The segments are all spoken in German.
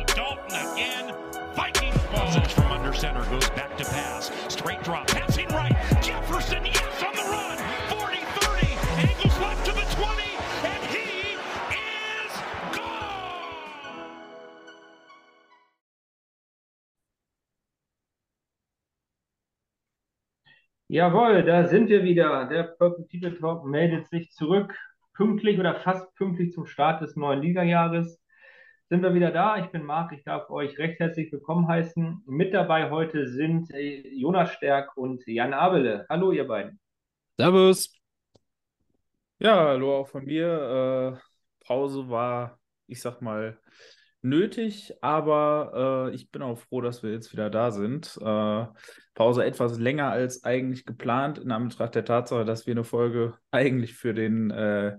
Dalton again. Vikings ball. from under center goes back to pass. Straight drop. Passing right. Jefferson, yes, on the run. 40-30. Angles left to the 20. And he is gone. Jawohl, da sind wir wieder. Der Purple People Talk meldet sich zurück. Pünktlich oder fast pünktlich zum Start des neuen Ligajahres sind wir wieder da. Ich bin Marc, ich darf euch recht herzlich willkommen heißen. Mit dabei heute sind äh, Jonas Stärk und Jan Abele. Hallo, ihr beiden. Servus. Ja, hallo auch von mir. Äh, Pause war, ich sag mal, nötig, aber äh, ich bin auch froh, dass wir jetzt wieder da sind. Äh, Pause etwas länger als eigentlich geplant, in Anbetracht der Tatsache, dass wir eine Folge eigentlich für den, äh,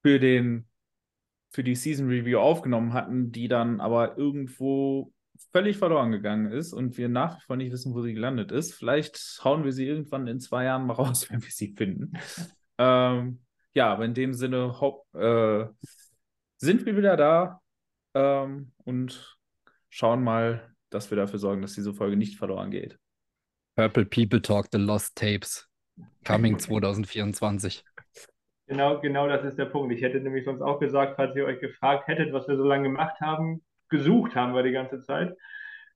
für den, für die Season Review aufgenommen hatten, die dann aber irgendwo völlig verloren gegangen ist und wir nach wie vor nicht wissen, wo sie gelandet ist. Vielleicht hauen wir sie irgendwann in zwei Jahren mal raus, wenn wir sie finden. ähm, ja, aber in dem Sinne äh, sind wir wieder da ähm, und schauen mal, dass wir dafür sorgen, dass diese Folge nicht verloren geht. Purple People Talk, The Lost Tapes. Coming 2024. Genau, genau das ist der Punkt. Ich hätte nämlich sonst auch gesagt, falls ihr euch gefragt hättet, was wir so lange gemacht haben, gesucht haben wir die ganze Zeit.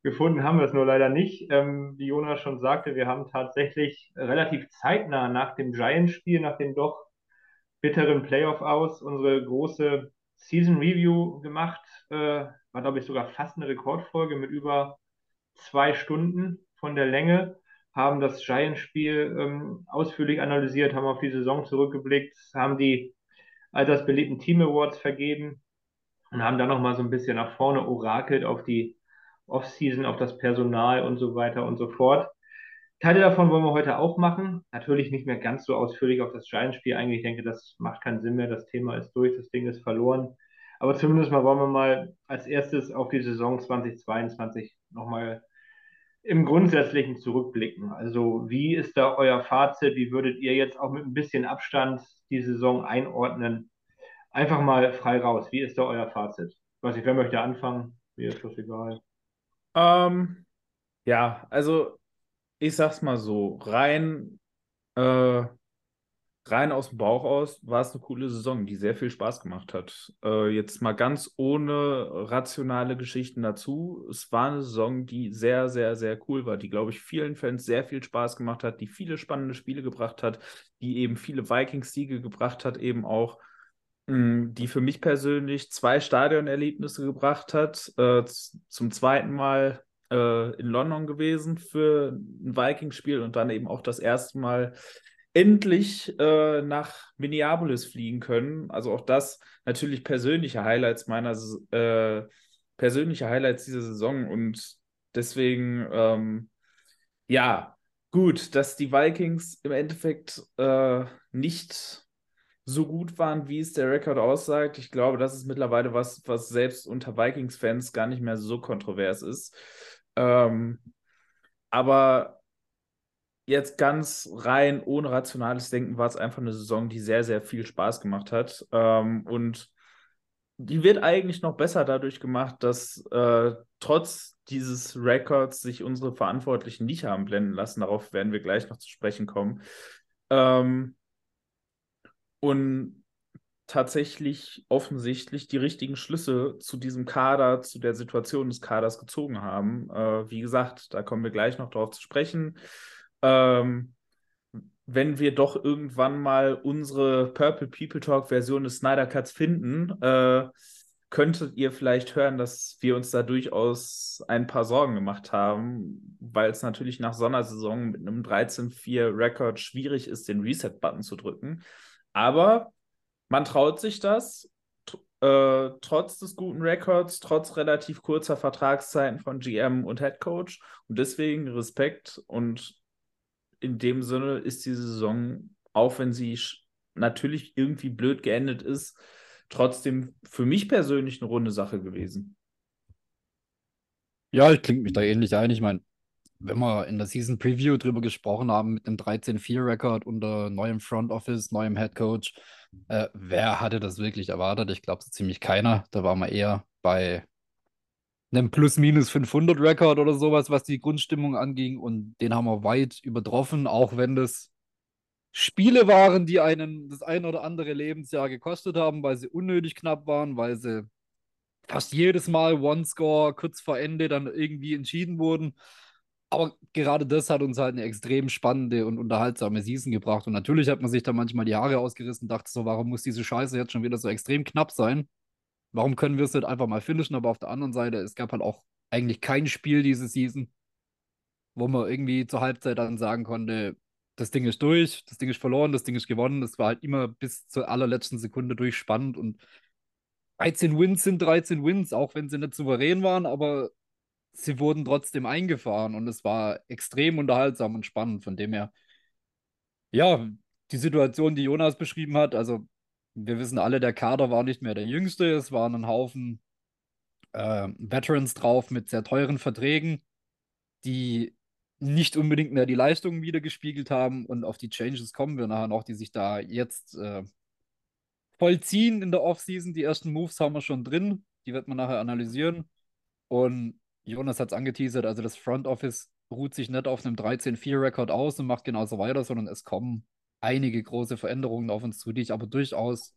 Gefunden haben wir es nur leider nicht. Ähm, wie Jonas schon sagte, wir haben tatsächlich relativ zeitnah nach dem Giants-Spiel, nach dem doch bitteren Playoff aus, unsere große Season Review gemacht. Äh, war, glaube ich, sogar fast eine Rekordfolge mit über zwei Stunden von der Länge. Haben das Giants-Spiel ähm, ausführlich analysiert, haben auf die Saison zurückgeblickt, haben die als beliebten Team Awards vergeben und haben dann nochmal so ein bisschen nach vorne orakelt auf die Offseason, auf das Personal und so weiter und so fort. Teile davon wollen wir heute auch machen. Natürlich nicht mehr ganz so ausführlich auf das Giants-Spiel eigentlich. Ich denke, das macht keinen Sinn mehr. Das Thema ist durch, das Ding ist verloren. Aber zumindest mal wollen wir mal als erstes auf die Saison 2022 nochmal im Grundsätzlichen zurückblicken. Also wie ist da euer Fazit? Wie würdet ihr jetzt auch mit ein bisschen Abstand die Saison einordnen? Einfach mal frei raus. Wie ist da euer Fazit? Was ich, wer möchte anfangen? Mir ist das egal. Ähm, ja, also ich sag's mal so, rein äh, rein aus dem Bauch aus war es eine coole Saison, die sehr viel Spaß gemacht hat. Äh, jetzt mal ganz ohne rationale Geschichten dazu. Es war eine Saison, die sehr, sehr, sehr cool war, die, glaube ich, vielen Fans sehr viel Spaß gemacht hat, die viele spannende Spiele gebracht hat, die eben viele Vikings-Siege gebracht hat, eben auch, hm, die für mich persönlich zwei Stadionerlebnisse gebracht hat. Äh, zum zweiten Mal äh, in London gewesen für ein Vikings-Spiel und dann eben auch das erste Mal endlich äh, nach Minneapolis fliegen können. Also auch das natürlich persönliche Highlights meiner äh, persönliche Highlights dieser Saison und deswegen ähm, ja gut, dass die Vikings im Endeffekt äh, nicht so gut waren, wie es der Rekord aussagt. Ich glaube, das ist mittlerweile was, was selbst unter Vikings-Fans gar nicht mehr so kontrovers ist. Ähm, aber jetzt ganz rein ohne rationales Denken war es einfach eine Saison, die sehr, sehr viel Spaß gemacht hat. Ähm, und die wird eigentlich noch besser dadurch gemacht, dass äh, trotz dieses Records sich unsere Verantwortlichen nicht haben blenden lassen. Darauf werden wir gleich noch zu sprechen kommen. Ähm, und tatsächlich offensichtlich die richtigen Schlüsse zu diesem Kader, zu der Situation des Kaders gezogen haben. Äh, wie gesagt, da kommen wir gleich noch drauf zu sprechen ähm, wenn wir doch irgendwann mal unsere Purple People Talk Version des Snyder Cuts finden, äh, könntet ihr vielleicht hören, dass wir uns da durchaus ein paar Sorgen gemacht haben, weil es natürlich nach Sondersaison mit einem 13-4-Rekord schwierig ist, den Reset-Button zu drücken. Aber man traut sich das äh, trotz des guten Records, trotz relativ kurzer Vertragszeiten von GM und Head Coach. Und deswegen Respekt. Und in dem Sinne ist die Saison, auch wenn sie natürlich irgendwie blöd geendet ist, trotzdem für mich persönlich eine runde Sache gewesen. Ja, ich klinge mich da ähnlich ein. Ich meine, wenn wir in der Season Preview drüber gesprochen haben, mit einem 13-4-Rekord unter neuem Front Office, neuem Head Coach, äh, wer hatte das wirklich erwartet? Ich glaube, so ziemlich keiner. Da waren wir eher bei einem Plus-Minus 500-Rekord oder sowas, was die Grundstimmung anging. Und den haben wir weit übertroffen, auch wenn das Spiele waren, die einen das ein oder andere Lebensjahr gekostet haben, weil sie unnötig knapp waren, weil sie fast jedes Mal One-Score kurz vor Ende dann irgendwie entschieden wurden. Aber gerade das hat uns halt eine extrem spannende und unterhaltsame Season gebracht. Und natürlich hat man sich da manchmal die Haare ausgerissen und dachte so, warum muss diese Scheiße jetzt schon wieder so extrem knapp sein? Warum können wir es nicht einfach mal finishen? Aber auf der anderen Seite, es gab halt auch eigentlich kein Spiel diese Season, wo man irgendwie zur Halbzeit dann sagen konnte, das Ding ist durch, das Ding ist verloren, das Ding ist gewonnen. Das war halt immer bis zur allerletzten Sekunde durchspannend und 13 Wins sind 13 Wins, auch wenn sie nicht souverän waren, aber sie wurden trotzdem eingefahren und es war extrem unterhaltsam und spannend. Von dem her, ja, die Situation, die Jonas beschrieben hat, also wir wissen alle, der Kader war nicht mehr der jüngste. Es waren ein Haufen äh, Veterans drauf mit sehr teuren Verträgen, die nicht unbedingt mehr die Leistungen wiedergespiegelt haben. Und auf die Changes kommen wir nachher noch, die sich da jetzt äh, vollziehen in der Offseason. Die ersten Moves haben wir schon drin. Die wird man nachher analysieren. Und Jonas hat es angeteasert, also das Front Office ruht sich nicht auf einem 13-4-Rekord aus und macht genauso weiter, sondern es kommen einige große Veränderungen auf uns zu, die ich aber durchaus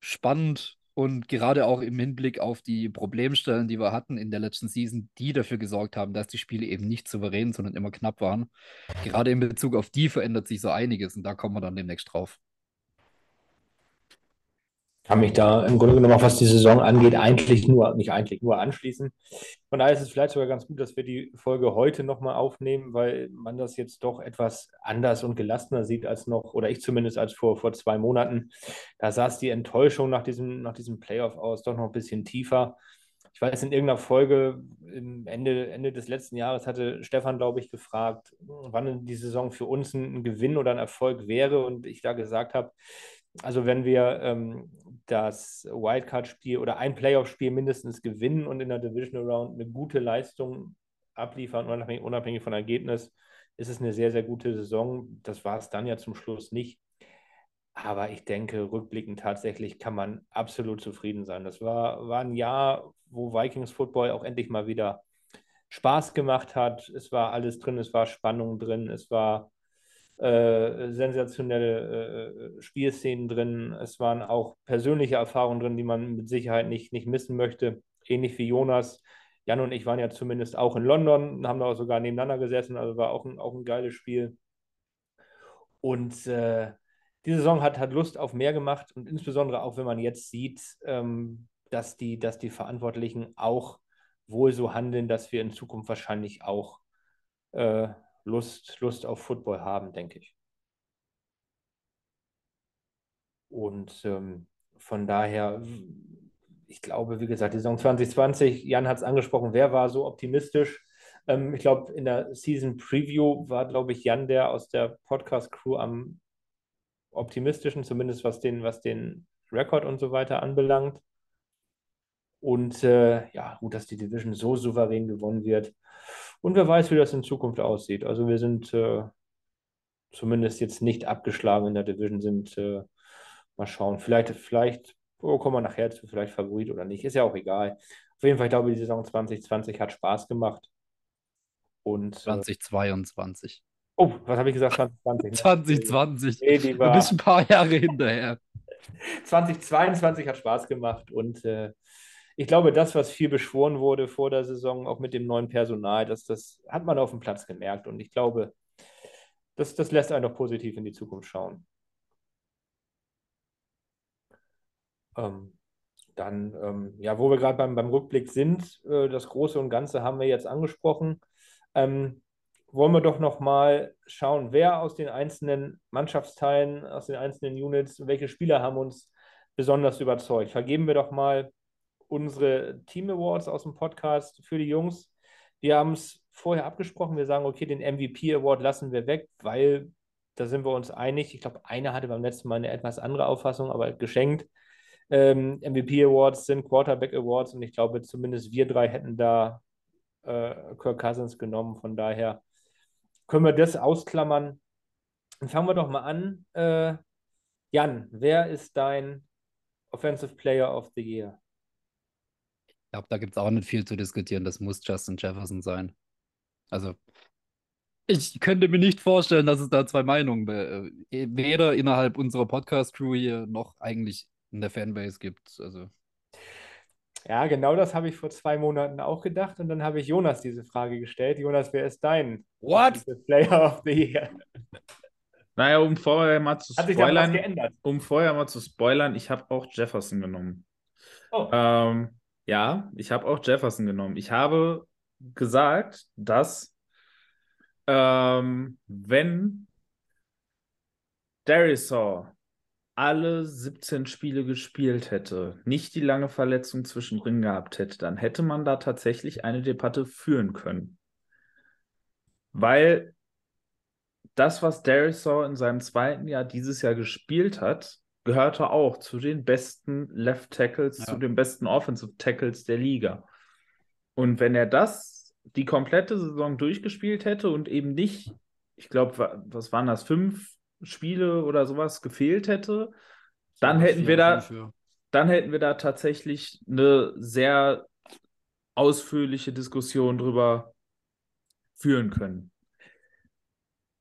spannend und gerade auch im Hinblick auf die Problemstellen, die wir hatten in der letzten Season, die dafür gesorgt haben, dass die Spiele eben nicht souverän, sondern immer knapp waren. Gerade in Bezug auf die verändert sich so einiges und da kommen wir dann demnächst drauf kann mich da im Grunde genommen was die Saison angeht, eigentlich nur, nicht eigentlich, nur anschließen. Von daher ist es vielleicht sogar ganz gut, dass wir die Folge heute nochmal aufnehmen, weil man das jetzt doch etwas anders und gelassener sieht als noch, oder ich zumindest als vor, vor zwei Monaten. Da saß die Enttäuschung nach diesem, nach diesem Playoff aus doch noch ein bisschen tiefer. Ich weiß, in irgendeiner Folge Ende, Ende des letzten Jahres hatte Stefan, glaube ich, gefragt, wann die Saison für uns ein Gewinn oder ein Erfolg wäre. Und ich da gesagt habe, also wenn wir ähm, das Wildcard-Spiel oder ein Playoff-Spiel mindestens gewinnen und in der Divisional Round eine gute Leistung abliefern, unabhängig, unabhängig von Ergebnis, ist es eine sehr, sehr gute Saison. Das war es dann ja zum Schluss nicht. Aber ich denke, rückblickend tatsächlich kann man absolut zufrieden sein. Das war, war ein Jahr, wo Vikings Football auch endlich mal wieder Spaß gemacht hat. Es war alles drin, es war Spannung drin, es war äh, sensationelle äh, Spielszenen drin. Es waren auch persönliche Erfahrungen drin, die man mit Sicherheit nicht, nicht missen möchte. Ähnlich wie Jonas. Jan und ich waren ja zumindest auch in London, haben da auch sogar nebeneinander gesessen, also war auch ein, auch ein geiles Spiel. Und äh, die Saison hat, hat Lust auf mehr gemacht und insbesondere auch, wenn man jetzt sieht, ähm, dass, die, dass die Verantwortlichen auch wohl so handeln, dass wir in Zukunft wahrscheinlich auch äh, Lust, Lust auf Football haben, denke ich. Und ähm, von daher, ich glaube, wie gesagt, die Saison 2020, Jan hat es angesprochen, wer war so optimistisch? Ähm, ich glaube, in der Season Preview war, glaube ich, Jan der aus der Podcast-Crew am optimistischen, zumindest was den, was den Rekord und so weiter anbelangt. Und äh, ja, gut, dass die Division so souverän gewonnen wird. Und wer weiß, wie das in Zukunft aussieht. Also wir sind äh, zumindest jetzt nicht abgeschlagen in der Division, sind äh, mal schauen. Vielleicht, vielleicht oh, kommen wir nachher zu, vielleicht Favorit oder nicht. Ist ja auch egal. Auf jeden Fall, ich glaube, die Saison 2020 hat Spaß gemacht. Und, 2022. Äh, oh, was habe ich gesagt? 2020. 2020. Nee, die war, du bist ein paar Jahre hinterher. 2022 hat Spaß gemacht und äh, ich glaube, das, was viel beschworen wurde vor der Saison, auch mit dem neuen Personal, das, das hat man auf dem Platz gemerkt. Und ich glaube, das, das lässt einen doch positiv in die Zukunft schauen. Ähm, dann, ähm, ja, wo wir gerade beim, beim Rückblick sind, äh, das Große und Ganze haben wir jetzt angesprochen. Ähm, wollen wir doch nochmal schauen, wer aus den einzelnen Mannschaftsteilen, aus den einzelnen Units, welche Spieler haben uns besonders überzeugt? Vergeben wir doch mal unsere Team Awards aus dem Podcast für die Jungs. Wir haben es vorher abgesprochen. Wir sagen, okay, den MVP Award lassen wir weg, weil da sind wir uns einig. Ich glaube, einer hatte beim letzten Mal eine etwas andere Auffassung, aber geschenkt. Ähm, MVP Awards sind Quarterback Awards und ich glaube, zumindest wir drei hätten da äh, Kirk Cousins genommen. Von daher können wir das ausklammern. Dann fangen wir doch mal an. Äh, Jan, wer ist dein Offensive Player of the Year? Ich glaube, da gibt es auch nicht viel zu diskutieren. Das muss Justin Jefferson sein. Also, ich könnte mir nicht vorstellen, dass es da zwei Meinungen äh, weder innerhalb unserer Podcast-Crew hier noch eigentlich in der Fanbase gibt. Also. Ja, genau das habe ich vor zwei Monaten auch gedacht und dann habe ich Jonas diese Frage gestellt. Jonas, wer ist dein What? Player of the Year? Naja, um vorher mal zu Hat sich da was spoilern, geändert? um vorher mal zu spoilern, ich habe auch Jefferson genommen. Oh, Ähm, ja, ich habe auch Jefferson genommen. Ich habe gesagt, dass ähm, wenn Darisaw alle 17 Spiele gespielt hätte, nicht die lange Verletzung zwischendrin gehabt hätte, dann hätte man da tatsächlich eine Debatte führen können. Weil das, was Darisaw in seinem zweiten Jahr dieses Jahr gespielt hat, gehörte auch zu den besten Left Tackles, Ja. zu den besten Offensive Tackles der Liga. Und wenn er das die komplette Saison durchgespielt hätte und eben nicht, ich glaube, was waren das, fünf Spiele oder sowas gefehlt hätte, dann So, hätten vier wir da, fünf, ja. dann hätten wir da tatsächlich eine sehr ausführliche Diskussion drüber führen können.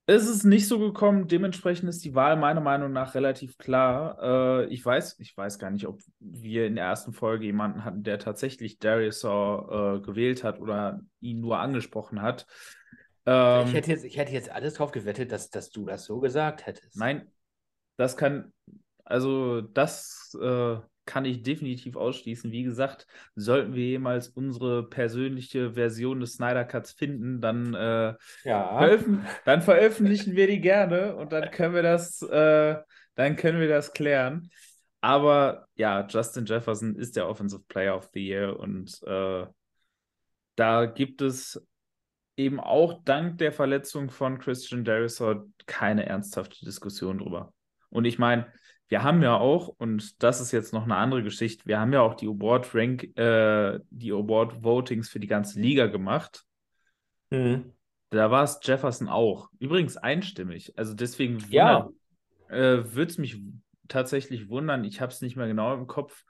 Es ist nicht so gekommen, dementsprechend ist die Wahl meiner Meinung nach relativ klar. Äh, ich weiß, ich weiß gar nicht, ob wir in der ersten Folge jemanden hatten, der tatsächlich Darisaw äh, gewählt hat oder ihn nur angesprochen hat. Ähm, ich, hätte jetzt, ich hätte jetzt alles drauf gewettet, dass, dass du das so gesagt hättest. Nein, das kann, also das äh, kann ich definitiv ausschließen. Wie gesagt, sollten wir jemals unsere persönliche Version des Snyder Cuts finden, dann, äh, Ja. veröffent dann veröffentlichen wir die gerne und dann können wir das, äh, dann können wir das klären. Aber ja, Justin Jefferson ist der Offensive Player of the Year und äh, da gibt es eben auch dank der Verletzung von Christian Darisaw keine ernsthafte Diskussion drüber. Und ich meine, wir haben ja auch, und das ist jetzt noch eine andere Geschichte, wir haben ja auch die Award Rank, äh, die Award Votings für die ganze Liga gemacht. Mhm. Da war es Jefferson auch. Übrigens einstimmig. Also deswegen Ja. äh, würde es mich tatsächlich wundern, ich habe es nicht mehr genau im Kopf,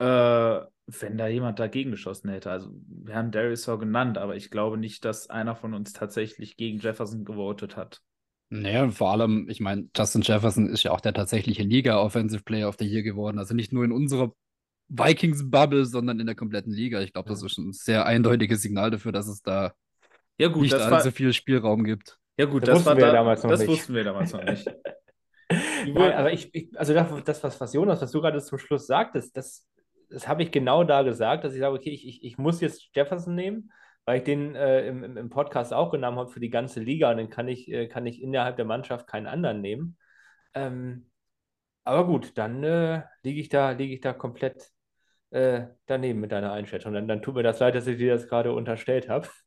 äh, wenn da jemand dagegen geschossen hätte. Also wir haben Darisaw genannt, aber ich glaube nicht, dass einer von uns tatsächlich gegen Jefferson gewotet hat. Naja, und vor allem, ich meine, Justin Jefferson ist ja auch der tatsächliche Liga-Offensive Player of the Year geworden. Also nicht nur in unserer Vikings-Bubble, sondern in der kompletten Liga. Ich glaube, das ist ein sehr eindeutiges Signal dafür, dass es da Ja gut, nicht allzu war, viel Spielraum gibt. ja gut, Das das wussten war wir da, damals noch das nicht. wussten wir damals noch nicht. Nein, aber ich, ich also das, das was, was Jonas, was du gerade zum Schluss sagtest, das, das habe ich genau da gesagt, dass ich sage, okay, ich, ich, ich muss jetzt Jefferson nehmen, weil ich den äh, im, im- Podcast auch genommen habe für die ganze Liga und dann kann ich, äh, kann ich innerhalb der Mannschaft keinen anderen nehmen. Ähm, aber gut, dann äh, liege ich da, liege ich da komplett äh, daneben mit deiner Einschätzung. Dann, dann tut mir das leid, dass ich dir das gerade unterstellt habe.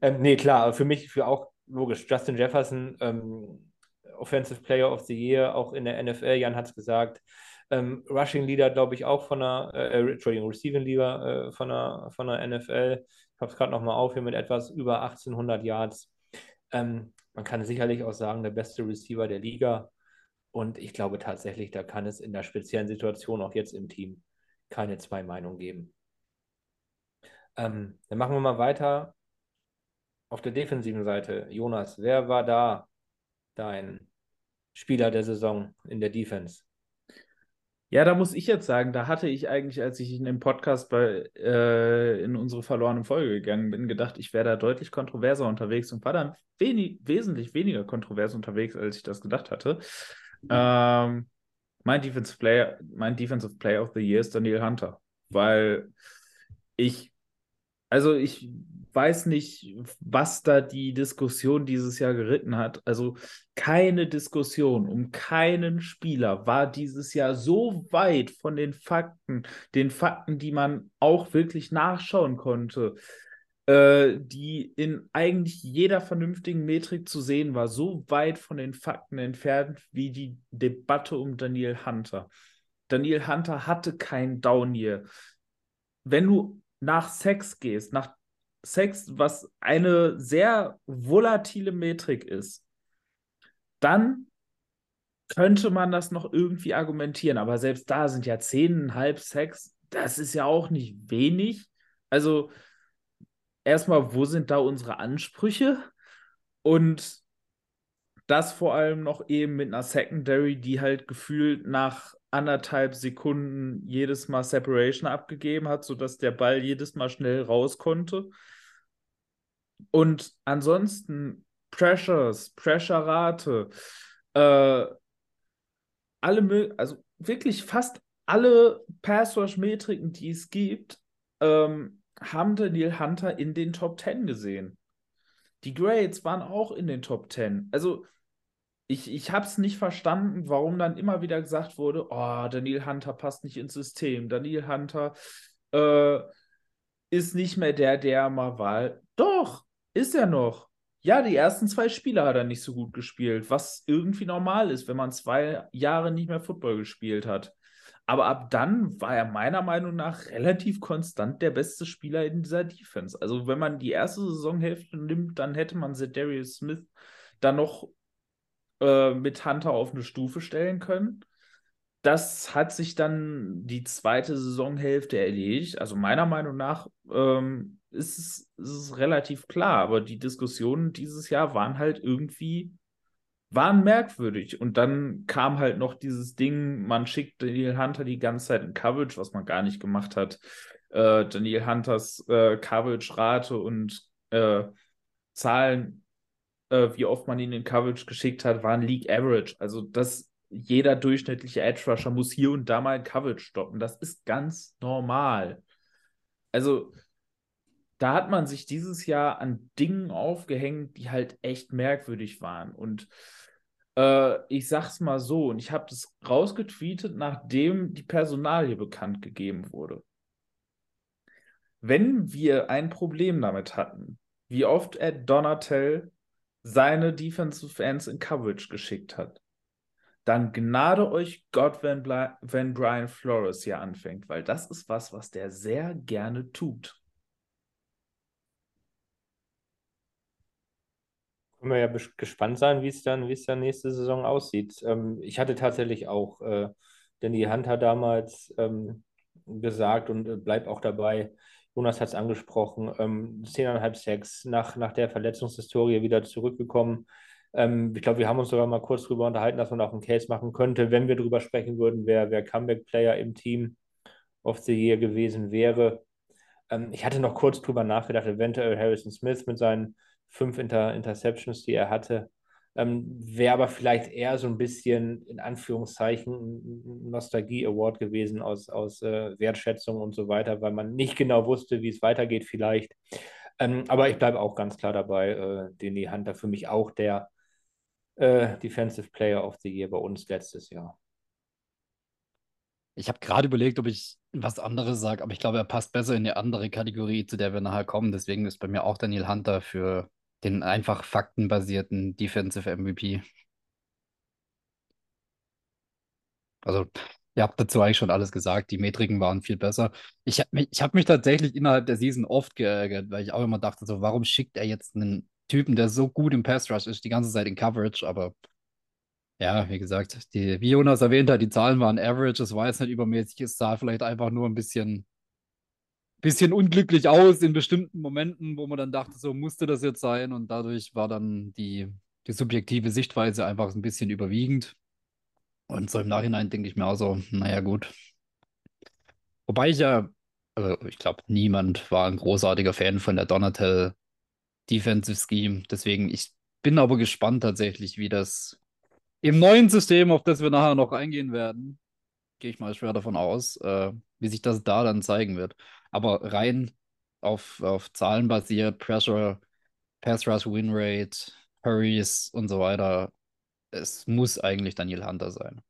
Ähm, nee, klar, für mich, für auch logisch, Justin Jefferson, ähm, Offensive Player of the Year, auch in der NFL, Jan hat es gesagt. Ähm, Rushing Leader, glaube ich, auch von der, äh, äh, Entschuldigung, Receiving Leader äh, von der, von der NFL. Ich habe es gerade nochmal auf hier mit etwas über 1800 Yards. Ähm, man kann sicherlich auch sagen, der beste Receiver der Liga. Und ich glaube tatsächlich, da kann es in der speziellen Situation auch jetzt im Team keine zwei Meinungen geben. Ähm, dann machen wir mal weiter auf der defensiven Seite. Jonas, wer war da dein Spieler der Saison in der Defense? Ja, da muss ich jetzt sagen, da hatte ich eigentlich, als ich in dem Podcast bei, äh, in unsere verlorene Folge gegangen bin, gedacht, ich wäre da deutlich kontroverser unterwegs und war dann wenig, wesentlich weniger kontrovers unterwegs, als ich das gedacht hatte. Ähm, mein Defensive Player, mein Defensive Player of the Year ist Daniel Hunter, weil ich, also ich weiß nicht, was da die Diskussion dieses Jahr geritten hat. Also keine Diskussion um keinen Spieler war dieses Jahr so weit von den Fakten, den Fakten, die man auch wirklich nachschauen konnte, äh, die in eigentlich jeder vernünftigen Metrik zu sehen war, so weit von den Fakten entfernt wie die Debatte um Daniel Hunter. Daniel Hunter hatte kein Down Year. Wenn du nach Sex gehst, nach Sex, was eine sehr volatile Metrik ist, dann könnte man das noch irgendwie argumentieren. Aber selbst da sind ja zehneinhalb Sex, das ist ja auch nicht wenig. Also erstmal, wo sind da unsere Ansprüche? Und das vor allem noch eben mit einer Secondary, die halt gefühlt nach anderthalb Sekunden jedes Mal Separation abgegeben hat, sodass der Ball jedes Mal schnell raus konnte. Und ansonsten Pressures, Pressure-Rate, äh, alle, also wirklich fast alle Pass-Rush-Metriken, die es gibt, ähm, haben Daniel Hunter in den Top 10 gesehen. Die Grades waren auch in den Top 10. Also ich, ich habe es nicht verstanden, warum dann immer wieder gesagt wurde, oh, Daniel Hunter passt nicht ins System. Daniel Hunter äh, ist nicht mehr der, der mal war. Doch, ist er noch. Ja, die ersten zwei Spiele hat er nicht so gut gespielt, was irgendwie normal ist, wenn man zwei Jahre nicht mehr Football gespielt hat. Aber ab dann war er meiner Meinung nach relativ konstant der beste Spieler in dieser Defense. Also, wenn man die erste Saisonhälfte nimmt, dann hätte man Darius Smith dann noch äh, mit Hunter auf eine Stufe stellen können. Das hat sich dann die zweite Saisonhälfte erledigt. Also meiner Meinung nach ähm, ist, es, ist es relativ klar, aber die Diskussionen dieses Jahr waren halt irgendwie waren merkwürdig. Und dann kam halt noch dieses Ding, man schickt Daniel Hunter die ganze Zeit in Coverage, was man gar nicht gemacht hat. Äh, Daniel Hunters äh, Coverage-Rate und äh, Zahlen äh, wie oft man ihn in Coverage geschickt hat, waren League Average. Also das jeder durchschnittliche Edge Rusher muss hier und da mal Coverage stoppen. Das ist ganz normal. Also da hat man sich dieses Jahr an Dingen aufgehängt, die halt echt merkwürdig waren. Und äh, ich sag's mal so, und ich habe das rausgetweetet, nachdem die Personalie bekannt gegeben wurde. Wenn wir ein Problem damit hatten, wie oft Ed Donatel seine Defensive Ends in Coverage geschickt hat, dann gnade euch Gott, wenn, wenn Brian Flores hier anfängt, weil das ist was, was der sehr gerne tut. Können wir ja gespannt sein, wie es dann, wie es dann nächste Saison aussieht. Ähm, ich hatte tatsächlich auch äh, Danny Hunter damals ähm, gesagt und äh, bleib auch dabei. Jonas hat es angesprochen, ähm, 10,5 Sacks nach, nach der Verletzungshistorie wieder zurückgekommen. Ähm, ich glaube, wir haben uns sogar mal kurz darüber unterhalten, dass man auch einen Case machen könnte, wenn wir darüber sprechen würden, wer, wer Comeback-Player im Team of the Year gewesen wäre. Ähm, ich hatte noch kurz drüber nachgedacht, eventuell Harrison Smith mit seinen fünf Inter Interceptions, die er hatte. Ähm, Wäre aber vielleicht eher so ein bisschen in Anführungszeichen Nostalgie-Award gewesen aus, aus äh, Wertschätzung und so weiter, weil man nicht genau wusste, wie es weitergeht, vielleicht. Ähm, aber ich bleibe auch ganz klar dabei. Äh, Denny Hunter für mich auch der äh, Defensive Player of the Year bei uns letztes Jahr. Ich habe gerade überlegt, ob ich was anderes sage, aber ich glaube, er passt besser in eine andere Kategorie, zu der wir nachher kommen. Deswegen ist bei mir auch Daniel Hunter für den einfach faktenbasierten Defensive MVP. Also, ihr habt dazu eigentlich schon alles gesagt. Die Metriken waren viel besser. Ich habe mich, hab mich tatsächlich innerhalb der Season oft geärgert, weil ich auch immer dachte, so, warum schickt er jetzt einen Typen, der so gut im Pass Rush ist, die ganze Zeit in Coverage? Aber ja, wie gesagt, die, wie Jonas erwähnt hat, die Zahlen waren average. Es war jetzt nicht übermäßig. Es sah vielleicht einfach nur ein bisschen bisschen unglücklich aus in bestimmten Momenten, wo man dann dachte, so musste das jetzt sein. Und dadurch war dann die, die subjektive Sichtweise einfach ein bisschen überwiegend. Und so im Nachhinein denke ich mir auch so, naja, gut. Wobei ich ja, also ich glaube, niemand war ein großartiger Fan von der Donatel Defensive Scheme. Deswegen, ich bin aber gespannt tatsächlich, wie das im neuen System, auf das wir nachher noch eingehen werden, gehe ich mal schwer davon aus, äh, wie sich das da dann zeigen wird. Aber rein auf, auf Zahlen basiert, Pressure, Pass Rush Win Rate, Hurries und so weiter. Es muss eigentlich Daniel Hunter sein.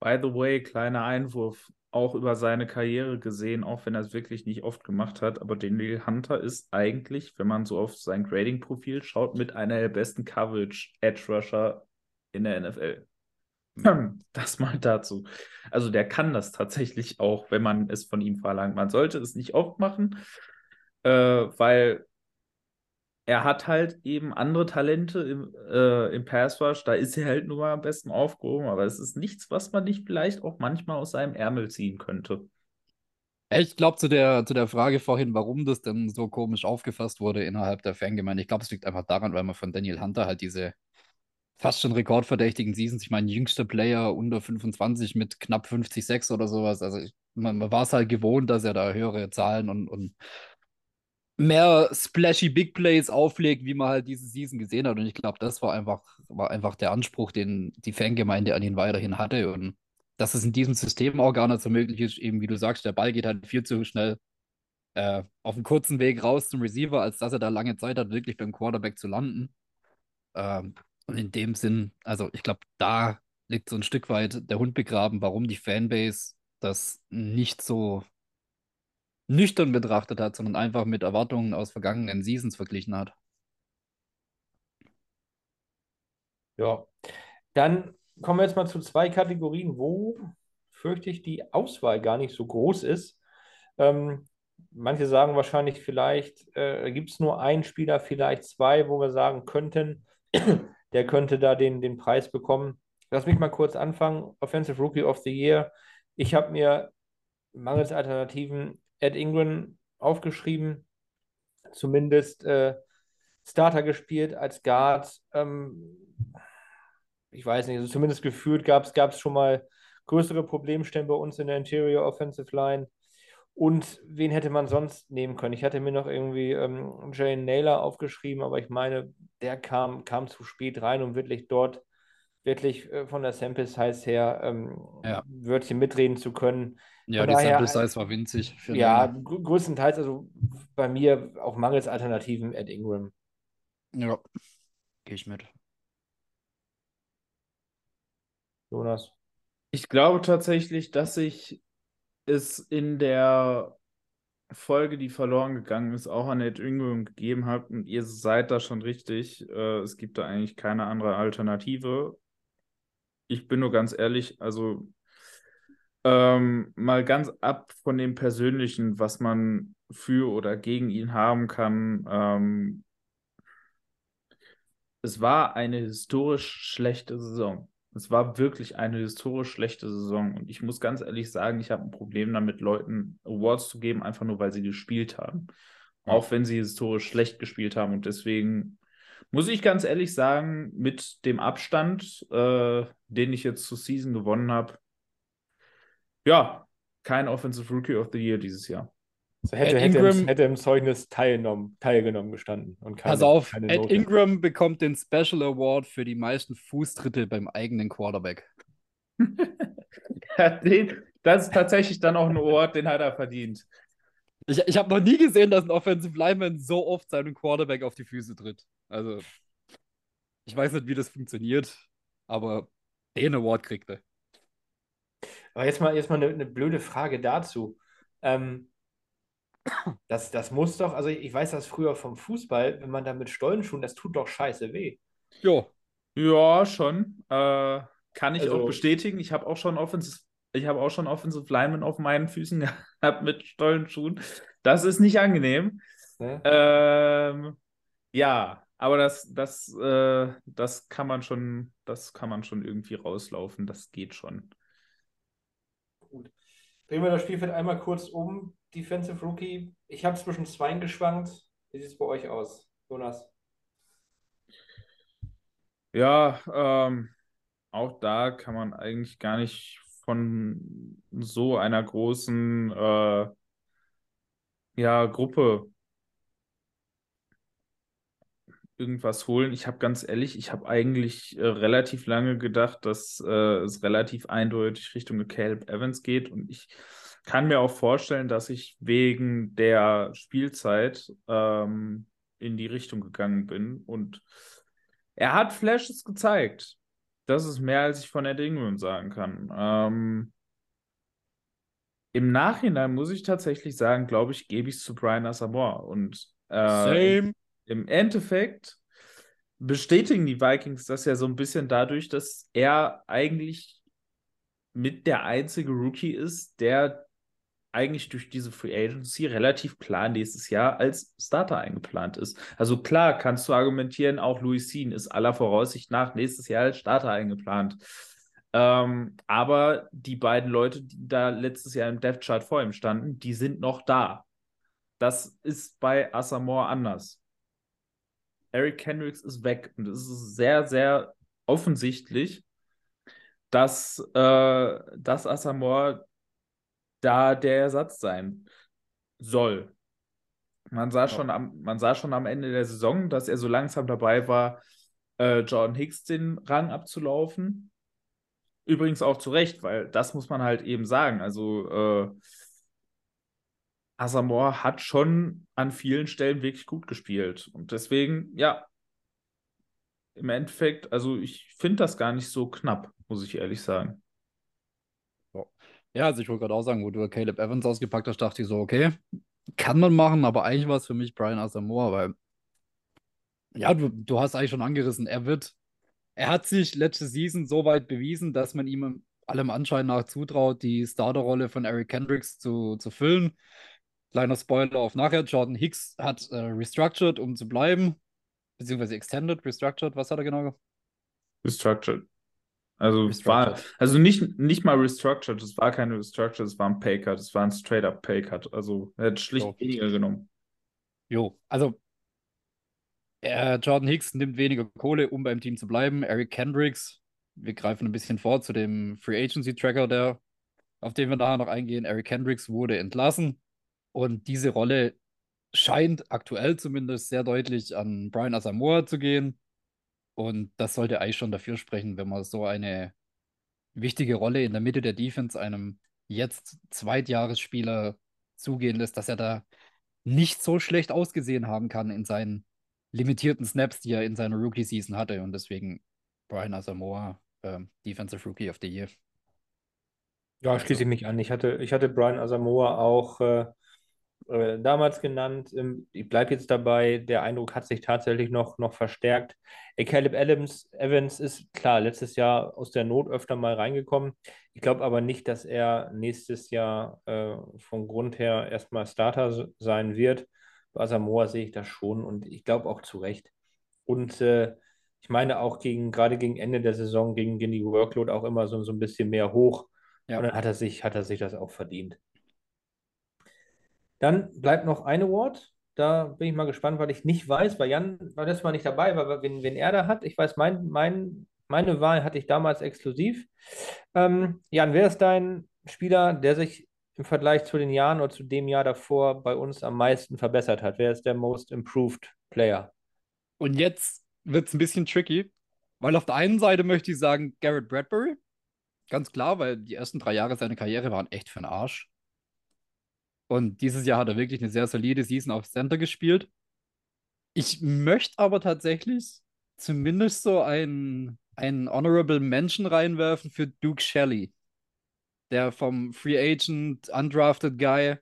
By the way, kleiner Einwurf, auch über seine Karriere gesehen, auch wenn er es wirklich nicht oft gemacht hat, aber Daniel Hunter ist eigentlich, wenn man so auf sein Grading-Profil schaut, mit einer der besten Coverage-Edge-Rusher in der NFL. Das mal dazu. Also der kann das tatsächlich auch, wenn man es von ihm verlangt. Man sollte es nicht oft machen, äh, weil er hat halt eben andere Talente im, äh, im Pass Rush. Da ist er halt nur mal am besten aufgehoben, aber es ist nichts, was man nicht vielleicht auch manchmal aus seinem Ärmel ziehen könnte. Ich glaube, zu der, zu der Frage vorhin, warum das denn so komisch aufgefasst wurde innerhalb der Fangemeinde, ich glaube, es liegt einfach daran, weil man von Daniel Hunter halt diese fast schon rekordverdächtigen Seasons, ich meine, jüngster Player unter 25 mit knapp 50,6 oder sowas. Also ich, man, man war es halt gewohnt, dass er da höhere Zahlen und, und mehr splashy Big Plays auflegt, wie man halt diese Season gesehen hat. Und ich glaube, das war einfach, war einfach der Anspruch, den die Fangemeinde an ihn weiterhin hatte. Und dass es in diesem System auch gar nicht so möglich ist, eben wie du sagst, der Ball geht halt viel zu schnell äh, auf einem kurzen Weg raus zum Receiver, als dass er da lange Zeit hat, wirklich beim Quarterback zu landen. Ähm, und in dem Sinn, also ich glaube, da liegt so ein Stück weit der Hund begraben, warum die Fanbase das nicht so nüchtern betrachtet hat, sondern einfach mit Erwartungen aus vergangenen Seasons verglichen hat. Ja, dann kommen wir jetzt mal zu zwei Kategorien, wo fürchte ich die Auswahl gar nicht so groß ist. Ähm, manche sagen wahrscheinlich, vielleicht äh, gibt es nur einen Spieler, vielleicht zwei, wo wir sagen könnten, der könnte da den, den Preis bekommen. Lass mich mal kurz anfangen. Offensive Rookie of the Year. Ich habe mir mangels Alternativen Ed Ingram aufgeschrieben, zumindest äh, Starter gespielt als Guard. Ähm, ich weiß nicht, also zumindest gefühlt gab es schon mal größere Problemstellen bei uns in der Interior Offensive Line. Und wen hätte man sonst nehmen können? Ich hatte mir noch irgendwie ähm, Jane Naylor aufgeschrieben, aber ich meine, der kam, kam zu spät rein, um wirklich dort wirklich äh, von der Sample Size her ähm, Ja. Wörtchen mitreden zu können. Ja, Von die daher, Sample Size war winzig. Für Ja, gr- größtenteils, also bei mir auch mangels Alternativen Ed Ingram. ja. Gehe ich mit. Jonas. Ich glaube tatsächlich, dass ich es in der Folge, die verloren gegangen ist, auch an Ed Ingram gegeben habe und ihr seid da schon richtig. Äh, es gibt da eigentlich keine andere Alternative. Ich bin nur ganz ehrlich, also ähm, mal ganz ab von dem Persönlichen, was man für oder gegen ihn haben kann. Ähm, es war eine historisch schlechte Saison. Es war wirklich eine historisch schlechte Saison. Und ich muss ganz ehrlich sagen, ich habe ein Problem damit, Leuten Awards zu geben, einfach nur, weil sie gespielt haben. Auch wenn sie historisch schlecht gespielt haben. Und deswegen muss ich ganz ehrlich sagen, mit dem Abstand, äh, den ich jetzt zur Season gewonnen habe, ja, kein Offensive Rookie of the Year dieses Jahr. So hätte, hätte, im, Ingram- hätte im Zeugnis teilgenommen, teilgenommen gestanden. Und keine, Pass auf, keine Ed Note. Ingram bekommt den Special Award für die meisten Fußtritte beim eigenen Quarterback. Ja, den, das ist tatsächlich dann auch ein Award, den hat er verdient. Ich, ich habe noch nie gesehen, dass ein Offensive Lineman so oft seinem Quarterback auf die Füße tritt. Also, ich weiß nicht, wie das funktioniert, aber den Award kriegt er. Aber jetzt mal, jetzt mal eine, eine blöde Frage dazu. Ähm, das, das muss doch, also ich weiß das früher vom Fußball, wenn man da mit Stollenschuhen, das tut doch scheiße weh. Jo, Ja, schon. Äh, kann ich Also- auch bestätigen. Ich habe auch schon Offensive, ich habe auch schon Offensive Linemen auf meinen Füßen gehabt mit Stollenschuhen. Das ist nicht angenehm. Ne? Ähm, ja, aber das, das, äh, das kann man schon, das kann man schon irgendwie rauslaufen. Das geht schon. Drehen wir das Spielfeld einmal kurz um. Defensive Rookie. Ich habe zwischen zweien geschwankt. Wie sieht es bei euch aus, Jonas? Ja, ähm, auch da kann man eigentlich gar nicht von so einer großen äh, ja, Gruppe irgendwas holen. Ich habe ganz ehrlich, ich habe eigentlich äh, relativ lange gedacht, dass äh, es relativ eindeutig Richtung Caleb Evans geht und ich kann mir auch vorstellen, dass ich wegen der Spielzeit ähm, in die Richtung gegangen bin. Und er hat Flashes gezeigt. Das ist mehr, als ich von Ed Ingram sagen kann. Ähm, Im Nachhinein muss ich tatsächlich sagen, glaube ich, gebe ich es zu Brian Asamoah. Und äh, im, im Endeffekt bestätigen die Vikings das ja so ein bisschen dadurch, dass er eigentlich mit der einzige Rookie ist, der eigentlich durch diese Free Agency relativ klar nächstes Jahr als Starter eingeplant ist. Also klar kannst du argumentieren, auch Louis Sean ist aller Voraussicht nach nächstes Jahr als Starter eingeplant. Ähm, aber die beiden Leute, die da letztes Jahr im Death Chart vor ihm standen, die sind noch da. Das ist bei Asamoah anders. Eric Kendricks ist weg und es ist sehr, sehr offensichtlich, dass, äh, dass Asamoah da der Ersatz sein soll. Man sah, schon am, man sah schon am Ende der Saison, dass er so langsam dabei war, äh, Jordan Hicks den Rang abzulaufen. Übrigens auch zu Recht, weil das muss man halt eben sagen. Also äh, Asamoah hat schon an vielen Stellen wirklich gut gespielt. Und deswegen, ja, im Endeffekt, also ich finde das gar nicht so knapp, muss ich ehrlich sagen. Ja, also ich wollte gerade auch sagen, wo du Caleb Evans ausgepackt hast, dachte ich so, okay, kann man machen, aber eigentlich war es für mich Brian Asamoah, weil, ja, du, du hast eigentlich schon angerissen, er wird, er hat sich letzte Season so weit bewiesen, dass man ihm allem Anschein nach zutraut, die Starterrolle von Eric Kendricks zu, zu füllen. Kleiner Spoiler auf nachher, Jordan Hicks hat äh, restructured, um zu bleiben, beziehungsweise extended, restructured, was hat er genau? Restructured. Also, war, also nicht, nicht mal restructured, es war keine restructured, es war ein Paycut, es war ein straight-up Paycut. Also er hat schlicht jo. weniger genommen. Jo, also äh, Jordan Hicks nimmt weniger Kohle, um beim Team zu bleiben. Eric Kendricks, wir greifen ein bisschen vor zu dem Free Agency Tracker, der, auf den wir nachher noch eingehen. Eric Kendricks wurde entlassen und diese Rolle scheint aktuell zumindest sehr deutlich an Brian Asamoah zu gehen. Und das sollte eigentlich schon dafür sprechen, wenn man so eine wichtige Rolle in der Mitte der Defense einem jetzt Zweitjahresspieler zugehen lässt, dass er da nicht so schlecht ausgesehen haben kann in seinen limitierten Snaps, die er in seiner Rookie-Season hatte. Und deswegen Brian Asamoah, äh, Defensive Rookie of the Year. Ja, schließe ich mich an. Ich hatte, ich hatte Brian Asamoah auch äh, äh, damals genannt. Ähm, ich bleibe jetzt dabei. Der Eindruck hat sich tatsächlich noch, noch verstärkt. Äh, Caleb Adams, Evans ist klar letztes Jahr aus der Not öfter mal reingekommen. Ich glaube aber nicht, dass er nächstes Jahr äh, vom Grund her erstmal Starter sein wird. Bei Samoa sehe ich das schon und ich glaube auch zu Recht. Und äh, ich meine auch gegen, gerade gegen Ende der Saison, gegen, gegen die Workload auch immer so, so ein bisschen mehr hoch. Ja. Und dann hat er sich, hat er sich das auch verdient. Dann bleibt noch ein Award. Da bin ich mal gespannt, weil ich nicht weiß, weil Jan war das mal nicht dabei, weil wen, wen er da hat. Ich weiß, mein, mein, meine Wahl hatte ich damals exklusiv. Ähm, Jan, wer ist dein Spieler, der sich im Vergleich zu den Jahren oder zu dem Jahr davor bei uns am meisten verbessert hat? Wer ist der Most Improved Player? Und jetzt wird es ein bisschen tricky, weil auf der einen Seite möchte ich sagen, Garrett Bradbury. Ganz klar, weil die ersten drei Jahre seiner Karriere waren echt für den Arsch. Und dieses Jahr hat er wirklich eine sehr solide Season auf Center gespielt. Ich möchte aber tatsächlich zumindest so einen, einen Honorable Mention reinwerfen für Duke Shelley, der vom Free Agent Undrafted Guy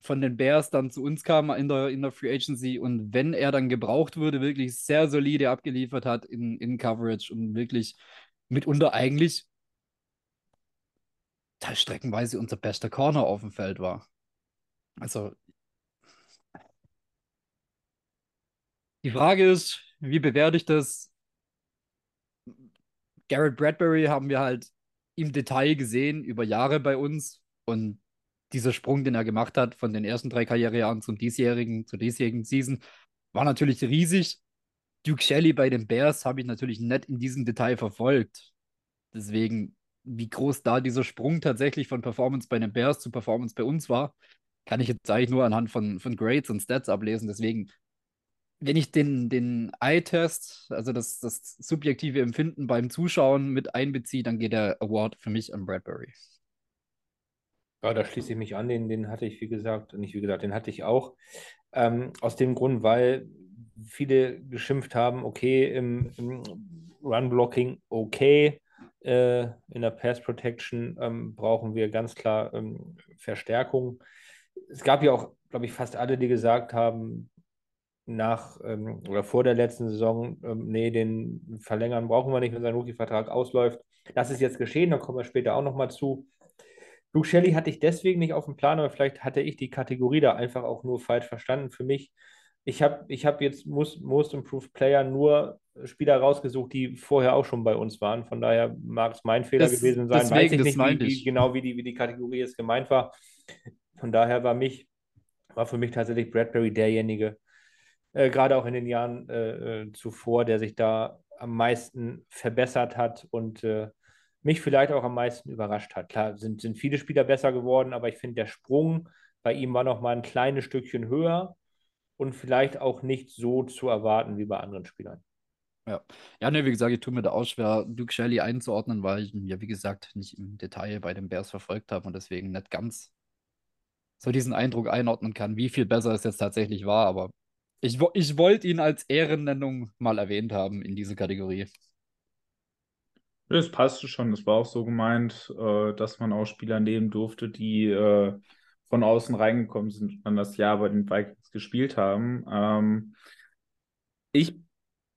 von den Bears dann zu uns kam in der, in der Free Agency und wenn er dann gebraucht wurde, wirklich sehr solide abgeliefert hat in, in Coverage und wirklich mitunter eigentlich streckenweise unser bester Corner auf dem Feld war. Also, die Frage ist, wie bewerte ich das? Garrett Bradbury haben wir halt im Detail gesehen über Jahre bei uns und dieser Sprung, den er gemacht hat von den ersten drei Karrierejahren zum diesjährigen, zur diesjährigen Season, war natürlich riesig. Duke Shelley bei den Bears habe ich natürlich nicht in diesem Detail verfolgt. Deswegen, wie groß da dieser Sprung tatsächlich von Performance bei den Bears zu Performance bei uns war, kann ich jetzt eigentlich nur anhand von, von Grades und Stats ablesen. Deswegen, wenn ich den, den Eye-Test, also das, das subjektive Empfinden beim Zuschauen mit einbeziehe, dann geht der Award für mich an Bradbury. Ja, da schließe ich mich an, den, den hatte ich, wie gesagt, nicht wie gesagt, den hatte ich auch. Ähm, aus dem Grund, weil viele geschimpft haben, okay, im, im Run-Blocking okay, äh, in der Pass-Protection ähm, brauchen wir ganz klar ähm, Verstärkung. Es gab ja auch, glaube ich, fast alle, die gesagt haben, nach ähm, oder vor der letzten Saison, ähm, nee, den verlängern brauchen wir nicht, wenn sein Rookie-Vertrag ausläuft. Das ist jetzt geschehen, da kommen wir später auch nochmal zu. Luke Shelley hatte ich deswegen nicht auf dem Plan, aber vielleicht hatte ich die Kategorie da einfach auch nur falsch verstanden. Für mich, ich habe ich hab jetzt Most, Most Improved Player nur Spieler rausgesucht, die vorher auch schon bei uns waren. Von daher mag es mein Fehler Das- gewesen sein. deswegen, Weiß ich nicht, wie, genau wie die, wie die Kategorie jetzt gemeint war. Von daher war mich, war für mich tatsächlich Bradbury derjenige, äh, gerade auch in den Jahren äh, äh, zuvor, der sich da am meisten verbessert hat und äh, mich vielleicht auch am meisten überrascht hat. Klar, sind, sind viele Spieler besser geworden, aber ich finde, der Sprung bei ihm war noch mal ein kleines Stückchen höher und vielleicht auch nicht so zu erwarten wie bei anderen Spielern. Ja. Ja, ne, wie gesagt, ich tue mir da auch schwer, Duke Shelley einzuordnen, weil ich ihn ja, wie gesagt, nicht im Detail bei den Bears verfolgt habe und deswegen nicht ganz so diesen Eindruck einordnen kann, wie viel besser es jetzt tatsächlich war. Aber ich, ich wollte ihn als Ehrennennung mal erwähnt haben in diese Kategorie. Das passte schon. Das war auch so gemeint, äh, dass man auch Spieler nehmen durfte, die äh, von außen reingekommen sind und dann das Jahr bei den Vikings gespielt haben. Ähm, ich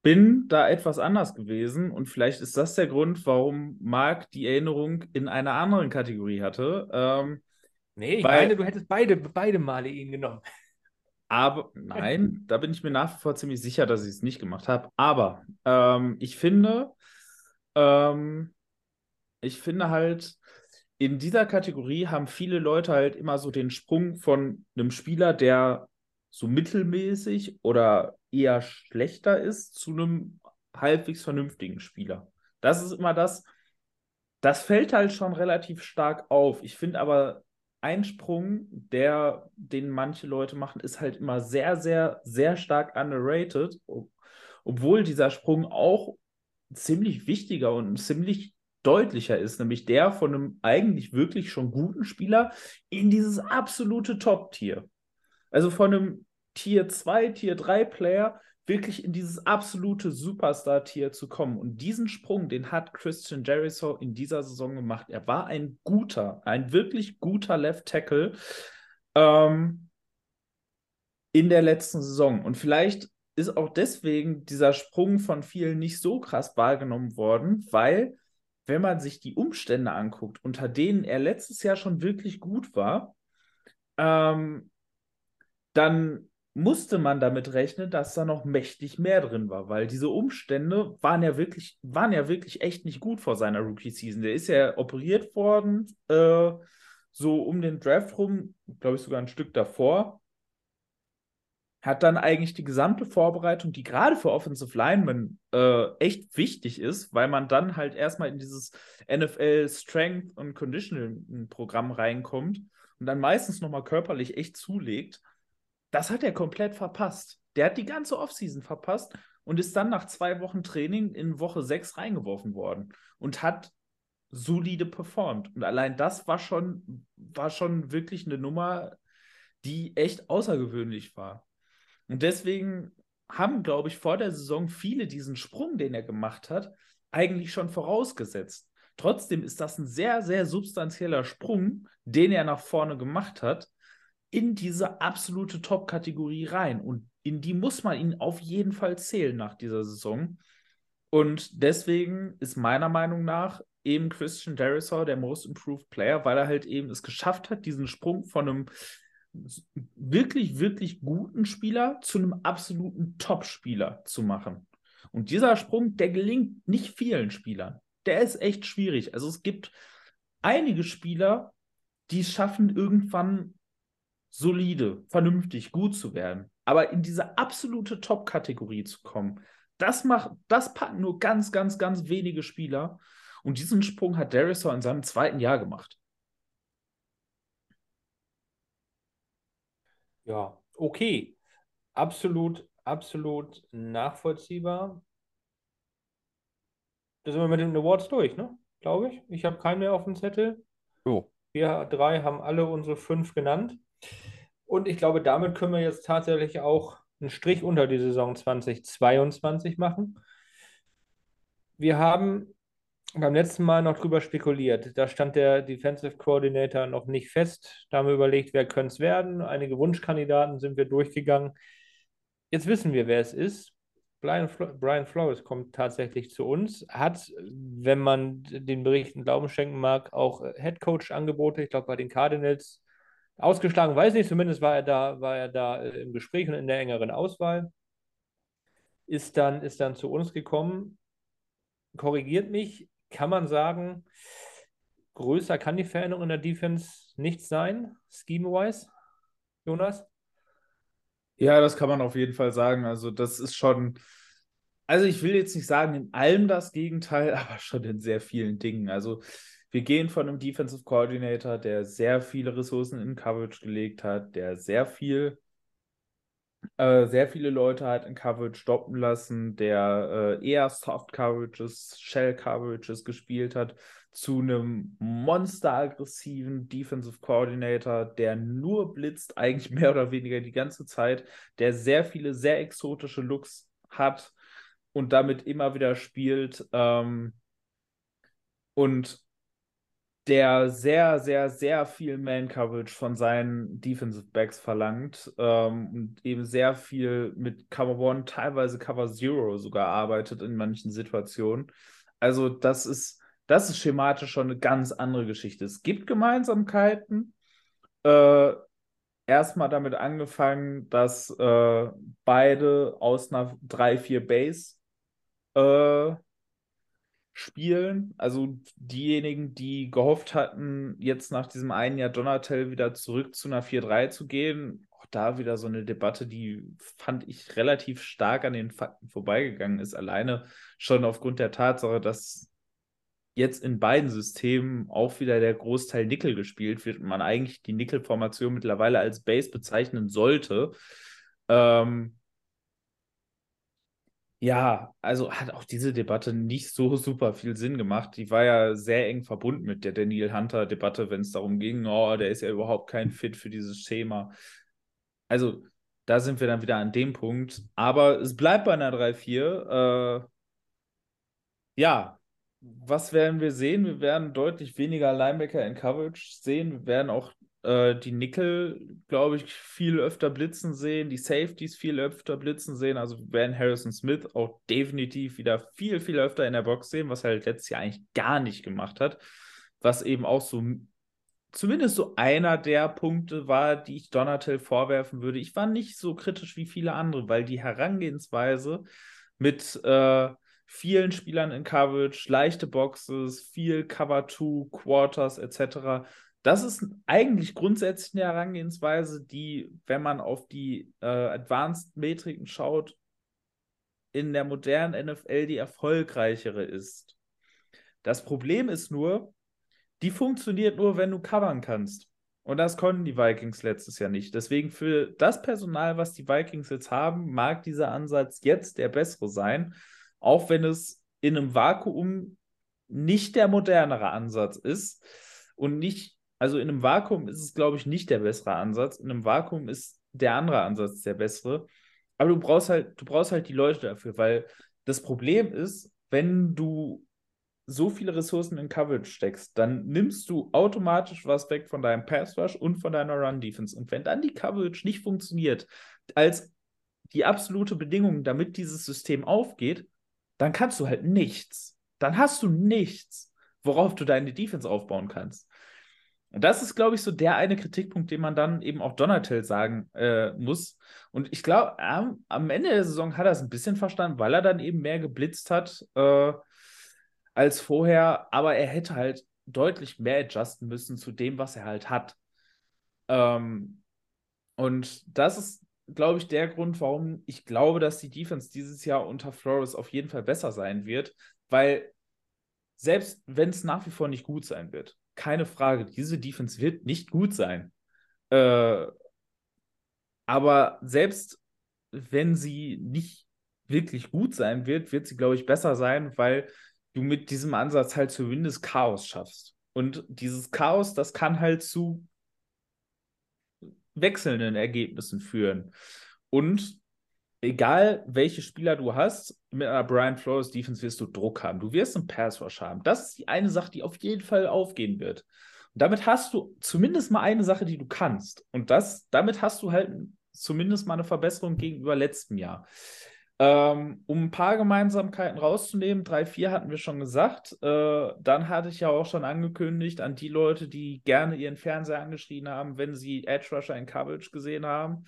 bin da etwas anders gewesen und vielleicht ist das der Grund, warum Marc die Erinnerung in einer anderen Kategorie hatte. Ähm, Nee, ich Weil- meine, du hättest beide, beide Male ihn genommen. Aber nein, da bin ich mir nach wie vor ziemlich sicher, dass ich es nicht gemacht habe. Aber ähm, ich finde, ähm, ich finde halt, in dieser Kategorie haben viele Leute halt immer so den Sprung von einem Spieler, der so mittelmäßig oder eher schlechter ist, zu einem halbwegs vernünftigen Spieler. Das ist immer das, das fällt halt schon relativ stark auf. Ich finde aber, ein Sprung, der, den manche Leute machen, ist halt immer sehr, sehr, sehr stark underrated, ob- obwohl dieser Sprung auch ziemlich wichtiger und ziemlich deutlicher ist, nämlich der von einem eigentlich wirklich schon guten Spieler in dieses absolute Top-Tier. Also von einem Tier 2, Tier 3 Player wirklich in dieses absolute Superstar-Tier zu kommen. Und diesen Sprung, den hat Christian Jericho in dieser Saison gemacht. Er war ein guter, ein wirklich guter Left Tackle ähm, in der letzten Saison. Und vielleicht ist auch deswegen dieser Sprung von vielen nicht so krass wahrgenommen worden, weil, wenn man sich die Umstände anguckt, unter denen er letztes Jahr schon wirklich gut war, ähm, dann musste man damit rechnen, dass da noch mächtig mehr drin war, weil diese Umstände waren ja wirklich, waren ja wirklich echt nicht gut vor seiner Rookie-Season. Der ist ja operiert worden, äh, so um den Draft rum, glaube ich sogar ein Stück davor. Hat dann eigentlich die gesamte Vorbereitung, die gerade für Offensive Linemen äh, echt wichtig ist, weil man dann halt erstmal in dieses NFL Strength und Conditioning Programm reinkommt und dann meistens nochmal körperlich echt zulegt. Das hat er komplett verpasst. Der hat die ganze Offseason verpasst und ist dann nach zwei Wochen Training in Woche sechs reingeworfen worden und hat solide performt. Und allein das war schon, war schon wirklich eine Nummer, die echt außergewöhnlich war. Und deswegen haben, glaube ich, vor der Saison viele diesen Sprung, den er gemacht hat, eigentlich schon vorausgesetzt. Trotzdem ist das ein sehr, sehr substanzieller Sprung, den er nach vorne gemacht hat, in diese absolute Top-Kategorie rein. Und in die muss man ihn auf jeden Fall zählen nach dieser Saison. Und deswegen ist meiner Meinung nach eben Christian Derisor der Most Improved Player, weil er halt eben es geschafft hat, diesen Sprung von einem wirklich, wirklich guten Spieler zu einem absoluten Top-Spieler zu machen. Und dieser Sprung, der gelingt nicht vielen Spielern. Der ist echt schwierig. Also es gibt einige Spieler, die schaffen, irgendwann solide, vernünftig, gut zu werden. Aber in diese absolute Top-Kategorie zu kommen, das macht, das packen nur ganz, ganz, ganz wenige Spieler. Und diesen Sprung hat Derisor in seinem zweiten Jahr gemacht. Ja, okay. Absolut, absolut nachvollziehbar. Da sind wir mit den Awards durch, ne? Glaube ich. Ich habe keinen mehr auf dem Zettel. Jo. Wir drei haben alle unsere fünf genannt. Und ich glaube, damit können wir jetzt tatsächlich auch einen Strich unter die Saison 2022 machen. Wir haben beim letzten Mal noch drüber spekuliert. Da stand der Defensive Coordinator noch nicht fest. Da haben wir überlegt, wer könnte es werden. Einige Wunschkandidaten sind wir durchgegangen. Jetzt wissen wir, wer es ist. Brian, Brian Flores kommt tatsächlich zu uns, hat, wenn man den Berichten Glauben schenken mag, auch Headcoach-Angebote, ich glaube bei den Cardinals ausgeschlagen, weiß nicht, zumindest war er da, war er da äh, im Gespräch und in der engeren Auswahl. Ist dann, ist dann zu uns gekommen, korrigiert mich, kann man sagen, größer kann die Veränderung in der Defense nicht sein, scheme-wise, Jonas? Ja, das kann man auf jeden Fall sagen. Also, das ist schon, also ich will jetzt nicht sagen, in allem das Gegenteil, aber schon in sehr vielen Dingen. Also, wir gehen von einem Defensive Coordinator, der sehr viele Ressourcen in Coverage gelegt hat, der sehr viel, äh, sehr viele Leute hat in Coverage stoppen lassen, der äh, eher Soft Coverages, Shell Coverages gespielt hat, zu einem monsteraggressiven Defensive Coordinator, der nur blitzt, eigentlich mehr oder weniger die ganze Zeit, der sehr viele sehr exotische Looks hat und damit immer wieder spielt. Ähm, und der sehr, sehr, sehr viel Man-Coverage von seinen Defensive Backs verlangt ähm, und eben sehr viel mit Cover One, teilweise Cover Zero sogar arbeitet in manchen Situationen. Also das ist, das ist schematisch schon eine ganz andere Geschichte. Es gibt Gemeinsamkeiten. Äh, Erstmal damit angefangen, dass äh, beide aus einer 3-4 Base äh, spielen. Also diejenigen, die gehofft hatten, jetzt nach diesem einen Jahr Donatel wieder zurück zu einer 4-3 zu gehen, auch da wieder so eine Debatte, die fand ich relativ stark an den Fakten vorbeigegangen ist. Alleine schon aufgrund der Tatsache, dass jetzt in beiden Systemen auch wieder der Großteil Nickel gespielt wird und man eigentlich die Nickel-Formation mittlerweile als Base bezeichnen sollte. Ähm, ja, also hat auch diese Debatte nicht so super viel Sinn gemacht. Die war ja sehr eng verbunden mit der Daniel Hunter-Debatte, wenn es darum ging, oh, der ist ja überhaupt kein Fit für dieses Schema. Also, da sind wir dann wieder an dem Punkt. Aber es bleibt bei einer 3-4. Äh, ja, was werden wir sehen? Wir werden deutlich weniger Linebacker in Coverage sehen. Wir werden auch äh, die Nickel, glaube ich, viel öfter blitzen sehen, die Safeties viel öfter blitzen sehen. Also werden Harrison Smith auch definitiv wieder viel, viel öfter in der Box sehen, was er halt letztes Jahr eigentlich gar nicht gemacht hat. Was eben auch so zumindest so einer der Punkte war, die ich Donatel vorwerfen würde. Ich war nicht so kritisch wie viele andere, weil die Herangehensweise mit äh, vielen Spielern in Coverage, leichte Boxes, viel Cover 2, Quarters etc das ist eigentlich grundsätzlich eine Herangehensweise, die, wenn man auf die äh, Advanced-Metriken schaut, in der modernen NFL die erfolgreichere ist. Das Problem ist nur, die funktioniert nur, wenn du covern kannst. Und das konnten die Vikings letztes Jahr nicht. Deswegen für das Personal, was die Vikings jetzt haben, mag dieser Ansatz jetzt der bessere sein, auch wenn es in einem Vakuum nicht der modernere Ansatz ist und nicht also in einem Vakuum ist es, glaube ich, nicht der bessere Ansatz. In einem Vakuum ist der andere Ansatz der bessere. Aber du brauchst halt, du brauchst halt die Leute dafür, weil das Problem ist, wenn du so viele Ressourcen in Coverage steckst, dann nimmst du automatisch was weg von deinem Pass Rush und von deiner Run Defense. Und wenn dann die Coverage nicht funktioniert, als die absolute Bedingung, damit dieses System aufgeht, dann kannst du halt nichts. Dann hast du nichts, worauf du deine Defense aufbauen kannst. Und das ist, glaube ich, so der eine Kritikpunkt, den man dann eben auch Donatel sagen äh, muss. Und ich glaube, am, am, Ende der Saison hat er es ein bisschen verstanden, weil er dann eben mehr geblitzt hat äh, als vorher. Aber er hätte halt deutlich mehr adjusten müssen zu dem, was er halt hat. Ähm, und das ist, glaube ich, der Grund, warum ich glaube, dass die Defense dieses Jahr unter Flores auf jeden Fall besser sein wird, weil selbst wenn es nach wie vor nicht gut sein wird, keine Frage, diese Defense wird nicht gut sein. Äh, aber selbst wenn sie nicht wirklich gut sein wird, wird sie, glaube ich, besser sein, weil du mit diesem Ansatz halt zumindest Chaos schaffst. Und dieses Chaos, das kann halt zu wechselnden Ergebnissen führen. Und egal welche Spieler du hast, mit einer Brian Flores Defense wirst du Druck haben. Du wirst einen Pass Rush haben. Das ist die eine Sache, die auf jeden Fall aufgehen wird. Und damit hast du zumindest mal eine Sache, die du kannst. Und das, damit hast du halt zumindest mal eine Verbesserung gegenüber letztem Jahr. Ähm, um ein paar Gemeinsamkeiten rauszunehmen, drei, vier hatten wir schon gesagt. Äh, dann hatte ich ja auch schon angekündigt an die Leute, die gerne ihren Fernseher angeschrien haben, wenn sie Edge Rusher in Coverage gesehen haben.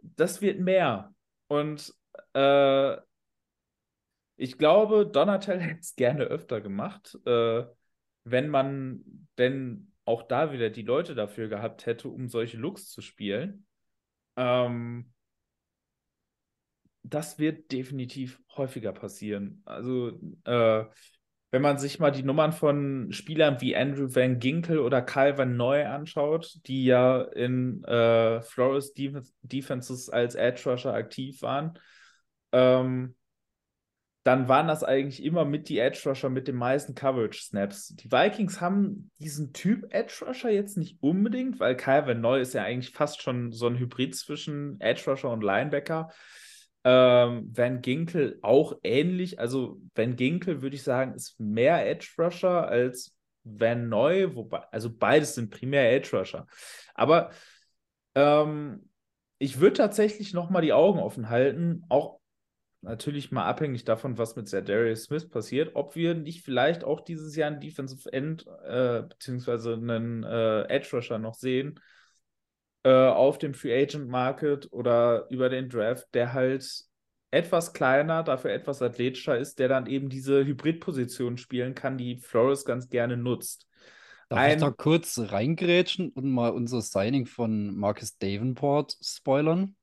Das wird mehr. Und äh, ich glaube, Donatel hätte es gerne öfter gemacht, äh, wenn man denn auch da wieder die Leute dafür gehabt hätte, um solche Looks zu spielen. Ähm, das wird definitiv häufiger passieren. Also, äh, wenn man sich mal die Nummern von Spielern wie Andrew Van Ginkel oder Calvin Neu anschaut, die ja in äh, Flores Def Defenses als Edge Rusher aktiv waren, ähm, dann waren das eigentlich immer mit die Edge Rusher mit den meisten Coverage Snaps. Die Vikings haben diesen Typ Edge Rusher jetzt nicht unbedingt, weil Calvin Neu ist ja eigentlich fast schon so ein Hybrid zwischen Edge Rusher und Linebacker. Ähm, Van Ginkel auch ähnlich. Also Van Ginkel würde ich sagen, ist mehr Edge Rusher als Van Neu, wobei, also beides sind primär Edge Rusher. Aber ähm, ich würde tatsächlich noch mal die Augen offen halten, auch natürlich mal abhängig davon, was mit Darius Smith passiert, ob wir nicht vielleicht auch dieses Jahr einen Defensive End äh, beziehungsweise einen äh, Edge Rusher noch sehen, äh, auf dem Free Agent Market oder über den Draft, der halt etwas kleiner, dafür etwas athletischer ist, der dann eben diese Hybridposition spielen kann, die Flores ganz gerne nutzt. Darf Ein, ich da kurz reingrätschen und mal unser Signing von Marcus Davenport spoilern?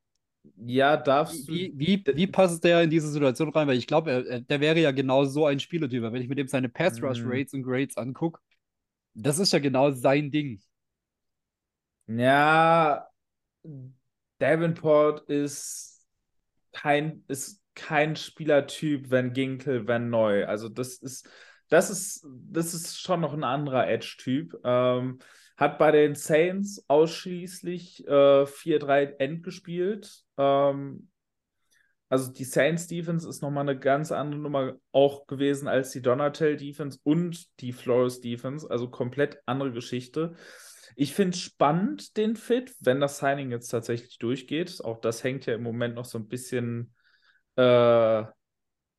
Ja, darfst du. Wie, wie, wie passt der in diese Situation rein? Weil ich glaube, der wäre ja genau so ein Spielertyp. Wenn ich mit dem seine Pass-Rush-Rates mhm. und Grades angucke, das ist ja genau sein Ding. Ja, Davenport ist kein, ist kein Spielertyp, wenn Ginkel, wenn neu. Also das ist, das ist, das ist schon noch ein anderer Edge-Typ. Ähm, hat bei den Saints ausschließlich äh, 4-3 End gespielt. Ähm, also die Saints Defense ist nochmal eine ganz andere Nummer auch gewesen als die Donatel Defense und die Flores Defense. Also komplett andere Geschichte. Ich finde es spannend, den Fit, wenn das Signing jetzt tatsächlich durchgeht. Auch das hängt ja im Moment noch so ein bisschen, äh, ja,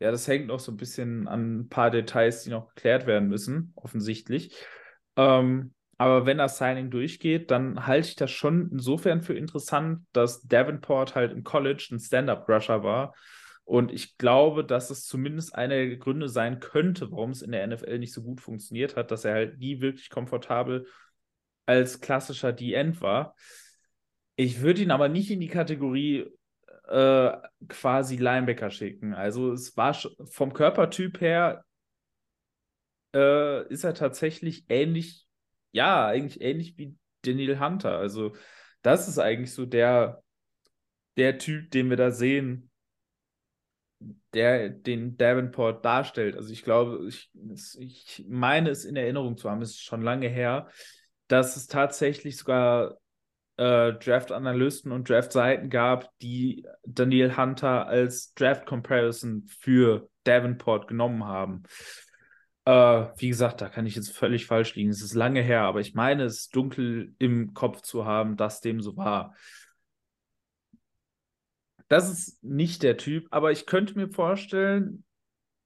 das hängt noch so ein bisschen an ein paar Details, die noch geklärt werden müssen, offensichtlich. Ähm, aber wenn das Signing durchgeht, dann halte ich das schon insofern für interessant, dass Davenport halt im College ein Stand-Up-Rusher war. Und ich glaube, dass es zumindest einer der Gründe sein könnte, warum es in der NFL nicht so gut funktioniert hat, dass er halt nie wirklich komfortabel als klassischer D-End war. Ich würde ihn aber nicht in die Kategorie äh, quasi Linebacker schicken. Also es war vom Körpertyp her äh, ist er tatsächlich ähnlich, ja, eigentlich ähnlich wie Daniel Hunter. Also das ist eigentlich so der, der Typ, den wir da sehen, der den Davenport darstellt. Also ich glaube, ich, ich meine es in Erinnerung zu haben, es ist schon lange her, dass es tatsächlich sogar äh, Draft-Analysten und Draft-Seiten gab, die Daniel Hunter als Draft-Comparison für Davenport genommen haben. Äh, wie gesagt, da kann ich jetzt völlig falsch liegen. Es ist lange her, aber ich meine es dunkel im Kopf zu haben, dass dem so war. Das ist nicht der Typ, aber ich könnte mir vorstellen,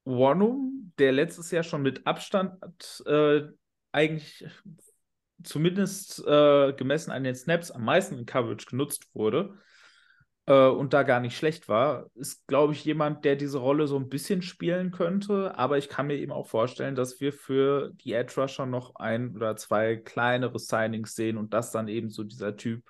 Wonum, der letztes Jahr schon mit Abstand äh, eigentlich zumindest äh, gemessen an den Snaps am meisten in Coverage genutzt wurde äh, und da gar nicht schlecht war, ist, glaube ich, jemand, der diese Rolle so ein bisschen spielen könnte. Aber ich kann mir eben auch vorstellen, dass wir für die Edge Rusher noch ein oder zwei kleinere Signings sehen und das dann eben so dieser Typ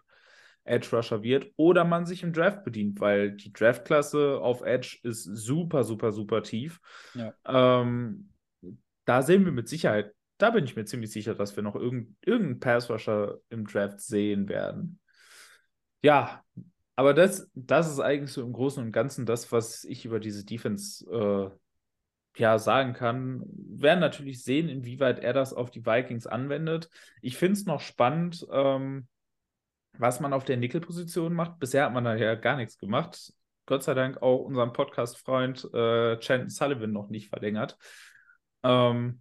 Edge Rusher wird oder man sich im Draft bedient, weil die Draftklasse auf Edge ist super, super, super tief. Ja. Ähm, da sehen wir mit Sicherheit da bin ich mir ziemlich sicher, dass wir noch irgend, irgendeinen Pass-Rusher im Draft sehen werden. Ja, aber das, das ist eigentlich so im Großen und Ganzen das, was ich über diese Defense äh, ja, sagen kann. Wir werden natürlich sehen, inwieweit er das auf die Vikings anwendet. Ich finde es noch spannend, ähm, was man auf der Nickel-Position macht. Bisher hat man da ja gar nichts gemacht. Gott sei Dank auch unseren Podcast-Freund äh, Chandon Sullivan noch nicht verlängert. Ähm,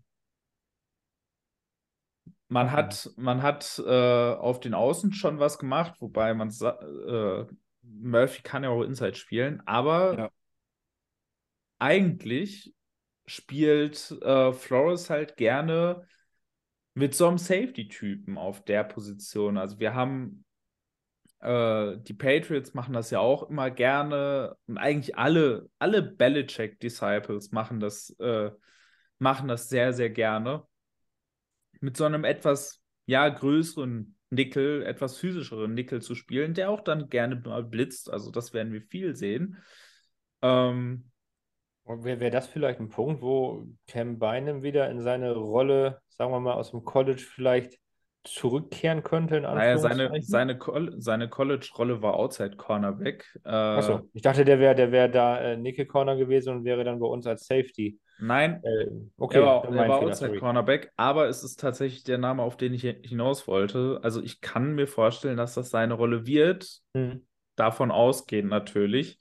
man hat, man hat äh, auf den Außen schon was gemacht, wobei man äh, Murphy kann ja auch Inside spielen, aber Ja. eigentlich spielt äh, Flores halt gerne mit so einem Safety-Typen auf der Position. Also wir haben äh, die Patriots machen das ja auch immer gerne und eigentlich alle, alle Belichick-Disciples machen das, äh, machen das sehr, sehr gerne. Mit so einem etwas, ja, größeren Nickel, etwas physischeren Nickel zu spielen, der auch dann gerne mal blitzt. Also das werden wir viel sehen. Ähm, Wäre wär das vielleicht ein Punkt, wo Cam Bynum wieder in seine Rolle, sagen wir mal, aus dem College vielleicht zurückkehren könnte, in naja, seine, Anführungszeichen? seine, seine College-Rolle war Outside Cornerback. Äh, Achso, ich dachte, der wäre der wär da äh, Nickel Corner gewesen und wäre dann bei uns als Safety. Nein, Äh, okay, er war, er war Fehler, Outside sorry. Cornerback, aber es ist tatsächlich der Name, auf den ich hi- hinaus wollte. Also ich kann mir vorstellen, dass das seine Rolle wird. Hm. Davon ausgehen natürlich,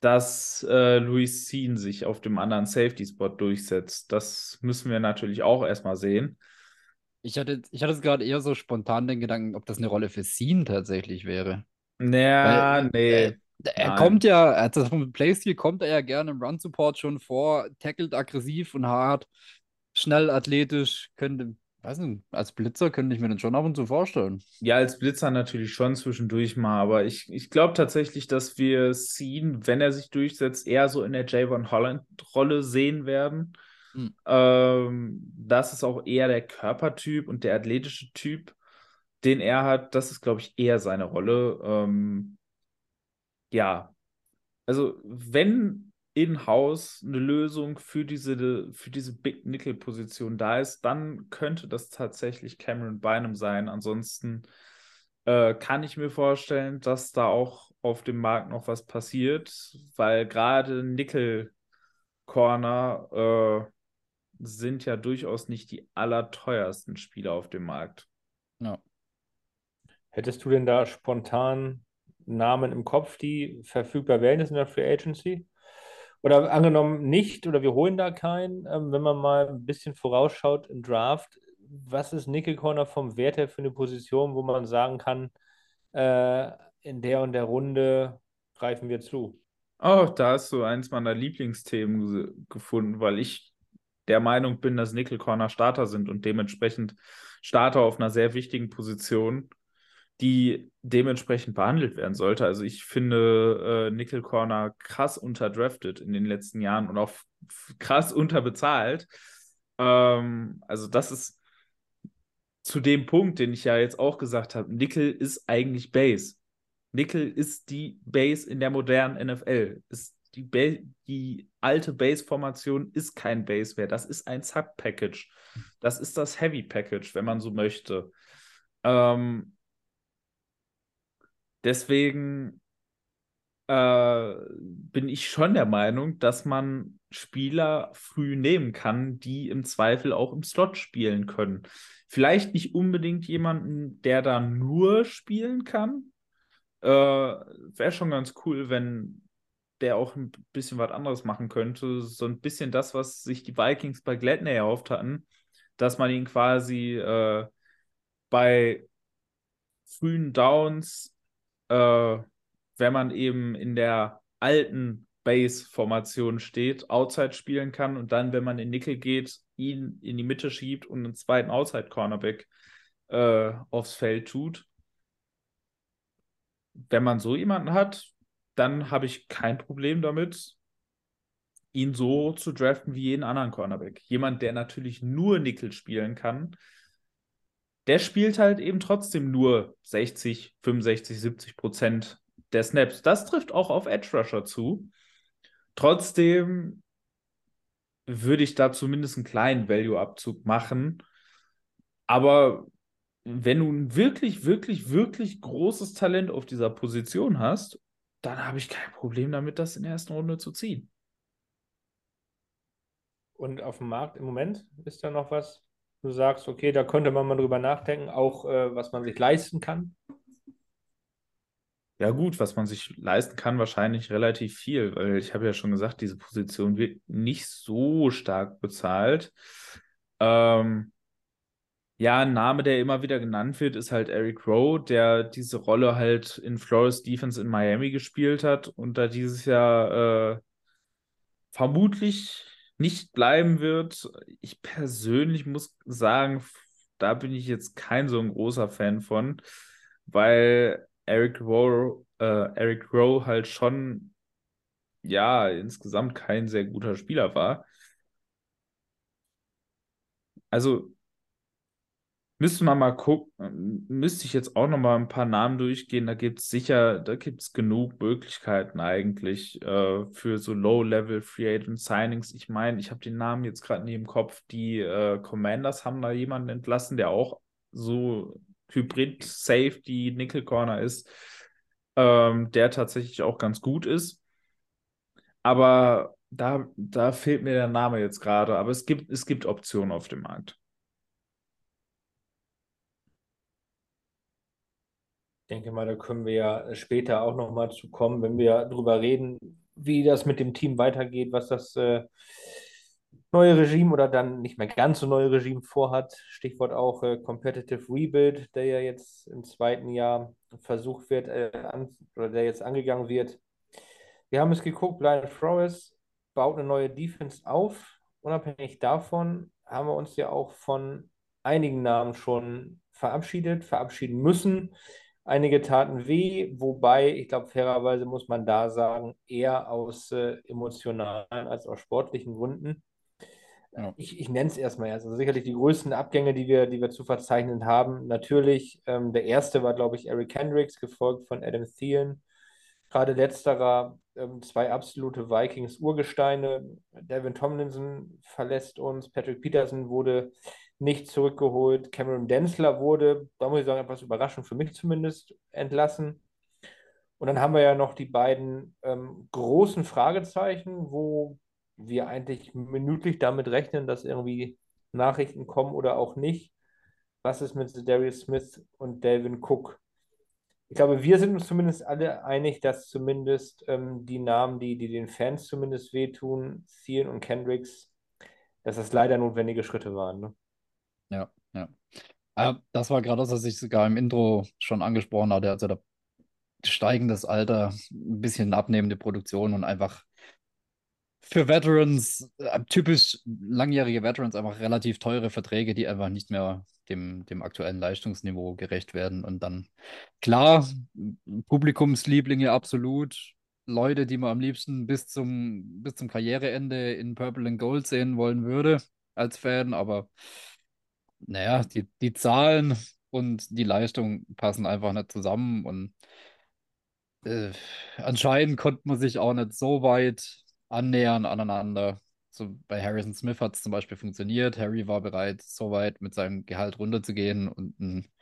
dass äh, Luis Seen sich auf dem anderen Safety-Spot durchsetzt. Das müssen wir natürlich auch erstmal sehen. Ich hatte, ich hatte jetzt gerade eher so spontan den Gedanken, ob das eine Rolle für Scene tatsächlich wäre. Naja, Weil, nee. äh, Er Nein. kommt ja, also vom Playstil kommt er ja gerne im Run-Support schon vor, tackelt aggressiv und hart, schnell, athletisch, könnte, weiß nicht, als Blitzer könnte ich mir den schon ab und zu vorstellen. Ja, als Blitzer natürlich schon zwischendurch mal, aber ich, ich glaube tatsächlich, dass wir Seen, wenn er sich durchsetzt, eher so in der Javon Holland-Rolle sehen werden. Hm. Ähm, das ist auch eher der Körpertyp und der athletische Typ, den er hat. Das ist, glaube ich, eher seine Rolle. Ähm, ja, also wenn in-house eine Lösung für diese, für diese Big Nickel-Position da ist, dann könnte das tatsächlich Cameron Bynum sein. Ansonsten äh, kann ich mir vorstellen, dass da auch auf dem Markt noch was passiert, weil gerade Nickel-Corner äh, sind ja durchaus nicht die allerteuersten Spieler auf dem Markt. Ja. Hättest du denn da spontan Namen im Kopf, die verfügbar wären jetzt in der Free Agency? Oder angenommen nicht, oder wir holen da keinen, ähm, wenn man mal ein bisschen vorausschaut im Draft, was ist Nickel Corner vom Wert her für eine Position, wo man sagen kann, äh, in der und der Runde greifen wir zu? Oh, da hast du eins meiner Lieblingsthemen ge gefunden, weil ich der Meinung bin, dass Nickel Corner Starter sind und dementsprechend Starter auf einer sehr wichtigen Position, die dementsprechend behandelt werden sollte. Also ich finde äh, Nickel Corner krass unterdrafted in den letzten Jahren und auch krass unterbezahlt. Ähm, also das ist zu dem Punkt, den ich ja jetzt auch gesagt habe, Nickel ist eigentlich Base. Nickel ist die Base in der modernen NFL. Ist die, ba die alte Base-Formation ist kein Base mehr. Das ist ein Sub-Package. Das ist das Heavy-Package, wenn man so möchte. Ähm, deswegen äh, bin ich schon der Meinung, dass man Spieler früh nehmen kann, die im Zweifel auch im Slot spielen können. Vielleicht nicht unbedingt jemanden, der da nur spielen kann. Äh, Wäre schon ganz cool, wenn der auch ein bisschen was anderes machen könnte. So ein bisschen das, was sich die Vikings bei Gladney erhofft hatten, dass man ihn quasi äh, bei frühen Downs, äh, wenn man eben in der alten Base-Formation steht, Outside spielen kann und dann, wenn man in Nickel geht, ihn in die Mitte schiebt und einen zweiten Outside-Cornerback äh, aufs Feld tut. Wenn man so jemanden hat, dann habe ich kein Problem damit, ihn so zu draften wie jeden anderen Cornerback. Jemand, der natürlich nur Nickel spielen kann, der spielt halt eben trotzdem nur 60, 65, 70 Prozent der Snaps. Das trifft auch auf Edge Rusher zu. Trotzdem würde ich da zumindest einen kleinen Value-Abzug machen. Aber wenn du ein wirklich, wirklich, wirklich großes Talent auf dieser Position hast, dann habe ich kein Problem damit, das in der ersten Runde zu ziehen. Und auf dem Markt im Moment ist da noch was, du sagst, okay, da könnte man mal drüber nachdenken, auch äh, was man sich leisten kann? Ja, gut, was man sich leisten kann, wahrscheinlich relativ viel, weil ich habe ja schon gesagt, diese Position wird nicht so stark bezahlt. Ähm, ja, ein Name, der immer wieder genannt wird, ist halt Eric Rowe, der diese Rolle halt in Flores Defense in Miami gespielt hat und da dieses Jahr äh, vermutlich nicht bleiben wird. Ich persönlich muss sagen, da bin ich jetzt kein so ein großer Fan von, weil Eric Rowe, äh, Eric Rowe halt schon ja insgesamt kein sehr guter Spieler war. Also Müsste man mal gucken, müsste ich jetzt auch noch mal ein paar Namen durchgehen. Da gibt es sicher, da gibt es genug Möglichkeiten eigentlich äh, für so Low-Level Free Agent Signings. Ich meine, ich habe den Namen jetzt gerade nie im Kopf. Die äh, Commanders haben da jemanden entlassen, der auch so Hybrid-Safety Nickel Corner ist, ähm, der tatsächlich auch ganz gut ist. Aber da, da fehlt mir der Name jetzt gerade. Aber es gibt, es gibt Optionen auf dem Markt. Denke mal, da können wir ja später auch nochmal zu kommen, wenn wir darüber reden, wie das mit dem Team weitergeht, was das äh, neue Regime oder dann nicht mehr ganz so neue Regime vorhat. Stichwort auch äh, Competitive Rebuild, der ja jetzt im zweiten Jahr versucht wird, äh, an, oder der jetzt angegangen wird. Wir haben es geguckt, Blind Flores baut eine neue Defense auf. Unabhängig davon haben wir uns ja auch von einigen Namen schon verabschiedet, verabschieden müssen. Einige taten weh, wobei, ich glaube, fairerweise muss man da sagen, eher aus äh, emotionalen als aus sportlichen Gründen. Ja. Ich, ich nenne es erstmal erst. Also sicherlich die größten Abgänge, die wir, die wir zu verzeichnen haben. Natürlich, ähm, der erste war, glaube ich, Eric Hendricks, gefolgt von Adam Thielen. Gerade letzterer, zwei absolute Vikings-Urgesteine. Devin Tomlinson verlässt uns, Patrick Peterson wurde nicht zurückgeholt. Cameron Densler wurde, da muss ich sagen, etwas überraschend für mich zumindest, entlassen. Und dann haben wir ja noch die beiden ähm, großen Fragezeichen, wo wir eigentlich minütlich damit rechnen, dass irgendwie Nachrichten kommen oder auch nicht. Was ist mit Darius Smith und Delvin Cook? Ich glaube, wir sind uns zumindest alle einig, dass zumindest ähm, die Namen, die, die den Fans zumindest wehtun, Thielen und Kendricks, dass das leider notwendige Schritte waren. Ne? Ja, ja. Äh, das war gerade das, was ich sogar im Intro schon angesprochen hatte. Also der steigendes Alter, ein bisschen abnehmende Produktion und einfach für Veterans, äh, typisch langjährige Veterans, einfach relativ teure Verträge, die einfach nicht mehr dem, dem aktuellen Leistungsniveau gerecht werden. Und dann, klar, Publikumslieblinge absolut. Leute, die man am liebsten bis zum, bis zum Karriereende in Purple and Gold sehen wollen würde als Fan, aber naja, die, die Zahlen und die Leistung passen einfach nicht zusammen und äh, anscheinend konnte man sich auch nicht so weit annähern aneinander. So bei Harrison Smith hat es zum Beispiel funktioniert. Harry war bereit, so weit mit seinem Gehalt runterzugehen und einen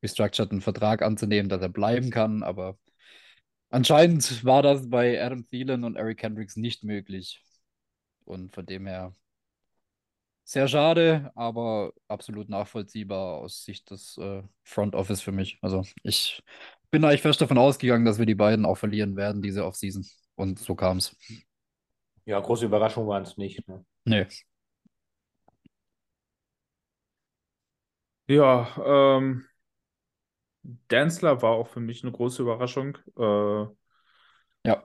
restructureden Vertrag anzunehmen, dass er bleiben kann. Aber anscheinend war das bei Adam Thielen und Eric Hendricks nicht möglich. Und von dem her sehr schade, aber absolut nachvollziehbar aus Sicht des äh, Front Office für mich. Also ich bin eigentlich fest davon ausgegangen, dass wir die beiden auch verlieren werden, diese Offseason. Und so kam es. Ja, große Überraschung waren es nicht. Ne? Nee. Ja, ähm, Densler war auch für mich eine große Überraschung. Äh, ja.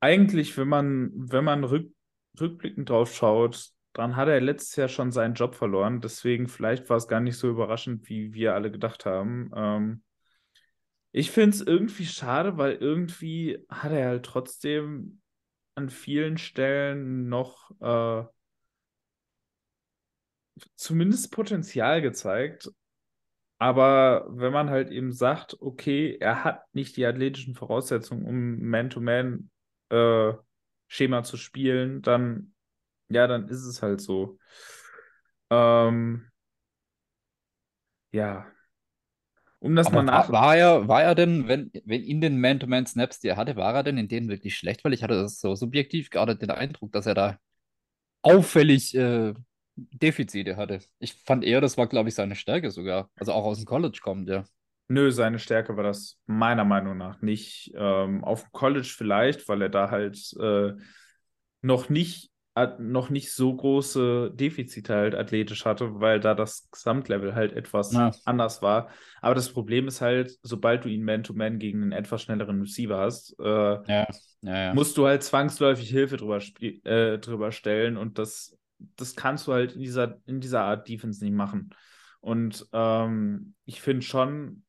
Eigentlich, wenn man, wenn man rück, rückblickend drauf schaut, dann hat er letztes Jahr schon seinen Job verloren. Deswegen vielleicht war es gar nicht so überraschend, wie wir alle gedacht haben. Ähm, ich finde es irgendwie schade, weil irgendwie hat er halt trotzdem an vielen Stellen noch äh, zumindest Potenzial gezeigt. Aber wenn man halt eben sagt, okay, er hat nicht die athletischen Voraussetzungen, um Man-to-Man-Schema äh, zu spielen, dann ja, dann ist es halt so. Ähm, ja. Um das Aber mal war, nach. war er, war er denn, wenn, wenn in den Man-to-Man-Snaps, die er hatte, war er denn in denen wirklich schlecht? Weil ich hatte das so subjektiv gerade den Eindruck, dass er da auffällig äh, Defizite hatte. Ich fand eher, das war, glaube ich, seine Stärke sogar. Also auch aus dem College kommt, ja. Nö, seine Stärke war das meiner Meinung nach nicht. Ähm, auf dem College vielleicht, weil er da halt äh, noch nicht noch nicht so große Defizite halt athletisch hatte, weil da das Gesamtlevel halt etwas ja. anders war. Aber das Problem ist halt, sobald du ihn Man-to-Man -Man gegen einen etwas schnelleren Receiver hast, äh, ja. Ja, musst du halt zwangsläufig Hilfe drüber, äh, drüber stellen und das, das kannst du halt in dieser, in dieser Art Defense nicht machen. Und ähm, ich finde schon,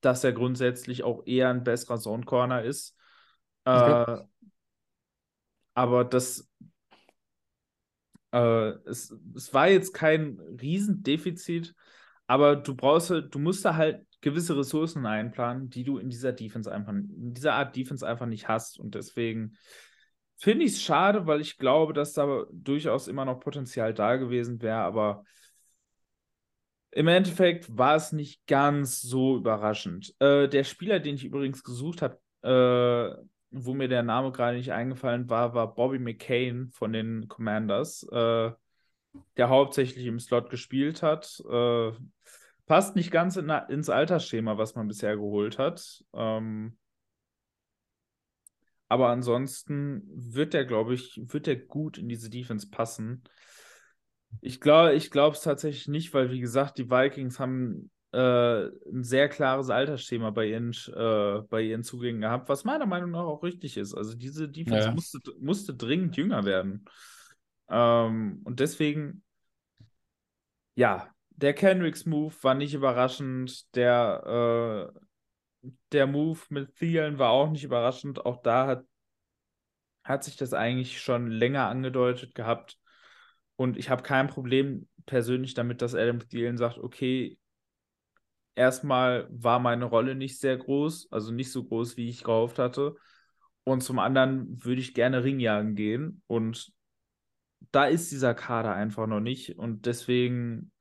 dass er grundsätzlich auch eher ein besserer Zone-Corner ist. Äh, okay. Aber das, äh, es, es war jetzt kein Riesendefizit, aber du brauchst du musst da halt gewisse Ressourcen einplanen, die du in dieser Defense einfach, in dieser Art Defense einfach nicht hast. Und deswegen finde ich es schade, weil ich glaube, dass da durchaus immer noch Potenzial da gewesen wäre, aber im Endeffekt war es nicht ganz so überraschend. Äh, der Spieler, den ich übrigens gesucht habe, äh, wo mir der Name gerade nicht eingefallen war, war Bobby McCain von den Commanders, äh, der hauptsächlich im Slot gespielt hat. Äh, passt nicht ganz in, ins Altersschema, was man bisher geholt hat. Ähm, aber ansonsten wird der, glaube ich, wird der gut in diese Defense passen. Ich glaube, ich glaube es tatsächlich nicht, weil, wie gesagt, die Vikings haben äh, ein sehr klares Altersschema bei ihren, äh, bei ihren Zugängen gehabt, was meiner Meinung nach auch richtig ist. Also diese Defense ja. musste, musste dringend jünger werden. Ähm, und deswegen, ja, der Kendricks-Move war nicht überraschend. Der, äh, der Move mit Thielen war auch nicht überraschend. Auch da hat, hat sich das eigentlich schon länger angedeutet gehabt. Und ich habe kein Problem persönlich damit, dass Adam Thielen sagt, okay, erstmal war meine Rolle nicht sehr groß, also nicht so groß, wie ich gehofft hatte. Und zum anderen würde ich gerne Ringjagen gehen. Und da ist dieser Kader einfach noch nicht. Und deswegen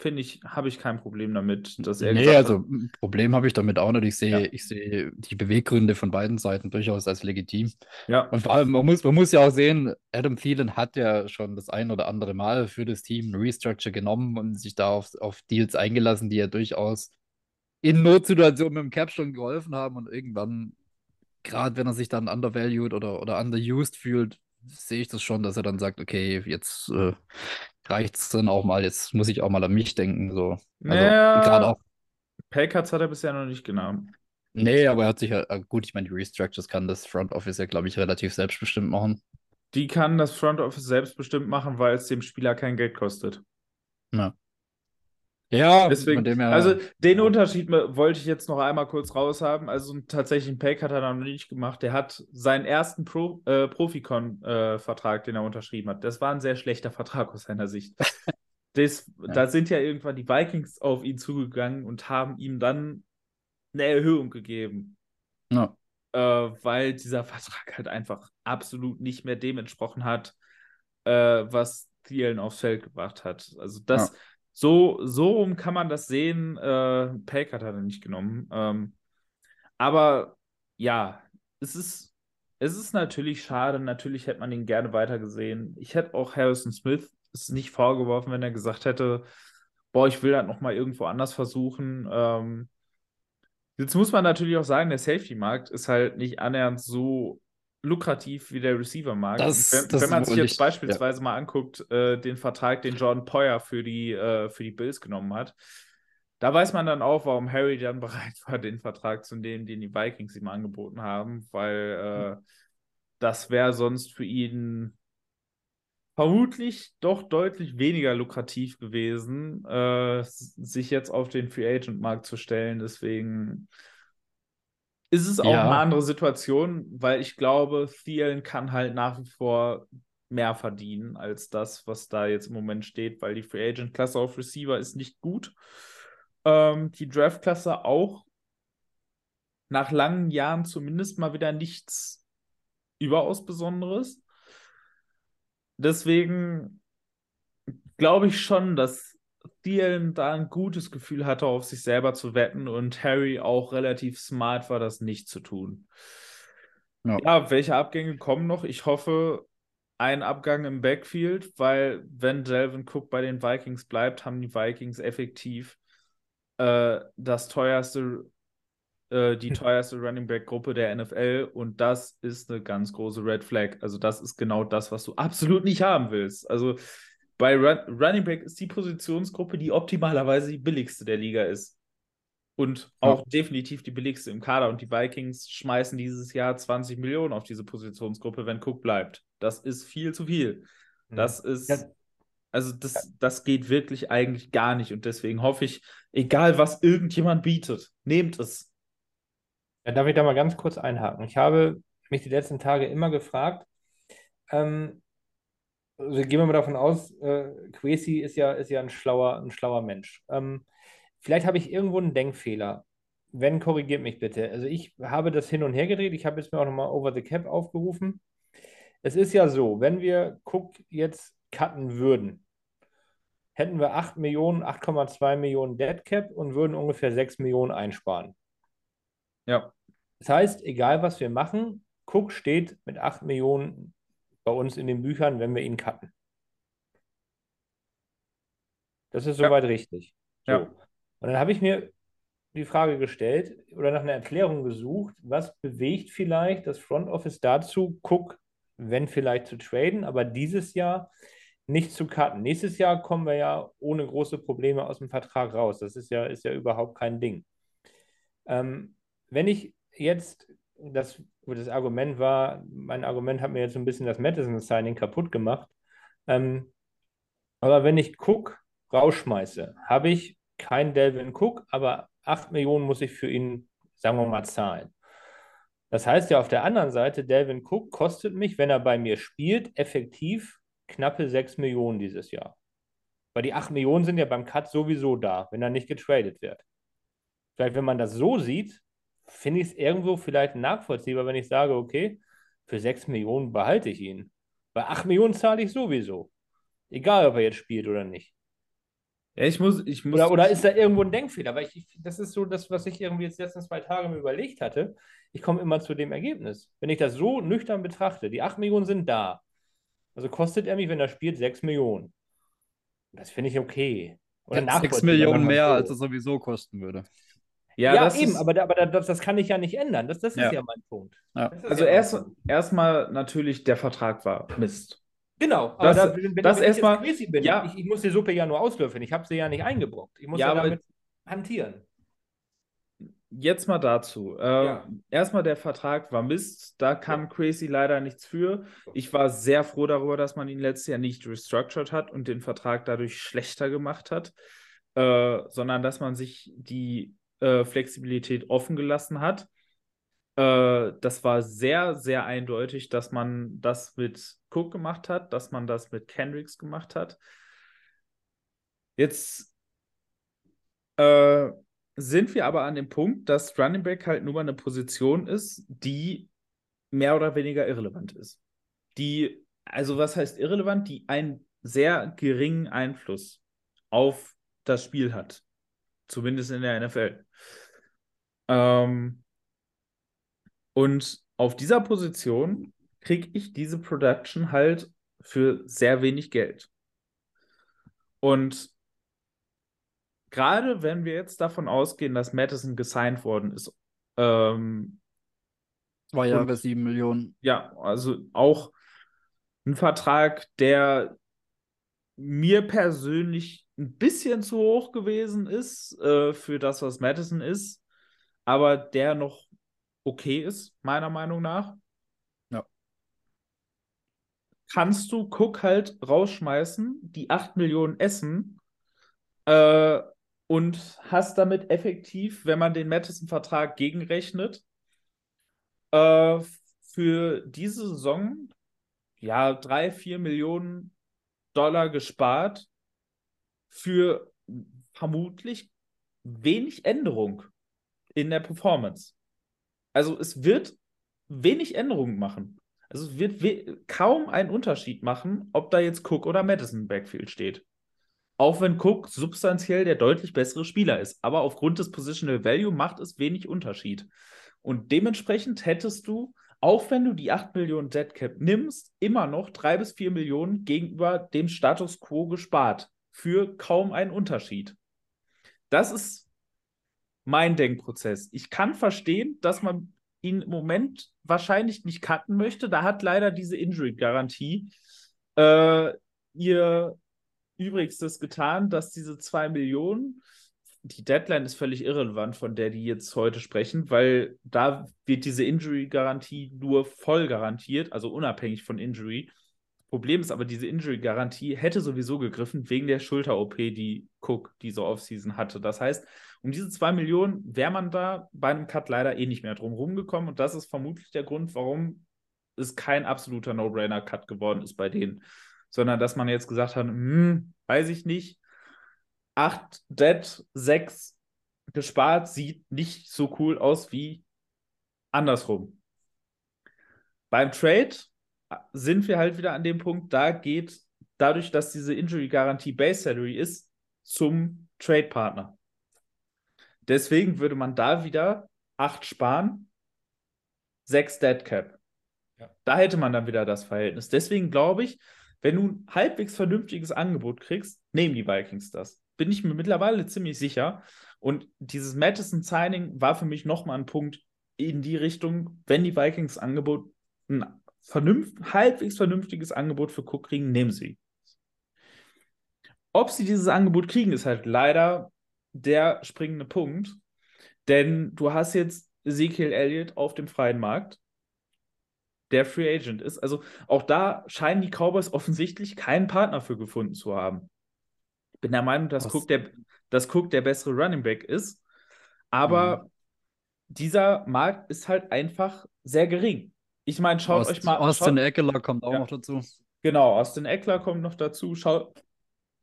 finde ich, habe ich kein Problem damit, dass er. Nee, also ein Problem habe ich damit auch nicht. Ich sehe, ja. ich sehe die Beweggründe von beiden Seiten durchaus als legitim. Ja. Und vor allem, man muss, man muss ja auch sehen, Adam Thielen hat ja schon das ein oder andere Mal für das Team Restructure genommen und sich da auf, auf Deals eingelassen, die ja durchaus in Notsituationen mit dem Cap schon geholfen haben und irgendwann, gerade wenn er sich dann undervalued oder, oder underused fühlt, sehe ich das schon, dass er dann sagt, okay, jetzt äh, reicht es dann auch mal, jetzt muss ich auch mal an mich denken. So. Also ja, gerade auch. Paycuts hat er bisher noch nicht genommen. Nee, aber er hat sich ja, äh, gut, ich meine, die Restructures kann das Front Office ja, glaube ich, relativ selbstbestimmt machen. Die kann das Front Office selbstbestimmt machen, weil es dem Spieler kein Geld kostet. Ja. Ja, deswegen. Her, also den ja. Unterschied wollte ich jetzt noch einmal kurz raushaben. Also tatsächlich ein Pack hat er noch nicht gemacht. Der hat seinen ersten Pro, äh, Profikon-Vertrag, äh, den er unterschrieben hat. Das war ein sehr schlechter Vertrag aus seiner Sicht. das, ja. Da sind ja irgendwann die Vikings auf ihn zugegangen und haben ihm dann eine Erhöhung gegeben. Ja. Äh, weil dieser Vertrag halt einfach absolut nicht mehr dem entsprochen hat, äh, was Thielen aufs Feld gebracht hat. Also das. So, so rum kann man das sehen. Äh, Pelkat hat er nicht genommen. Ähm, aber ja, es ist, es ist natürlich schade. Natürlich hätte man ihn gerne weitergesehen. Ich hätte auch Harrison Smith es nicht vorgeworfen, wenn er gesagt hätte, boah, ich will das nochmal irgendwo anders versuchen. Ähm, jetzt muss man natürlich auch sagen, der Safety-Markt ist halt nicht annähernd so lukrativ wie der Receiver-Markt. Wenn, wenn man sich jetzt beispielsweise ja. mal anguckt, äh, den Vertrag, den Jordan Poyer für die, äh, für die Bills genommen hat, da weiß man dann auch, warum Harry dann bereit war, den Vertrag zu nehmen, den die Vikings ihm angeboten haben, weil äh, das wäre sonst für ihn vermutlich doch deutlich weniger lukrativ gewesen, äh, sich jetzt auf den Free Agent Markt zu stellen. Deswegen ist es auch ja. eine andere Situation, weil ich glaube, Thielen kann halt nach wie vor mehr verdienen als das, was da jetzt im Moment steht, weil die Free Agent Klasse auf Receiver ist nicht gut. Ähm, die Draft Klasse auch nach langen Jahren zumindest mal wieder nichts überaus Besonderes. Deswegen glaube ich schon, dass Thielen da ein gutes Gefühl hatte, auf sich selber zu wetten und Harry auch relativ smart war, das nicht zu tun. Ja, ja welche Abgänge kommen noch? Ich hoffe, ein Abgang im Backfield, weil wenn Delvin Cook bei den Vikings bleibt, haben die Vikings effektiv äh, das teuerste, äh, die teuerste Running Back Gruppe der NFL und das ist eine ganz große Red Flag. Also das ist genau das, was du absolut nicht haben willst. Also bei Run Running Back ist die Positionsgruppe, die optimalerweise die billigste der Liga ist. Und auch ja. definitiv die billigste im Kader. Und die Vikings schmeißen dieses Jahr 20 Millionen auf diese Positionsgruppe, wenn Cook bleibt. Das ist viel zu viel. Mhm. Das ist. Ja. Also, das, das geht wirklich eigentlich gar nicht. Und deswegen hoffe ich, egal was irgendjemand bietet, nehmt es. Ja, darf ich da mal ganz kurz einhaken? Ich habe mich die letzten Tage immer gefragt, ähm, also gehen wir mal davon aus, äh, Quesi ist ja, ist ja ein schlauer, ein schlauer Mensch. Ähm, Vielleicht habe ich irgendwo einen Denkfehler. Wenn, korrigiert mich bitte. Also ich habe das hin und her gedreht. Ich habe jetzt mir auch nochmal Over the Cap aufgerufen. Es ist ja so, wenn wir Cook jetzt cutten würden, hätten wir 8 Millionen, 8,2 Millionen Dead Cap und würden ungefähr 6 Millionen einsparen. Ja. Das heißt, egal was wir machen, Cook steht mit 8 Millionen bei uns in den Büchern, wenn wir ihn cutten. Das ist soweit ja. richtig. So. Ja. Und dann habe ich mir die Frage gestellt oder nach einer Erklärung gesucht, was bewegt vielleicht das Front Office dazu, Cook, wenn vielleicht zu traden, aber dieses Jahr nicht zu cutten. Nächstes Jahr kommen wir ja ohne große Probleme aus dem Vertrag raus. Das ist ja, ist ja überhaupt kein Ding. Ähm, wenn ich jetzt, das, das Argument war, mein Argument hat mir jetzt so ein bisschen das Madison-Signing kaputt gemacht. Ähm, aber wenn ich Cook rausschmeiße, habe ich kein Delvin Cook, aber 8 Millionen muss ich für ihn, sagen wir mal, zahlen. Das heißt ja auf der anderen Seite, Delvin Cook kostet mich, wenn er bei mir spielt, effektiv knappe 6 Millionen dieses Jahr. Weil die 8 Millionen sind ja beim Cut sowieso da, wenn er nicht getradet wird. Vielleicht, wenn man das so sieht, finde ich es irgendwo vielleicht nachvollziehbar, wenn ich sage, okay, für 6 Millionen behalte ich ihn. Bei 8 Millionen zahle ich sowieso. Egal, ob er jetzt spielt oder nicht. Ja, ich muss, ich muss. Oder, oder ist da irgendwo ein Denkfehler? Weil ich, das ist so das, was ich irgendwie jetzt letzten zwei Tage mir überlegt hatte. Ich komme immer zu dem Ergebnis. Wenn ich das so nüchtern betrachte, die 8 Millionen sind da. Also kostet er mich, wenn er spielt, 6 Millionen. Das finde ich okay. Oder ja, 6 Millionen mehr, so. als er sowieso kosten würde. Ja, ja eben, ist... aber, aber das, das, kann ich ja nicht ändern. Das, das ist ja, ja mein Punkt. Also erst, erstmal natürlich, der Vertrag war Mist. Genau, aber das, da, wenn, das wenn erstmal, ich bin, ja. ich, ich, muss die Suppe ja nur auslöffeln. Ich habe sie ja nicht eingebrockt. Ich muss ja, ja damit hantieren. Jetzt mal dazu. Äh, ja. Erstmal, der Vertrag war Mist. Da kann ja. Crazy leider nichts für. Ich war sehr froh darüber, dass man ihn letztes Jahr nicht restructured hat und den Vertrag dadurch schlechter gemacht hat, äh, sondern dass man sich die äh, Flexibilität offen gelassen hat. Äh, das war sehr, sehr eindeutig, dass man das mit Cook gemacht hat, dass man das mit Kendricks gemacht hat. Jetzt äh, sind wir aber an dem Punkt, dass Running Back halt nur mal eine Position ist, die mehr oder weniger irrelevant ist. Die, also was heißt irrelevant? Die einen sehr geringen Einfluss auf das Spiel hat. Zumindest in der NFL. Ähm, und auf dieser Position kriege ich diese Production halt für sehr wenig Geld. Und gerade wenn wir jetzt davon ausgehen, dass Madison gesigned worden ist, ähm, zwei Jahre, sieben Millionen. Ja, also auch ein Vertrag, der mir persönlich ein bisschen zu hoch gewesen ist äh, für das, was Madison ist, aber der noch okay ist, meiner Meinung nach. Ja. Kannst du Cook halt rausschmeißen, die 8 Millionen essen äh, und hast damit effektiv, wenn man den Madison-Vertrag gegenrechnet, äh, für diese Saison ja 3, 4 Millionen Dollar gespart für vermutlich wenig Änderung in der Performance. Also es wird wenig Änderungen machen. Also es wird kaum einen Unterschied machen, ob da jetzt Cook oder Madison Backfield steht. Auch wenn Cook substanziell der deutlich bessere Spieler ist. Aber aufgrund des Positional Value macht es wenig Unterschied. Und dementsprechend hättest du auch wenn du die 8 Millionen Dead Cap nimmst, immer noch 3 bis 4 Millionen gegenüber dem Status quo gespart. Für kaum einen Unterschied. Das ist mein Denkprozess. Ich kann verstehen, dass man ihn im Moment wahrscheinlich nicht cutten möchte. Da hat leider diese Injury-Garantie äh, ihr Übrigstes getan, dass diese 2 Millionen die Deadline ist völlig irrelevant, von der die jetzt heute sprechen, weil da wird diese Injury-Garantie nur voll garantiert, also unabhängig von Injury. Problem ist aber, diese Injury-Garantie hätte sowieso gegriffen wegen der Schulter-OP, die Cook diese Offseason hatte. Das heißt, um diese 2 Millionen wäre man da bei einem Cut leider eh nicht mehr drum rumgekommen und das ist vermutlich der Grund, warum es kein absoluter No-Brainer-Cut geworden ist bei denen, sondern dass man jetzt gesagt hat, hm, weiß ich nicht, 8 Dead, 6 gespart, sieht nicht so cool aus wie andersrum. Beim Trade sind wir halt wieder an dem Punkt, da geht dadurch, dass diese Injury-Garantie Base Salary ist, zum Trade-Partner. Deswegen würde man da wieder 8 sparen, 6 Dead Cap. Ja. Da hätte man dann wieder das Verhältnis. Deswegen glaube ich, wenn du ein halbwegs vernünftiges Angebot kriegst, nehmen die Vikings das bin ich mir mittlerweile ziemlich sicher. Und dieses Madison-Signing war für mich nochmal ein Punkt in die Richtung, wenn die Vikings Angebot, ein vernünft, halbwegs vernünftiges Angebot für Cook kriegen, nehmen sie. Ob sie dieses Angebot kriegen, ist halt leider der springende Punkt. Denn du hast jetzt Ezekiel Elliott auf dem freien Markt, der Free Agent ist. Also auch da scheinen die Cowboys offensichtlich keinen Partner für gefunden zu haben bin der Meinung, dass Cook der, dass Cook der bessere Running Back ist. Aber mhm. dieser Markt ist halt einfach sehr gering. Ich meine, schaut Ost, euch mal. Austin schaut, Eckler kommt auch ja. noch dazu. Genau, Austin Eckler kommt noch dazu. Schaut,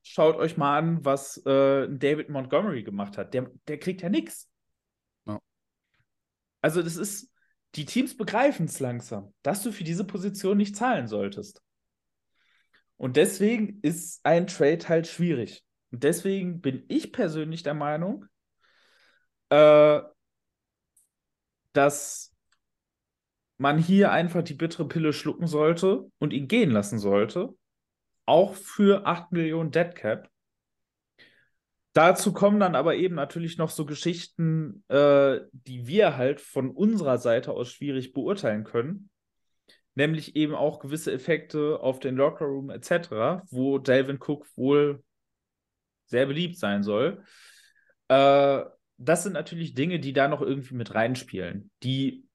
schaut euch mal an, was äh, David Montgomery gemacht hat. Der, der kriegt ja nichts. Ja. Also, das ist, die Teams begreifen es langsam, dass du für diese Position nicht zahlen solltest. Und deswegen ist ein Trade halt schwierig. Und deswegen bin ich persönlich der Meinung, äh, dass man hier einfach die bittere Pille schlucken sollte und ihn gehen lassen sollte. Auch für 8 Millionen Deadcap. Dazu kommen dann aber eben natürlich noch so Geschichten, äh, die wir halt von unserer Seite aus schwierig beurteilen können. Nämlich eben auch gewisse Effekte auf den Lockerroom etc., wo Delvin Cook wohl sehr beliebt sein soll. Äh, das sind natürlich Dinge, die da noch irgendwie mit reinspielen, die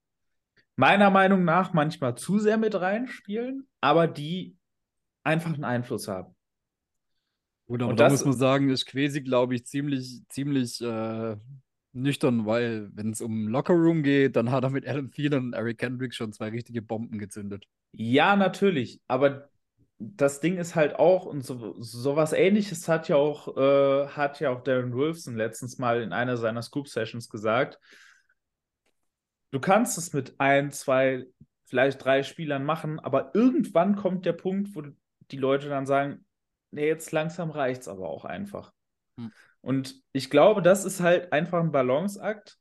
meiner Meinung nach manchmal zu sehr mit reinspielen, aber die einfach einen Einfluss haben. Gut, aber da muss man sagen, ist Quesi, glaube ich, ziemlich, ziemlich äh, nüchtern, weil wenn es um Lockerroom geht, dann hat er mit Adam Thielen und Eric Kendrick schon zwei richtige Bomben gezündet. Ja, natürlich, aber das Ding ist halt auch, und so, sowas ähnliches hat ja auch, äh, hat ja auch Darren Wolfson letztens mal in einer seiner Scoop-Sessions gesagt. Du kannst es mit ein, zwei, vielleicht drei Spielern machen, aber irgendwann kommt der Punkt, wo die Leute dann sagen, nee, jetzt langsam reicht es aber auch einfach. Hm. Und ich glaube, das ist halt einfach ein Balanceakt,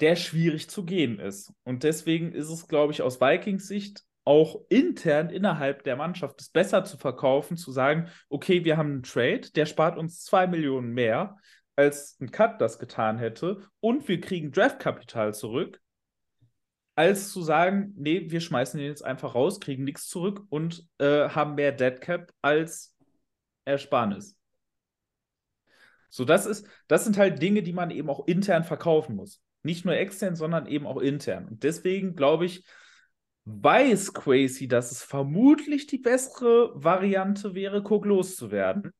der schwierig zu gehen ist. Und deswegen ist es, glaube ich, aus Vikings Sicht auch intern innerhalb der Mannschaft es besser zu verkaufen, zu sagen, okay, wir haben einen Trade, der spart uns zwei Millionen mehr, als ein Cut das getan hätte, und wir kriegen Draftkapital zurück, als zu sagen, nee, wir schmeißen den jetzt einfach raus, kriegen nichts zurück und äh, haben mehr Deadcap als Ersparnis. So, das ist, das sind halt Dinge, die man eben auch intern verkaufen muss. Nicht nur extern, sondern eben auch intern. Und deswegen glaube ich, weiß Quasi, dass es vermutlich die bessere Variante wäre, Cook loszuwerden.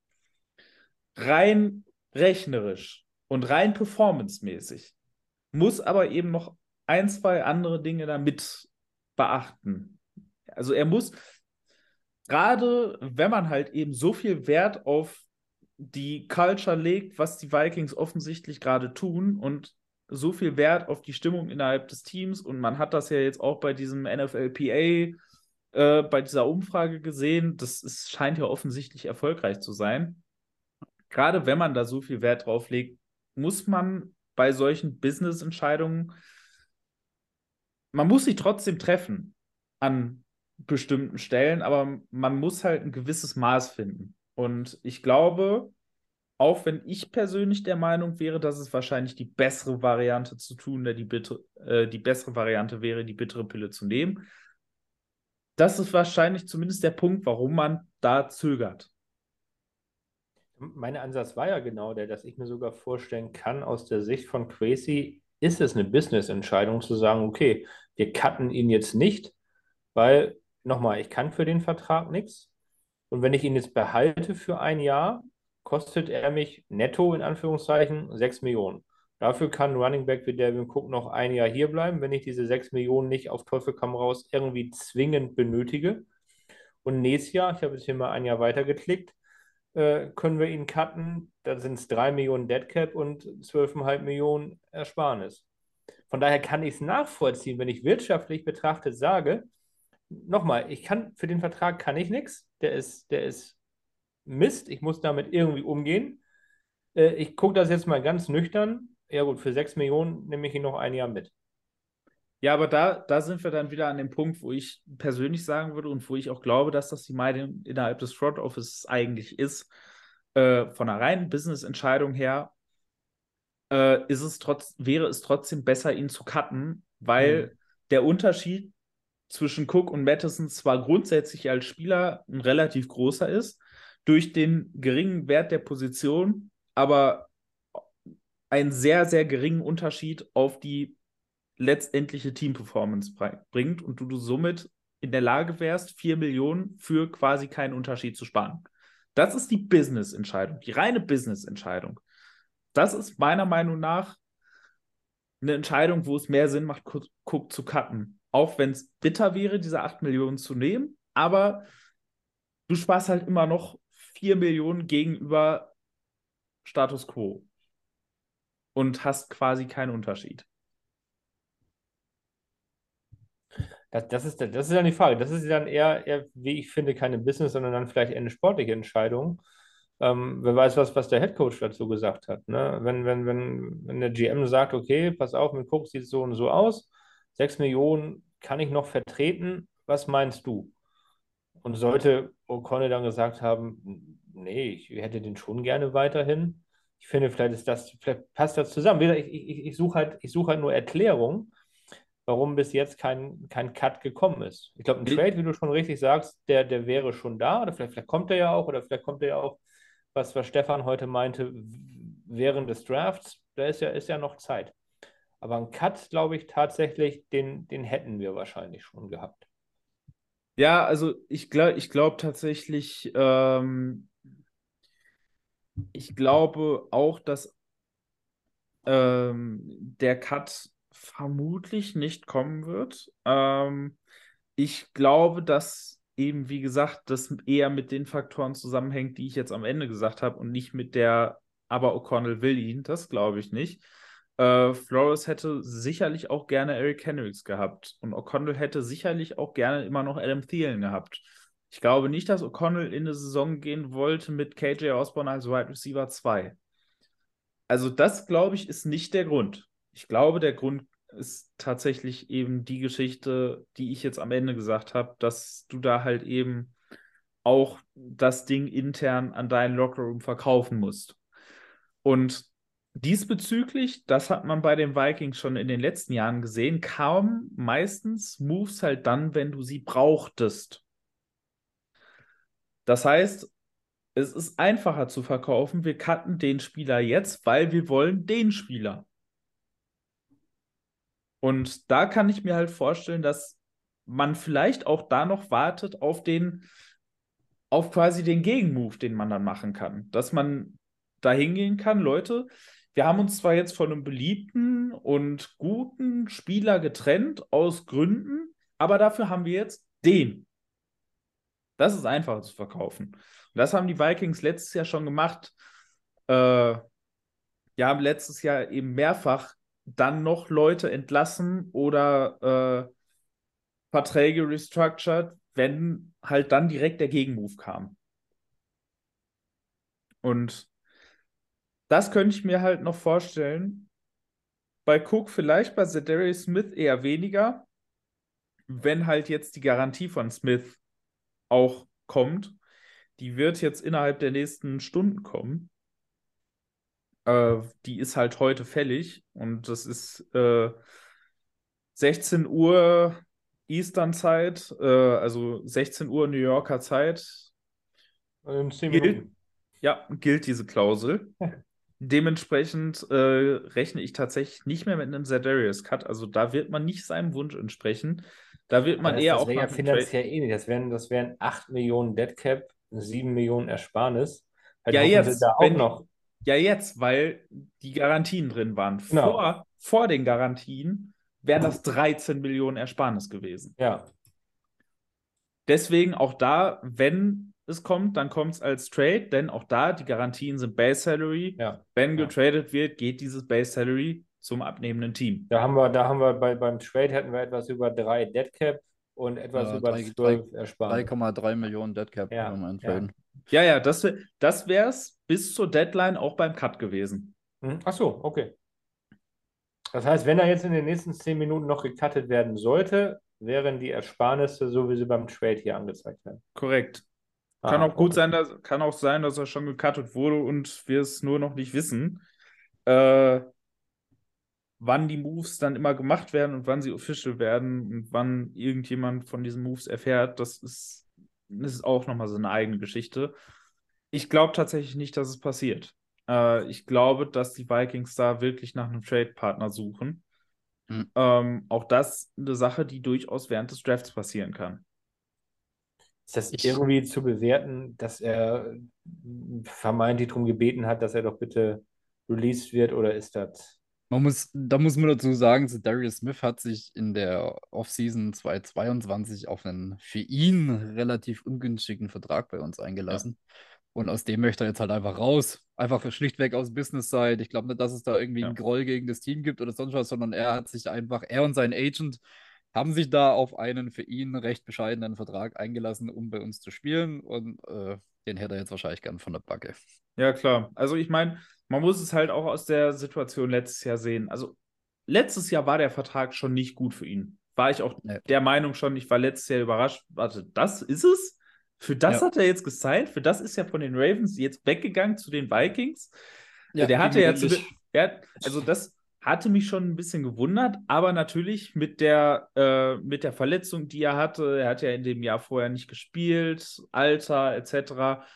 Rein rechnerisch und rein performancemäßig. Muss aber eben noch ein, zwei andere Dinge damit beachten. Also er muss, gerade wenn man halt eben so viel Wert auf die Culture legt, was die Vikings offensichtlich gerade tun und so viel Wert auf die Stimmung innerhalb des Teams und man hat das ja jetzt auch bei diesem NFLPA, äh, bei dieser Umfrage gesehen. Das ist, scheint ja offensichtlich erfolgreich zu sein. Gerade wenn man da so viel Wert drauf legt, muss man bei solchen Business-Entscheidungen man muss sich trotzdem treffen an bestimmten Stellen, aber man muss halt ein gewisses Maß finden. Und ich glaube, auch wenn ich persönlich der Meinung wäre, dass es wahrscheinlich die bessere Variante zu tun, die, bitter, äh, die bessere Variante wäre, die bittere Pille zu nehmen, das ist wahrscheinlich zumindest der Punkt, warum man da zögert. Mein Ansatz war ja genau der, dass ich mir sogar vorstellen kann, aus der Sicht von Crazy ist es eine Business-Entscheidung zu sagen, okay, wir cutten ihn jetzt nicht, weil, nochmal, ich kann für den Vertrag nichts. Und wenn ich ihn jetzt behalte für ein Jahr, kostet er mich netto in Anführungszeichen 6 Millionen. Dafür kann Running Back wie Devin Cook noch ein Jahr hier bleiben, wenn ich diese 6 Millionen nicht auf Teufel komm raus irgendwie zwingend benötige. Und nächstes Jahr, ich habe jetzt hier mal ein Jahr weiter geklickt, äh, können wir ihn cutten. Da sind es 3 Millionen Deadcap und 12,5 Millionen Ersparnis. Von daher kann ich es nachvollziehen, wenn ich wirtschaftlich betrachtet sage, nochmal, ich kann für den Vertrag kann ich nichts. Der ist, der ist Mist. Ich muss damit irgendwie umgehen. Äh, ich gucke das jetzt mal ganz nüchtern ja gut, für 6 Millionen nehme ich ihn noch ein Jahr mit. Ja, aber da, da sind wir dann wieder an dem Punkt, wo ich persönlich sagen würde und wo ich auch glaube, dass das die Meinung innerhalb des Front Office eigentlich ist, äh, von einer reinen Business-Entscheidung her, äh, ist es trotz, wäre es trotzdem besser, ihn zu cutten, weil mhm. der Unterschied zwischen Cook und Madison zwar grundsätzlich als Spieler ein relativ großer ist, durch den geringen Wert der Position, aber einen sehr, sehr geringen Unterschied auf die letztendliche Team-Performance bringt und du, du somit in der Lage wärst, 4 Millionen für quasi keinen Unterschied zu sparen. Das ist die Business-Entscheidung, die reine Business-Entscheidung. Das ist meiner Meinung nach eine Entscheidung, wo es mehr Sinn macht, Cook zu cutten. Auch wenn es bitter wäre, diese 8 Millionen zu nehmen, aber du sparst halt immer noch 4 Millionen gegenüber Status Quo und hast quasi keinen Unterschied. Das, das, ist, das ist dann die Frage. Das ist dann eher, eher, wie ich finde, keine Business, sondern dann vielleicht eher eine sportliche Entscheidung. Ähm, wer weiß, was, was der Headcoach dazu gesagt hat. Ne? Wenn, wenn, wenn, wenn der GM sagt, okay, pass auf, mit Cook sieht es so und so aus, 6 Millionen kann ich noch vertreten, was meinst du? Und sollte O'Connell dann gesagt haben, nee, ich hätte den schon gerne weiterhin, ich finde, vielleicht ist das, vielleicht passt das zusammen. Ich, ich, ich suche halt, such halt nur Erklärung, warum bis jetzt kein, kein Cut gekommen ist. Ich glaube, ein Trade, wie du schon richtig sagst, der, der wäre schon da, oder vielleicht, vielleicht kommt er ja auch, oder vielleicht kommt er ja auch, was, was Stefan heute meinte, während des Drafts, da ist ja, ist ja noch Zeit. Aber ein Cut, glaube ich, tatsächlich, den, den hätten wir wahrscheinlich schon gehabt. Ja, also ich glaube ich glaub tatsächlich, ähm, ich glaube auch, dass ähm, der Cut vermutlich nicht kommen wird. Ähm, ich glaube, dass eben, wie gesagt, das eher mit den Faktoren zusammenhängt, die ich jetzt am Ende gesagt habe und nicht mit der, aber O'Connell will ihn. Das glaube ich nicht. Äh, Flores hätte sicherlich auch gerne Eric Hendricks gehabt und O'Connell hätte sicherlich auch gerne immer noch Adam Thielen gehabt. Ich glaube nicht, dass O'Connell in eine Saison gehen wollte mit KJ Osborne als Wide Receiver 2. Also das, glaube ich, ist nicht der Grund. Ich glaube, der Grund ist tatsächlich eben die Geschichte, die ich jetzt am Ende gesagt habe, dass du da halt eben auch das Ding intern an deinen Lockerroom verkaufen musst. Und diesbezüglich, das hat man bei den Vikings schon in den letzten Jahren gesehen, kaum meistens Moves halt dann, wenn du sie brauchtest. Das heißt, es ist einfacher zu verkaufen. Wir cutten den Spieler jetzt, weil wir wollen den Spieler. Und da kann ich mir halt vorstellen, dass man vielleicht auch da noch wartet auf den, auf quasi den Gegenmove, den man dann machen kann. Dass man da hingehen kann, Leute, wir haben uns zwar jetzt von einem beliebten und guten Spieler getrennt aus Gründen, aber dafür haben wir jetzt den. Das ist einfacher zu verkaufen. Und das haben die Vikings letztes Jahr schon gemacht. Äh, die haben letztes Jahr eben mehrfach dann noch Leute entlassen oder äh, Verträge restructured, wenn halt dann direkt der Gegenmove kam. Und das könnte ich mir halt noch vorstellen. Bei Cook vielleicht, bei Zedarius Smith eher weniger. wenn halt jetzt die Garantie von Smith auch kommt, die wird jetzt innerhalb der nächsten Stunden kommen. Äh, die ist halt heute fällig und das ist äh, 16 Uhr Eastern-Zeit, äh, also 16 Uhr New Yorker Zeit. 10 Gilt, ja, gilt diese Klausel. Dementsprechend äh, rechne ich tatsächlich nicht mehr mit einem Zedarius Cut. Also da wird man nicht seinem Wunsch entsprechen. Da wird man Das, eher das auch wäre ja finanziell ähnlich. Das wären, das wären 8 Millionen Deadcap, 7 Millionen Ersparnis. Halt Ja, jetzt, da auch wenn- noch. Ja, jetzt, weil die Garantien drin waren. Genau. Vor, vor den Garantien wären das 13 Millionen Ersparnis gewesen. Ja, Deswegen auch da, wenn es kommt, dann kommt es als Trade, denn auch da die Garantien sind Base Salary. ja. Wenn Ja. getradet wird, geht dieses Base Salary zum abnehmenden Team. Da haben wir, da haben wir bei, beim Trade hätten wir etwas über 3 Deadcap und etwas Ja, über drei- 12 Ersparnis. 3,3 Millionen Deadcap Ja, kann man ja. Ja, das, das wäre es bis zur Deadline auch beim Cut gewesen. Mhm. Ach so, okay. Das heißt, wenn er jetzt in den nächsten 10 Minuten noch gecuttet werden sollte, wären die Ersparnisse so, wie sie beim Trade hier angezeigt werden. Korrekt. Ah, Kann auch gut okay. sein, dass, kann auch sein, dass er schon gecuttet wurde und wir es nur noch nicht wissen. Äh, wann die Moves dann immer gemacht werden und wann sie official werden und wann irgendjemand von diesen Moves erfährt, das ist, ist auch nochmal so eine eigene Geschichte. Ich glaube tatsächlich nicht, dass es passiert. Äh, ich glaube, dass die Vikings da wirklich nach einem Trade-Partner suchen. Hm. Ähm, auch das eine Sache, die durchaus während des Drafts passieren kann. Ist das irgendwie zu bewerten, dass er vermeintlich darum gebeten hat, dass er doch bitte released wird, oder ist das? Man muss, da muss man dazu sagen, so Darius Smith hat sich in der Offseason 2022 auf einen für ihn relativ ungünstigen Vertrag bei uns eingelassen. Und aus dem möchte er jetzt halt einfach raus. Einfach schlichtweg aus Business-Side. Ich glaube nicht, dass es da irgendwie Ja. einen Groll gegen das Team gibt oder sonst was, sondern er hat sich einfach, er und sein Agent haben sich da auf einen für ihn recht bescheidenen Vertrag eingelassen, um bei uns zu spielen. Und äh, den hätte er jetzt wahrscheinlich gern von der Backe. Ja, klar. Also ich meine, man muss es halt auch aus der Situation letztes Jahr sehen. Also letztes Jahr war der Vertrag schon nicht gut für ihn. War ich auch Nee. der Meinung schon, ich war letztes Jahr überrascht. Warte, das ist es? Für das Ja. hat er jetzt gesigned? Für das ist er von den Ravens jetzt weggegangen zu den Vikings? Ja, der hatte ja zu also das hatte mich schon ein bisschen gewundert, aber natürlich mit der, äh, mit der Verletzung, die er hatte, er hat ja in dem Jahr vorher nicht gespielt, Alter etc.,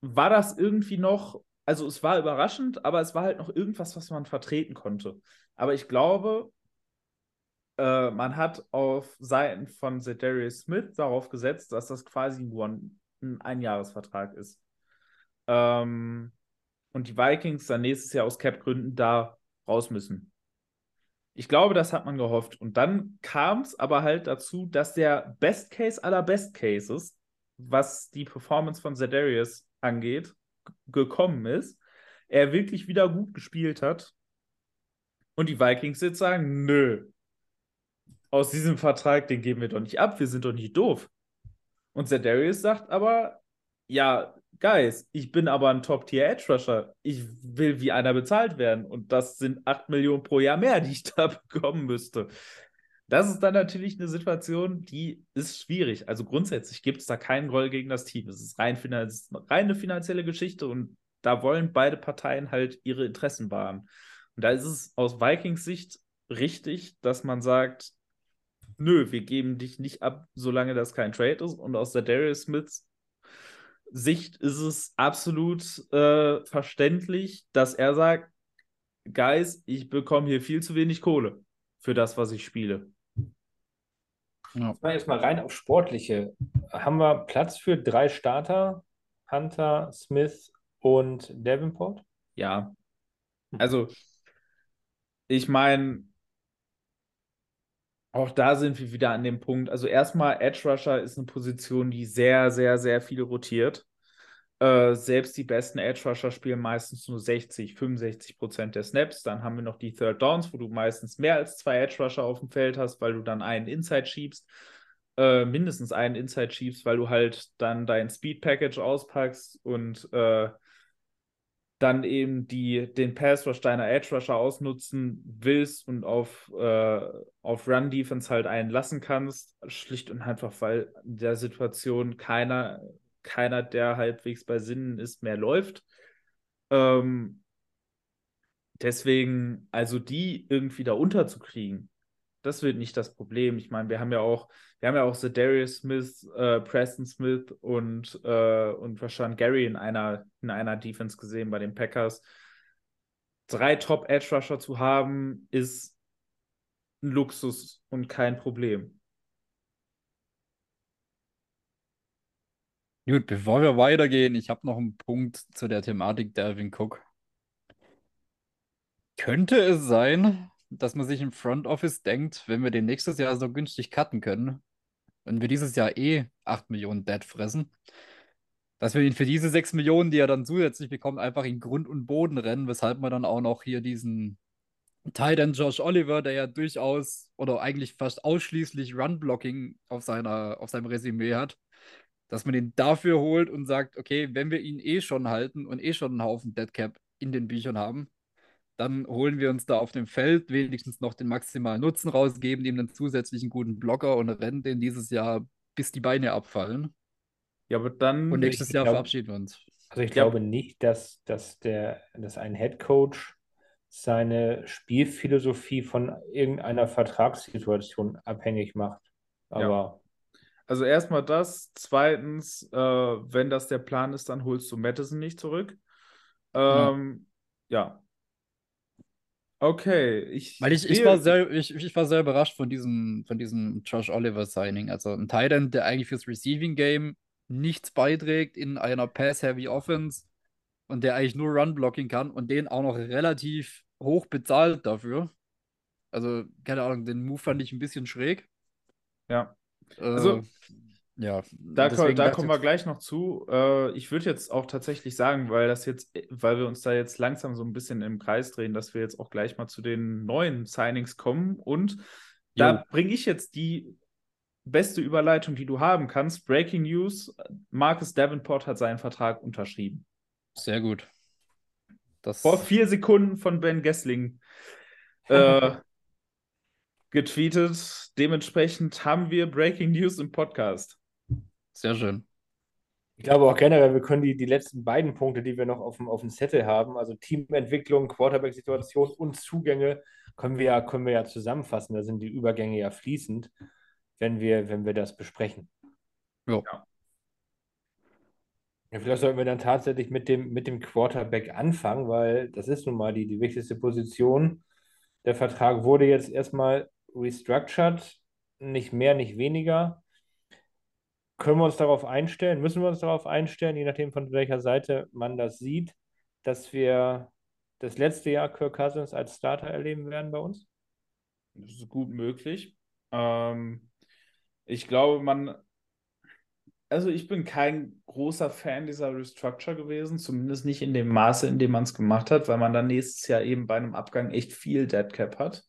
war das irgendwie noch, also es war überraschend, aber es war halt noch irgendwas, was man vertreten konnte. Aber ich glaube, äh, man hat auf Seiten von Zedarius Smith darauf gesetzt, dass das quasi nur ein, ein Einjahresvertrag ist. Ähm, und die Vikings dann nächstes Jahr aus Cap-Gründen da raus müssen. Ich glaube, das hat man gehofft. Und dann kam es aber halt dazu, dass der Best Case aller Best Cases, was die Performance von Zedarius angeht, gekommen ist. Er wirklich wieder gut gespielt hat. Und die Vikings jetzt sagen, nö, aus diesem Vertrag, den geben wir doch nicht ab, wir sind doch nicht doof. Und Zedarius sagt aber, ja, Guys, ich bin aber ein Top-Tier-Edge-Rusher. Ich will wie einer bezahlt werden. Und das sind 8 Millionen pro Jahr mehr, die ich da bekommen müsste. Das ist dann natürlich eine Situation, die ist schwierig. Also grundsätzlich gibt es da keinen Groll gegen das Team. Es ist rein, finanz rein eine finanzielle Geschichte und da wollen beide Parteien halt ihre Interessen wahren. Und da ist es aus Vikings Sicht richtig, dass man sagt, nö, wir geben dich nicht ab, solange das kein Trade ist. Und aus der Darius Smiths Sicht ist es absolut äh, verständlich, dass er sagt, Guys, ich bekomme hier viel zu wenig Kohle für das, was ich spiele. Ja. Jetzt mal erstmal rein auf Sportliche. Haben wir Platz für drei Starter? Hunter, Smith und Davenport? Ja. Also, ich meine, auch da sind wir wieder an dem Punkt. Also, erstmal, Edge Rusher ist eine Position, die sehr, sehr, sehr viel rotiert. Äh, selbst die besten Edge Rusher spielen meistens nur 60, 65 Prozent der Snaps. Dann haben wir noch die Third Downs, wo du meistens mehr als zwei Edge Rusher auf dem Feld hast, weil du dann einen Inside schiebst. Äh, mindestens einen Inside schiebst, weil du halt dann dein Speed Package auspackst und äh, dann eben die, den Pass Rush deiner Edge Rusher ausnutzen willst und auf, äh, auf Run Defense halt einlassen kannst, schlicht und einfach, weil in der Situation keiner, keiner, der halbwegs bei Sinnen ist, mehr läuft. Ähm, deswegen, also die irgendwie da unterzukriegen, das wird nicht das Problem. Ich meine, wir haben ja auch, wir haben ja auch Darius Smith, äh, Preston Smith und, äh, und Rashan Gary in einer, in einer Defense gesehen bei den Packers. Drei Top-Edge-Rusher zu haben, ist ein Luxus und kein Problem. Gut, bevor wir weitergehen, ich habe noch einen Punkt zu der Thematik Delvin Cook. Könnte es sein, dass man sich im Front Office denkt, wenn wir den nächstes Jahr so günstig cutten können und wir dieses Jahr eh 8 Millionen Dead fressen, dass wir ihn für diese 6 Millionen, die er dann zusätzlich bekommt, einfach in Grund und Boden rennen, weshalb man dann auch noch hier diesen Titan Josh Oliver, der ja durchaus oder eigentlich fast ausschließlich Run-Blocking auf, auf seinem Resümee hat, dass man ihn dafür holt und sagt, okay, wenn wir ihn eh schon halten und eh schon einen Haufen Deadcap in den Büchern haben, dann holen wir uns da auf dem Feld wenigstens noch den maximalen Nutzen raus, geben ihm einen zusätzlichen guten Blocker und rennen den dieses Jahr, bis die Beine abfallen. Ja, aber dann. Und nächstes Jahr glaub, verabschieden wir uns. Also ich glaube nicht, dass, dass, der, dass ein Head Coach seine Spielphilosophie von irgendeiner Vertragssituation abhängig macht. Aber. Ja. Also erstmal das. Zweitens, äh, wenn das der Plan ist, dann holst du Madison nicht zurück. Ähm, ja. ja. Okay, ich. Weil ich, ich, war sehr, ich, ich war sehr überrascht von diesem, von diesem Josh Oliver Signing. Also ein Titan, der eigentlich fürs Receiving Game nichts beiträgt in einer Pass-Heavy Offense und der eigentlich nur Run-Blocking kann und den auch noch relativ hoch bezahlt dafür. Also, keine Ahnung, den Move fand ich ein bisschen schräg. Ja. Äh, also, ja, da, ko da kommen wir gleich noch zu. Äh, ich würde jetzt auch tatsächlich sagen, weil das jetzt, weil wir uns da jetzt langsam so ein bisschen im Kreis drehen, dass wir jetzt auch gleich mal zu den neuen Signings kommen. Und da bringe ich jetzt die beste Überleitung, die du haben kannst. Breaking News: Marcus Davenport hat seinen Vertrag unterschrieben. Sehr gut. Das Vor vier Sekunden von Ben Gessling äh, getweetet. Dementsprechend haben wir Breaking News im Podcast. Sehr schön. Ich glaube auch generell, wir können die, die letzten beiden Punkte, die wir noch auf dem, auf dem Zettel haben, also Teamentwicklung, Quarterback-Situation und Zugänge, können wir, ja, können wir ja zusammenfassen. Da sind die Übergänge ja fließend, wenn wir, wenn wir das besprechen. Ja. ja. Vielleicht sollten wir dann tatsächlich mit dem, mit dem Quarterback anfangen, weil das ist nun mal die, die wichtigste Position. Der Vertrag wurde jetzt erstmal restructured, nicht mehr, nicht weniger. Können wir uns darauf einstellen? Müssen wir uns darauf einstellen, je nachdem von welcher Seite man das sieht, dass wir das letzte Jahr Kirk Cousins als Starter erleben werden bei uns? Das ist gut möglich. Ähm, ich glaube, man. Also, ich bin kein großer Fan dieser Restructure gewesen, zumindest nicht in dem Maße, in dem man es gemacht hat, weil man dann nächstes Jahr eben bei einem Abgang echt viel Deadcap hat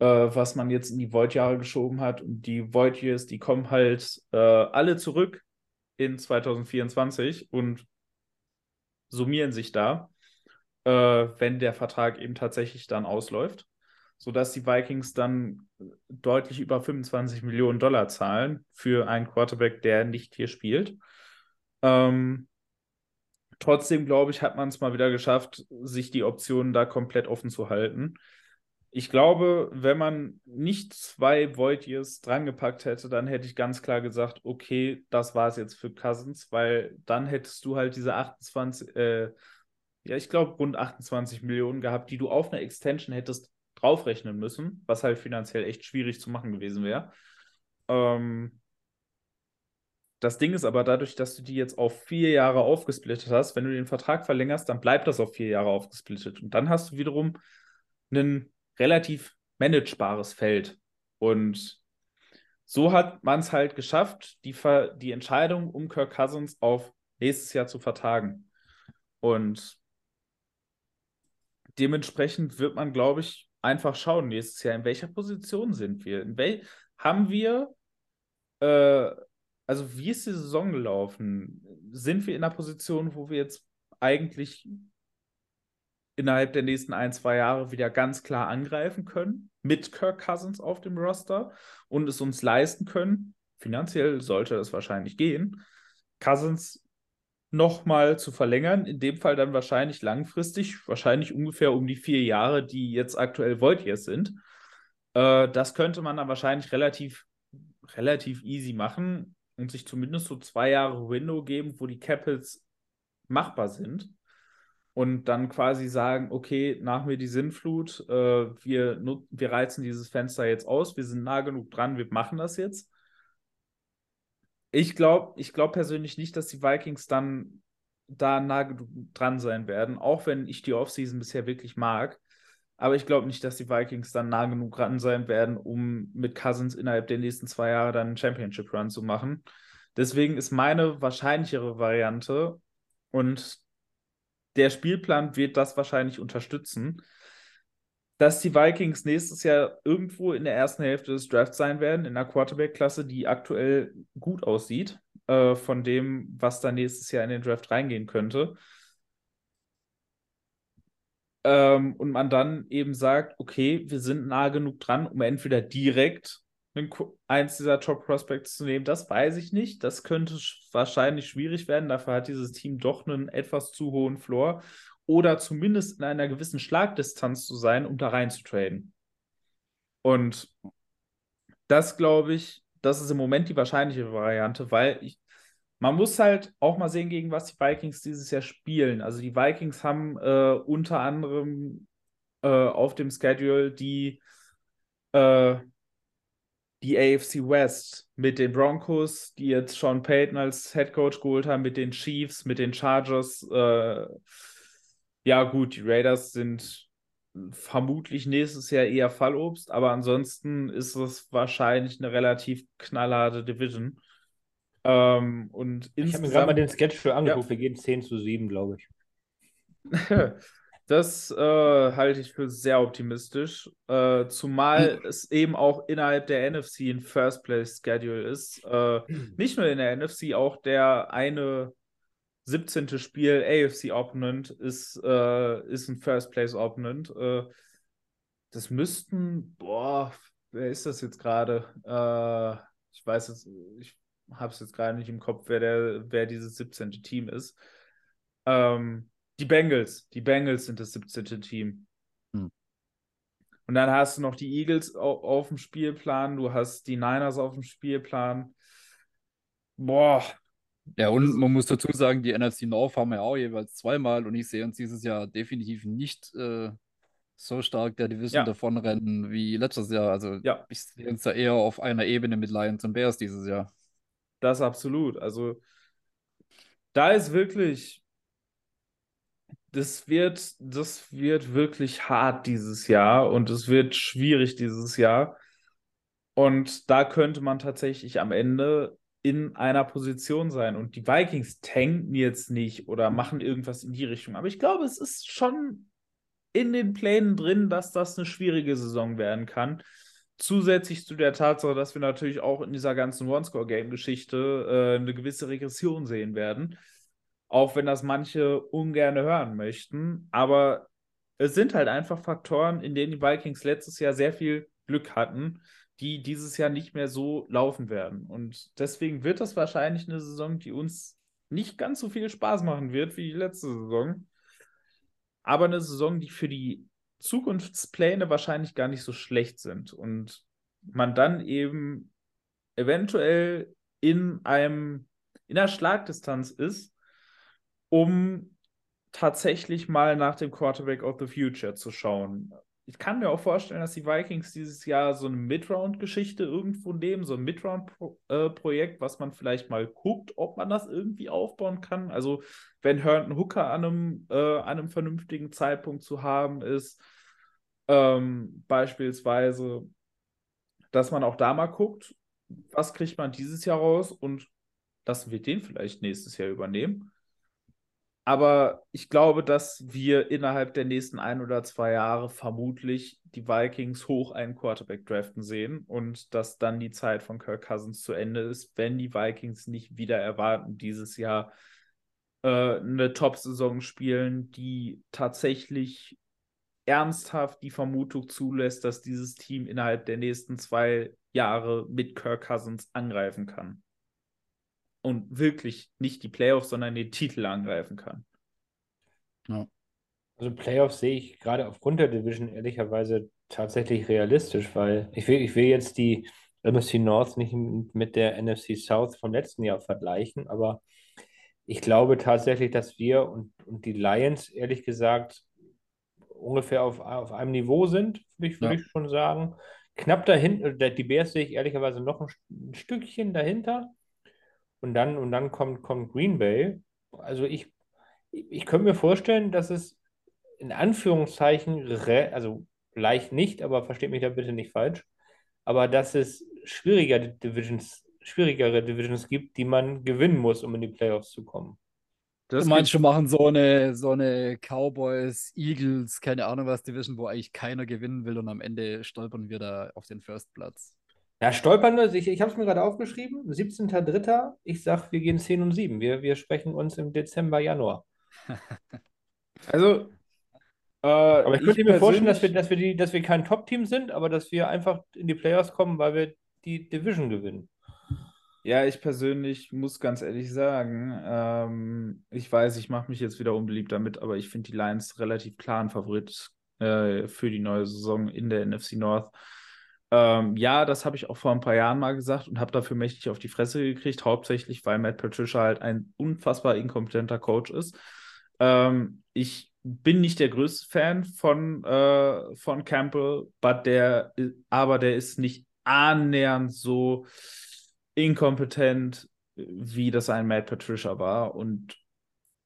äh, was man jetzt in die Void-Jahre geschoben hat. Und die Void-Years, die kommen halt äh, alle zurück in 2024 und summieren sich da, äh, wenn der Vertrag eben tatsächlich dann ausläuft, sodass die Vikings dann deutlich über 25 Millionen Dollar zahlen für einen Quarterback, der nicht hier spielt. Ähm, trotzdem, glaube ich, hat man es mal wieder geschafft, sich die Optionen da komplett offen zu halten ich glaube, wenn man nicht zwei Void-Years drangepackt hätte, dann hätte ich ganz klar gesagt, okay, das war es jetzt für Cousins, weil dann hättest du halt diese 28, äh, ja, ich glaube, rund 28 Millionen gehabt, die du auf eine Extension hättest draufrechnen müssen, was halt finanziell echt schwierig zu machen gewesen wäre. Ähm, das Ding ist aber dadurch, dass du die jetzt auf vier Jahre aufgesplittet hast, wenn du den Vertrag verlängerst, dann bleibt das auf vier Jahre aufgesplittet. Und dann hast du wiederum einen relativ managebares Feld. Und so hat man es halt geschafft, die, die Entscheidung um Kirk Cousins auf nächstes Jahr zu vertagen. Und dementsprechend wird man, glaube ich, einfach schauen nächstes Jahr, in welcher Position sind wir? In wel haben wir, äh, also wie ist die Saison gelaufen? Sind wir in einer Position, wo wir jetzt eigentlich innerhalb der nächsten ein, zwei Jahre wieder ganz klar angreifen können, mit Kirk Cousins auf dem Roster und es uns leisten können, finanziell sollte es wahrscheinlich gehen, Cousins nochmal zu verlängern, in dem Fall dann wahrscheinlich langfristig, wahrscheinlich ungefähr um die vier Jahre, die jetzt aktuell Voltiers sind. Äh, das könnte man dann wahrscheinlich relativ, relativ easy machen und sich zumindest so zwei Jahre Window geben, wo die Capitals machbar sind. Und dann quasi sagen, okay, nach mir die Sinnflut, äh, wir, wir reizen dieses Fenster jetzt aus, wir sind nah genug dran, wir machen das jetzt. Ich glaube ich glaub persönlich nicht, dass die Vikings dann da nah genug dran sein werden, auch wenn ich die Offseason bisher wirklich mag. Aber ich glaube nicht, dass die Vikings dann nah genug dran sein werden, um mit Cousins innerhalb der nächsten zwei Jahre dann einen Championship-Run zu machen. Deswegen ist meine wahrscheinlichere Variante und der Spielplan wird das wahrscheinlich unterstützen, dass die Vikings nächstes Jahr irgendwo in der ersten Hälfte des Drafts sein werden, in einer Quarterback-Klasse, die aktuell gut aussieht, äh, von dem, was da nächstes Jahr in den Draft reingehen könnte. Ähm, und man dann eben sagt, okay, wir sind nah genug dran, um entweder direkt eins dieser Top Prospects zu nehmen, das weiß ich nicht. Das könnte wahrscheinlich schwierig werden. Dafür hat dieses Team doch einen etwas zu hohen Floor. Oder zumindest in einer gewissen Schlagdistanz zu sein, um da rein zu traden. Und das glaube ich, das ist im Moment die wahrscheinliche Variante, weil ich, man muss halt auch mal sehen, gegen was die Vikings dieses Jahr spielen. Also die Vikings haben äh, unter anderem äh, auf dem Schedule die, äh, die AFC West mit den Broncos, die jetzt Sean Payton als Head Coach geholt haben, mit den Chiefs, mit den Chargers. Äh, ja, gut, die Raiders sind vermutlich nächstes Jahr eher Fallobst, aber ansonsten ist es wahrscheinlich eine relativ knallharte Division. Ähm, und ich habe mir gerade mal den Sketch für angeguckt. Ja. Wir gehen 10 zu 7, glaube ich. das äh, halte ich für sehr optimistisch. Äh, zumal hm. es eben auch innerhalb der NFC ein First Place Schedule ist. Äh, nicht nur in der NFC, auch der eine 17. Spiel AFC Opponent ist, äh, ist ein First Place Opponent. Äh, das müssten, boah, wer ist das jetzt gerade? Äh, ich weiß es, ich habe es jetzt gerade nicht im Kopf, wer, der, wer dieses 17. Team ist. Ähm, die Bengals. Die Bengals sind das 17. Team. Hm. Und dann hast du noch die Eagles auf, auf dem Spielplan, du hast die Niners auf dem Spielplan. Boah. Ja, und man muss dazu sagen, die NFC North haben wir auch jeweils zweimal und ich sehe uns dieses Jahr definitiv nicht äh, so stark der Division ja. davonrennen wie letztes Jahr. Also ja. ich sehe uns da eher auf einer Ebene mit Lions und Bears dieses Jahr. Das absolut. Also da ist wirklich, das wird, das wird wirklich hart dieses Jahr und es wird schwierig dieses Jahr. Und da könnte man tatsächlich am Ende in einer Position sein. Und die Vikings tanken jetzt nicht oder machen irgendwas in die Richtung. Aber ich glaube, es ist schon in den Plänen drin, dass das eine schwierige Saison werden kann. Zusätzlich zu der Tatsache, dass wir natürlich auch in dieser ganzen One-Score-Game-Geschichte äh, eine gewisse Regression sehen werden. Auch wenn das manche ungern hören möchten. Aber es sind halt einfach Faktoren, in denen die Vikings letztes Jahr sehr viel Glück hatten, die dieses Jahr nicht mehr so laufen werden. Und deswegen wird das wahrscheinlich eine Saison, die uns nicht ganz so viel Spaß machen wird wie die letzte Saison. Aber eine Saison, die für die Zukunftspläne wahrscheinlich gar nicht so schlecht sind und man dann eben eventuell in einem in der Schlagdistanz ist, um tatsächlich mal nach dem Quarterback of the Future zu schauen. Ich kann mir auch vorstellen, dass die Vikings dieses Jahr so eine Midround-Geschichte irgendwo nehmen, so ein Midround-Projekt, äh, was man vielleicht mal guckt, ob man das irgendwie aufbauen kann. Also, wenn Herndon Hooker an einem, äh, einem vernünftigen Zeitpunkt zu haben ist, ähm, beispielsweise, dass man auch da mal guckt, was kriegt man dieses Jahr raus und lassen wir den vielleicht nächstes Jahr übernehmen. Aber ich glaube, dass wir innerhalb der nächsten ein oder zwei Jahre vermutlich die Vikings hoch einen Quarterback draften sehen und dass dann die Zeit von Kirk Cousins zu Ende ist, wenn die Vikings nicht wieder erwarten, dieses Jahr äh, eine Top-Saison spielen, die tatsächlich ernsthaft die Vermutung zulässt, dass dieses Team innerhalb der nächsten zwei Jahre mit Kirk Cousins angreifen kann. Und wirklich nicht die Playoffs, sondern den Titel angreifen kann. Ja. Also Playoffs sehe ich gerade aufgrund der Division ehrlicherweise tatsächlich realistisch, weil ich will, ich will jetzt die NFC North nicht mit der NFC South vom letzten Jahr vergleichen, aber ich glaube tatsächlich, dass wir und, und die Lions, ehrlich gesagt, ungefähr auf, auf einem Niveau sind, würde ich, würd Ja. ich schon sagen. Knapp dahinter, die Bears sehe ich ehrlicherweise noch ein, ein Stückchen dahinter. Und dann, und dann kommt, kommt Green Bay. Also ich, ich könnte mir vorstellen, dass es in Anführungszeichen, re, also leicht nicht, aber versteht mich da bitte nicht falsch, aber dass es schwieriger Divisions, schwierigere Divisions gibt, die man gewinnen muss, um in die Playoffs zu kommen. Das Manche machen so eine, so eine Cowboys, Eagles, keine Ahnung was Division, wo eigentlich keiner gewinnen will und am Ende stolpern wir da auf den First Platz. Ja, stolpern, also ich, ich habe es mir gerade aufgeschrieben, 17.03. Ich sag, wir gehen 10 und 7. Wir, wir sprechen uns im Dezember, Januar. Also, äh, Aber ich könnte mir vorstellen, dass wir, dass wir, die, dass wir kein Top-Team sind, aber dass wir einfach in die Playoffs kommen, weil wir die Division gewinnen. Ja, ich persönlich muss ganz ehrlich sagen, ähm, ich weiß, ich mache mich jetzt wieder unbeliebt damit, aber ich finde die Lions relativ klaren Favorit äh, für die neue Saison in der NFC North. Ähm, ja, das habe ich auch vor ein paar Jahren mal gesagt und habe dafür mächtig auf die Fresse gekriegt, hauptsächlich, weil Matt Patricia halt ein unfassbar inkompetenter Coach ist. Ähm, ich bin nicht der größte Fan von, äh, von Campbell, der, aber der ist nicht annähernd so inkompetent, wie das ein Matt Patricia war. Und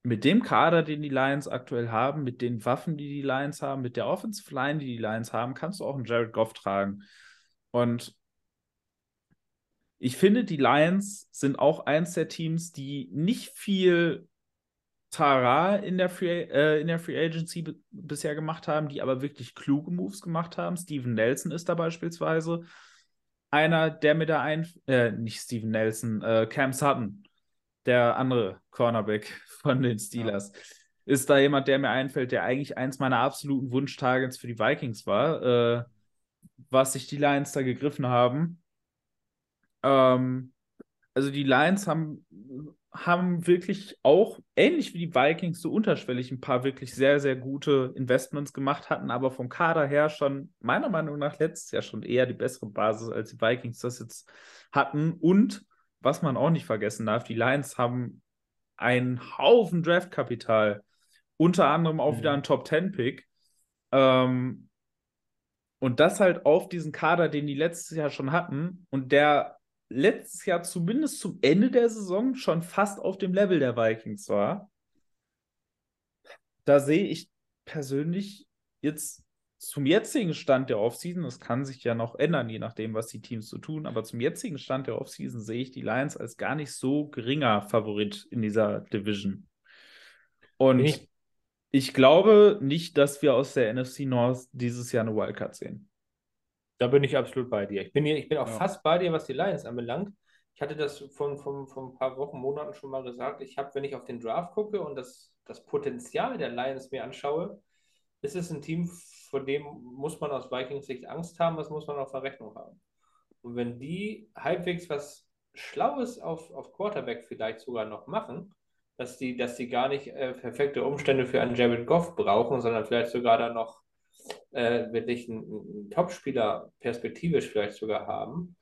mit dem Kader, den die Lions aktuell haben, mit den Waffen, die die Lions haben, mit der Offensive Line, die die Lions haben, kannst du auch einen Jared Goff tragen. Und ich finde, die Lions sind auch eins der Teams, die nicht viel Tara in der Free, äh, in der Free Agency bisher gemacht haben, die aber wirklich kluge Moves gemacht haben. Steven Nelson ist da beispielsweise einer, der mir da ein, äh, nicht Steven Nelson, äh, Cam Sutton, der andere Cornerback von den Steelers, ist da jemand, der mir einfällt, der eigentlich eins meiner absoluten Wunschtargets für die Vikings war, äh, was sich die Lions da gegriffen haben. Ähm, also die Lions haben, haben wirklich auch, ähnlich wie die Vikings, so unterschwellig ein paar wirklich sehr, sehr gute Investments gemacht, hatten aber vom Kader her schon, meiner Meinung nach, letztes Jahr schon eher die bessere Basis, als die Vikings das jetzt hatten. Und was man auch nicht vergessen darf, die Lions haben einen Haufen Draftkapital, unter anderem auch Mhm. wieder einen Top-10-Pick. Ähm, und das halt auf diesen Kader, den die letztes Jahr schon hatten und der letztes Jahr zumindest zum Ende der Saison schon fast auf dem Level der Vikings war. Da sehe ich persönlich jetzt zum jetzigen Stand der Offseason, das kann sich ja noch ändern, je nachdem, was die Teams so tun, aber zum jetzigen Stand der Offseason sehe ich die Lions als gar nicht so geringer Favorit in dieser Division. Und ich, ich- glaube nicht, dass wir aus der NFC North dieses Jahr eine Wildcard sehen. Da bin ich absolut bei dir. Ich bin, hier, ich bin auch Ja. fast bei dir, was die Lions anbelangt. Ich hatte das von, von, von ein paar Wochen, Monaten schon mal gesagt. Ich habe, wenn ich auf den Draft gucke und das, das Potenzial der Lions mir anschaue, ist es ein Team, vor dem muss man aus Vikings Sicht Angst haben, was muss man auf der Rechnung haben. Und wenn die halbwegs was Schlaues auf, auf Quarterback vielleicht sogar noch machen, dass die, dass die gar nicht äh, perfekte Umstände für einen Jared Goff brauchen, sondern vielleicht sogar dann noch äh, wirklich einen, einen Topspieler perspektivisch vielleicht sogar haben,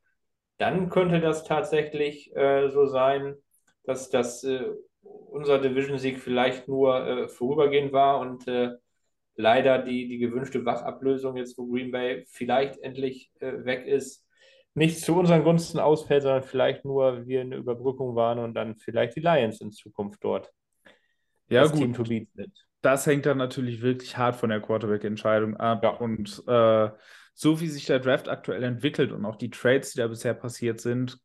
dann könnte das tatsächlich äh, so sein, dass, dass äh, unser Division-Sieg vielleicht nur äh, vorübergehend war und äh, leider die, die gewünschte Wachablösung jetzt, wo Green Bay vielleicht endlich weg ist, nicht zu unseren Gunsten ausfällt, sondern vielleicht nur wir eine Überbrückung waren und dann vielleicht die Lions in Zukunft dort Ja, das gut. Team to beat sind. das hängt dann natürlich wirklich hart von der Quarterback-Entscheidung ab. Ja. Und äh, so wie sich der Draft aktuell entwickelt und auch die Trades, die da bisher passiert sind,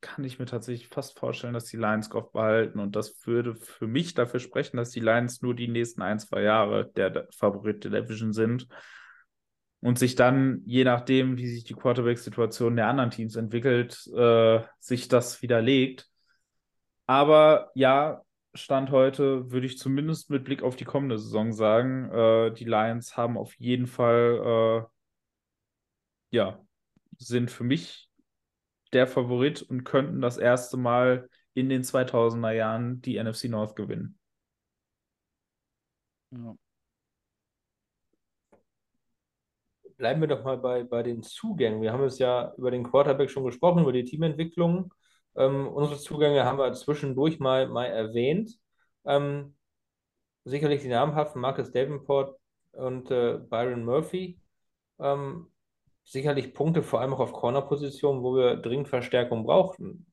kann ich mir tatsächlich fast vorstellen, dass die Lions Goff behalten. Und das würde für mich dafür sprechen, dass die Lions nur die nächsten ein, zwei Jahre der, der Favorit der Division sind. Und sich dann, je nachdem, wie sich die Quarterback-Situation der anderen Teams entwickelt, äh, sich das widerlegt. Aber ja, Stand heute würde ich zumindest mit Blick auf die kommende Saison sagen, äh, die Lions haben auf jeden Fall, äh, ja, sind für mich der Favorit und könnten das erste Mal in den 2000er Jahren die NFC North gewinnen. Ja. Bleiben wir doch mal bei, bei den Zugängen. Wir haben es ja über den Quarterback schon gesprochen, über die Teamentwicklung. Ähm, unsere Zugänge haben wir zwischendurch mal, mal erwähnt. Ähm, sicherlich die namhaften Marcus Davenport und äh, Byron Murphy. Ähm, sicherlich Punkte, vor allem auch auf Corner-Positionen, wo wir dringend Verstärkung brauchten.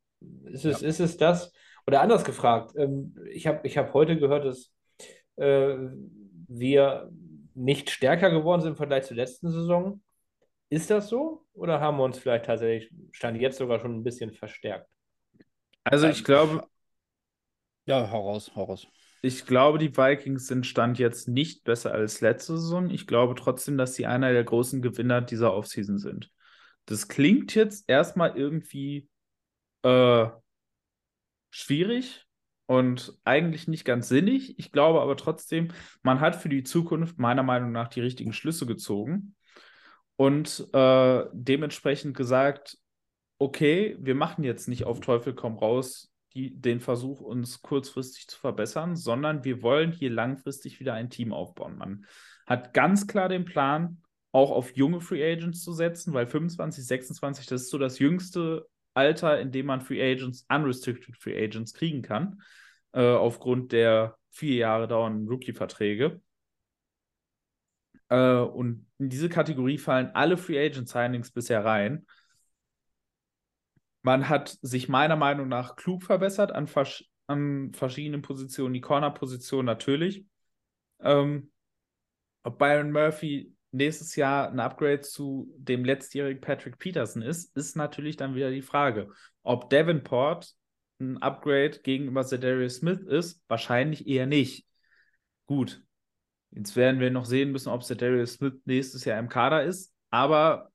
Ist es, Ja. ist es das? Oder anders gefragt, ähm, ich habe ich hab heute gehört, dass äh, wir nicht stärker geworden sind im Vergleich zur letzten Saison. Ist das so? Oder haben wir uns vielleicht tatsächlich, stand jetzt sogar schon ein bisschen verstärkt? Also ich glaube, Ja, hau raus, hau raus. ich glaube, die Vikings sind Stand jetzt nicht besser als letzte Saison. Ich glaube trotzdem, dass sie einer der großen Gewinner dieser Offseason sind. Das klingt jetzt erstmal irgendwie äh, schwierig und eigentlich nicht ganz sinnig. Ich glaube aber trotzdem, man hat für die Zukunft meiner Meinung nach die richtigen Schlüsse gezogen und äh, dementsprechend gesagt, okay, wir machen jetzt nicht auf Teufel komm raus die, den Versuch, uns kurzfristig zu verbessern, sondern wir wollen hier langfristig wieder ein Team aufbauen. Man hat ganz klar den Plan, auch auf junge Free Agents zu setzen, weil 25, 26, das ist so das jüngste Alter, in dem man Free Agents, Unrestricted Free Agents kriegen kann, äh, aufgrund der vier Jahre dauernden Rookie-Verträge. Äh, und in diese Kategorie fallen alle Free Agent Signings bisher rein. Man hat sich meiner Meinung nach klug verbessert an, vers an verschiedenen Positionen. Die Corner-Position natürlich. Ähm, ob Byron Murphy nächstes Jahr ein Upgrade zu dem letztjährigen Patrick Peterson ist, ist natürlich dann wieder die Frage. Ob Davenport ein Upgrade gegenüber Zedarius Smith ist, wahrscheinlich eher nicht. Gut. Jetzt werden wir noch sehen müssen, ob Zedarius Smith nächstes Jahr im Kader ist. Aber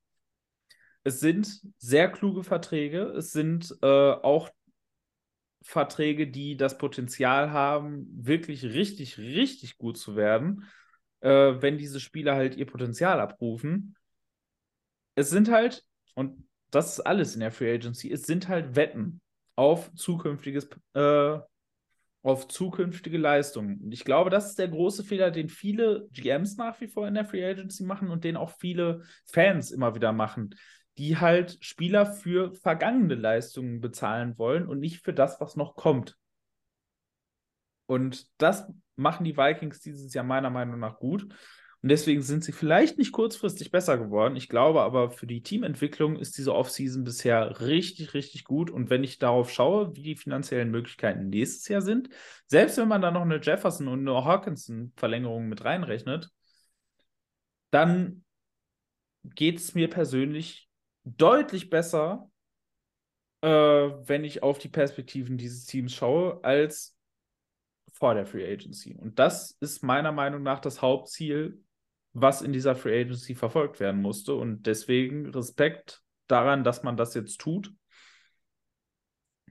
es sind sehr kluge Verträge. Es sind äh, auch Verträge, die das Potenzial haben, wirklich richtig, richtig gut zu werden, äh, wenn diese Spieler halt ihr Potenzial abrufen. Es sind halt, und das ist alles in der Free Agency, es sind halt Wetten auf zukünftiges, äh, auf zukünftige Leistungen. Und ich glaube, das ist der große Fehler, den viele GMs nach wie vor in der Free Agency machen und den auch viele Fans immer wieder machen die halt Spieler für vergangene Leistungen bezahlen wollen und nicht für das, was noch kommt. Und das machen die Vikings dieses Jahr meiner Meinung nach gut. Und deswegen sind sie vielleicht nicht kurzfristig besser geworden. Ich glaube aber, für die Teamentwicklung ist diese Offseason bisher richtig, richtig gut. Und wenn ich darauf schaue, wie die finanziellen Möglichkeiten nächstes Jahr sind, selbst wenn man da noch eine Jefferson und eine Hawkinson-Verlängerung mit reinrechnet, dann geht es mir persönlich deutlich besser, äh, wenn ich auf die Perspektiven dieses Teams schaue, als vor der Free Agency. Und das ist meiner Meinung nach das Hauptziel, was in dieser Free Agency verfolgt werden musste. Und deswegen Respekt daran, dass man das jetzt tut.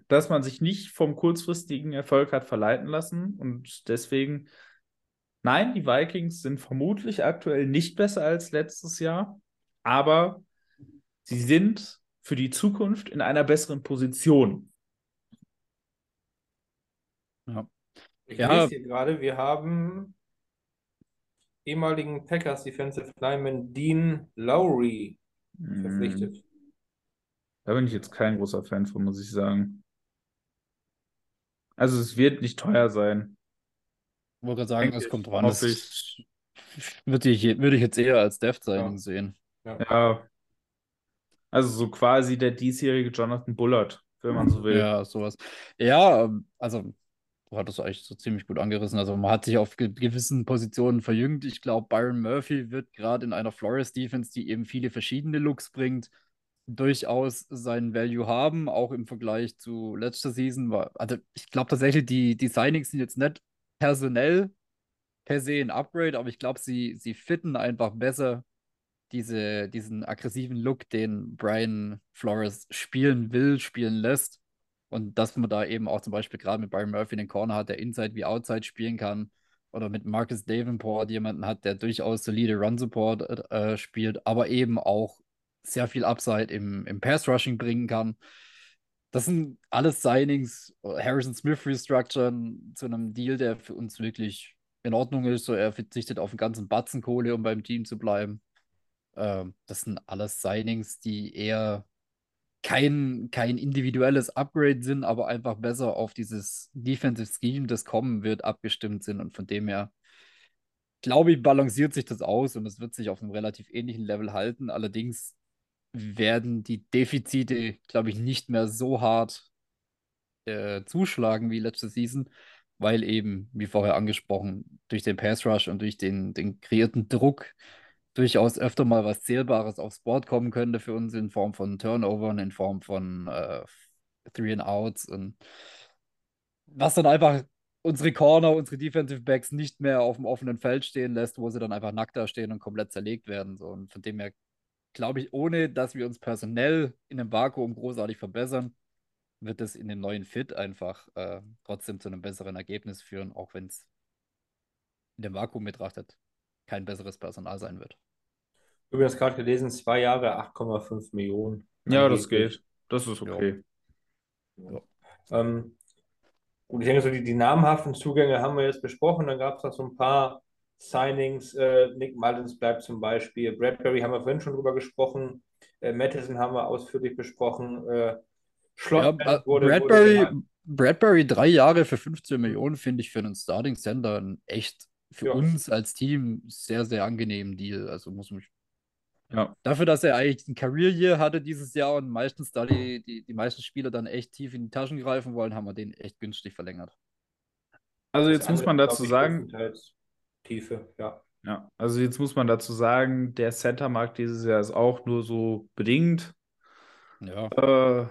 Dass man sich nicht vom kurzfristigen Erfolg hat verleiten lassen. Und deswegen, nein, die Vikings sind vermutlich aktuell nicht besser als letztes Jahr. Aber sie sind für die Zukunft in einer besseren Position. Ja. Ich Ja. lese hier gerade, wir haben ehemaligen Packers Defensive Lineman Dean Lowry verpflichtet. Hm, Da bin ich jetzt kein großer Fan von, muss ich sagen. Also es wird nicht teuer sein. Ich wollte gerade sagen, es kommt dran. Das ich. würde ich, würde ich jetzt eher als Dev-Signing sehen. Ja. Also so quasi der diesjährige Jonathan Bullard, wenn man so will. Ja, sowas. Ja, also du hattest eigentlich so ziemlich gut angerissen. Also man hat sich auf ge gewissen Positionen verjüngt. Ich glaube, Byron Murphy wird gerade in einer Flores Defense, die eben viele verschiedene Looks bringt, durchaus seinen Value haben, auch im Vergleich zu letzter Season. Also ich glaube tatsächlich, die, die Signings sind jetzt nicht personell per se ein Upgrade, aber ich glaube, sie, sie fitten einfach besser diese, diesen aggressiven Look, den Brian Flores spielen will, spielen lässt. Und dass man da eben auch zum Beispiel gerade mit Byron Murphy den Corner hat, der Inside wie Outside spielen kann. Oder mit Marcus Davenport jemanden hat, der durchaus solide Run-Support äh, spielt, aber eben auch sehr viel Upside im, im Pass-Rushing bringen kann. Das sind alles Signings, Harrison Smith restructuren zu einem Deal, der für uns wirklich in Ordnung ist. So, er verzichtet auf einen ganzen Batzen Kohle, um beim Team zu bleiben. Ähm, das sind alles Signings, die eher kein, kein individuelles Upgrade sind, aber einfach besser auf dieses Defensive Scheme, das kommen wird, abgestimmt sind. Und von dem her, glaube ich, balanciert sich das aus und es wird sich auf einem relativ ähnlichen Level halten. Allerdings werden die Defizite, glaube ich, nicht mehr so hart äh, zuschlagen wie letzte Season, weil eben, wie vorher angesprochen, durch den Pass Rush und durch den, den kreierten Druck durchaus öfter mal was Zählbares aufs Board kommen könnte für uns in Form von Turnovern, in Form von äh, Three and Outs und was dann einfach unsere Corner, unsere Defensive Backs nicht mehr auf dem offenen Feld stehen lässt, wo sie dann einfach nackt da stehen und komplett zerlegt werden. So. Und von dem her glaube ich, ohne dass wir uns personell in einem Vakuum großartig verbessern, wird es in dem neuen Fit einfach äh, trotzdem zu einem besseren Ergebnis führen, auch wenn es in dem Vakuum betrachtet kein besseres Personal sein wird. Übrigens gerade gelesen, zwei Jahre 8,5 Millionen. Ja, das geht. Das ist okay. Ja. Ähm, gut, ich denke, so die, die namhaften Zugänge haben wir jetzt besprochen. Dann gab es noch so ein paar Signings. Äh, Nick Mullins bleibt zum Beispiel. Bradbury haben wir vorhin schon drüber gesprochen. Äh, Madison haben wir ausführlich besprochen. Äh, ja, äh, wurde, Bradbury, wurde Bradbury drei Jahre für 15 Millionen finde ich für einen Starting Center ein echt für ja. uns als Team sehr, sehr angenehmen Deal. Also muss mich ja. Dafür, dass er eigentlich ein Career Year hatte dieses Jahr und meistens da die, die, die meisten Spieler dann echt tief in die Taschen greifen wollen, haben wir den echt günstig verlängert. Also jetzt muss man dazu sagen. Tiefe, ja. Ja, also jetzt muss man dazu sagen, der Center-Markt dieses Jahr ist auch nur so bedingt ja. äh,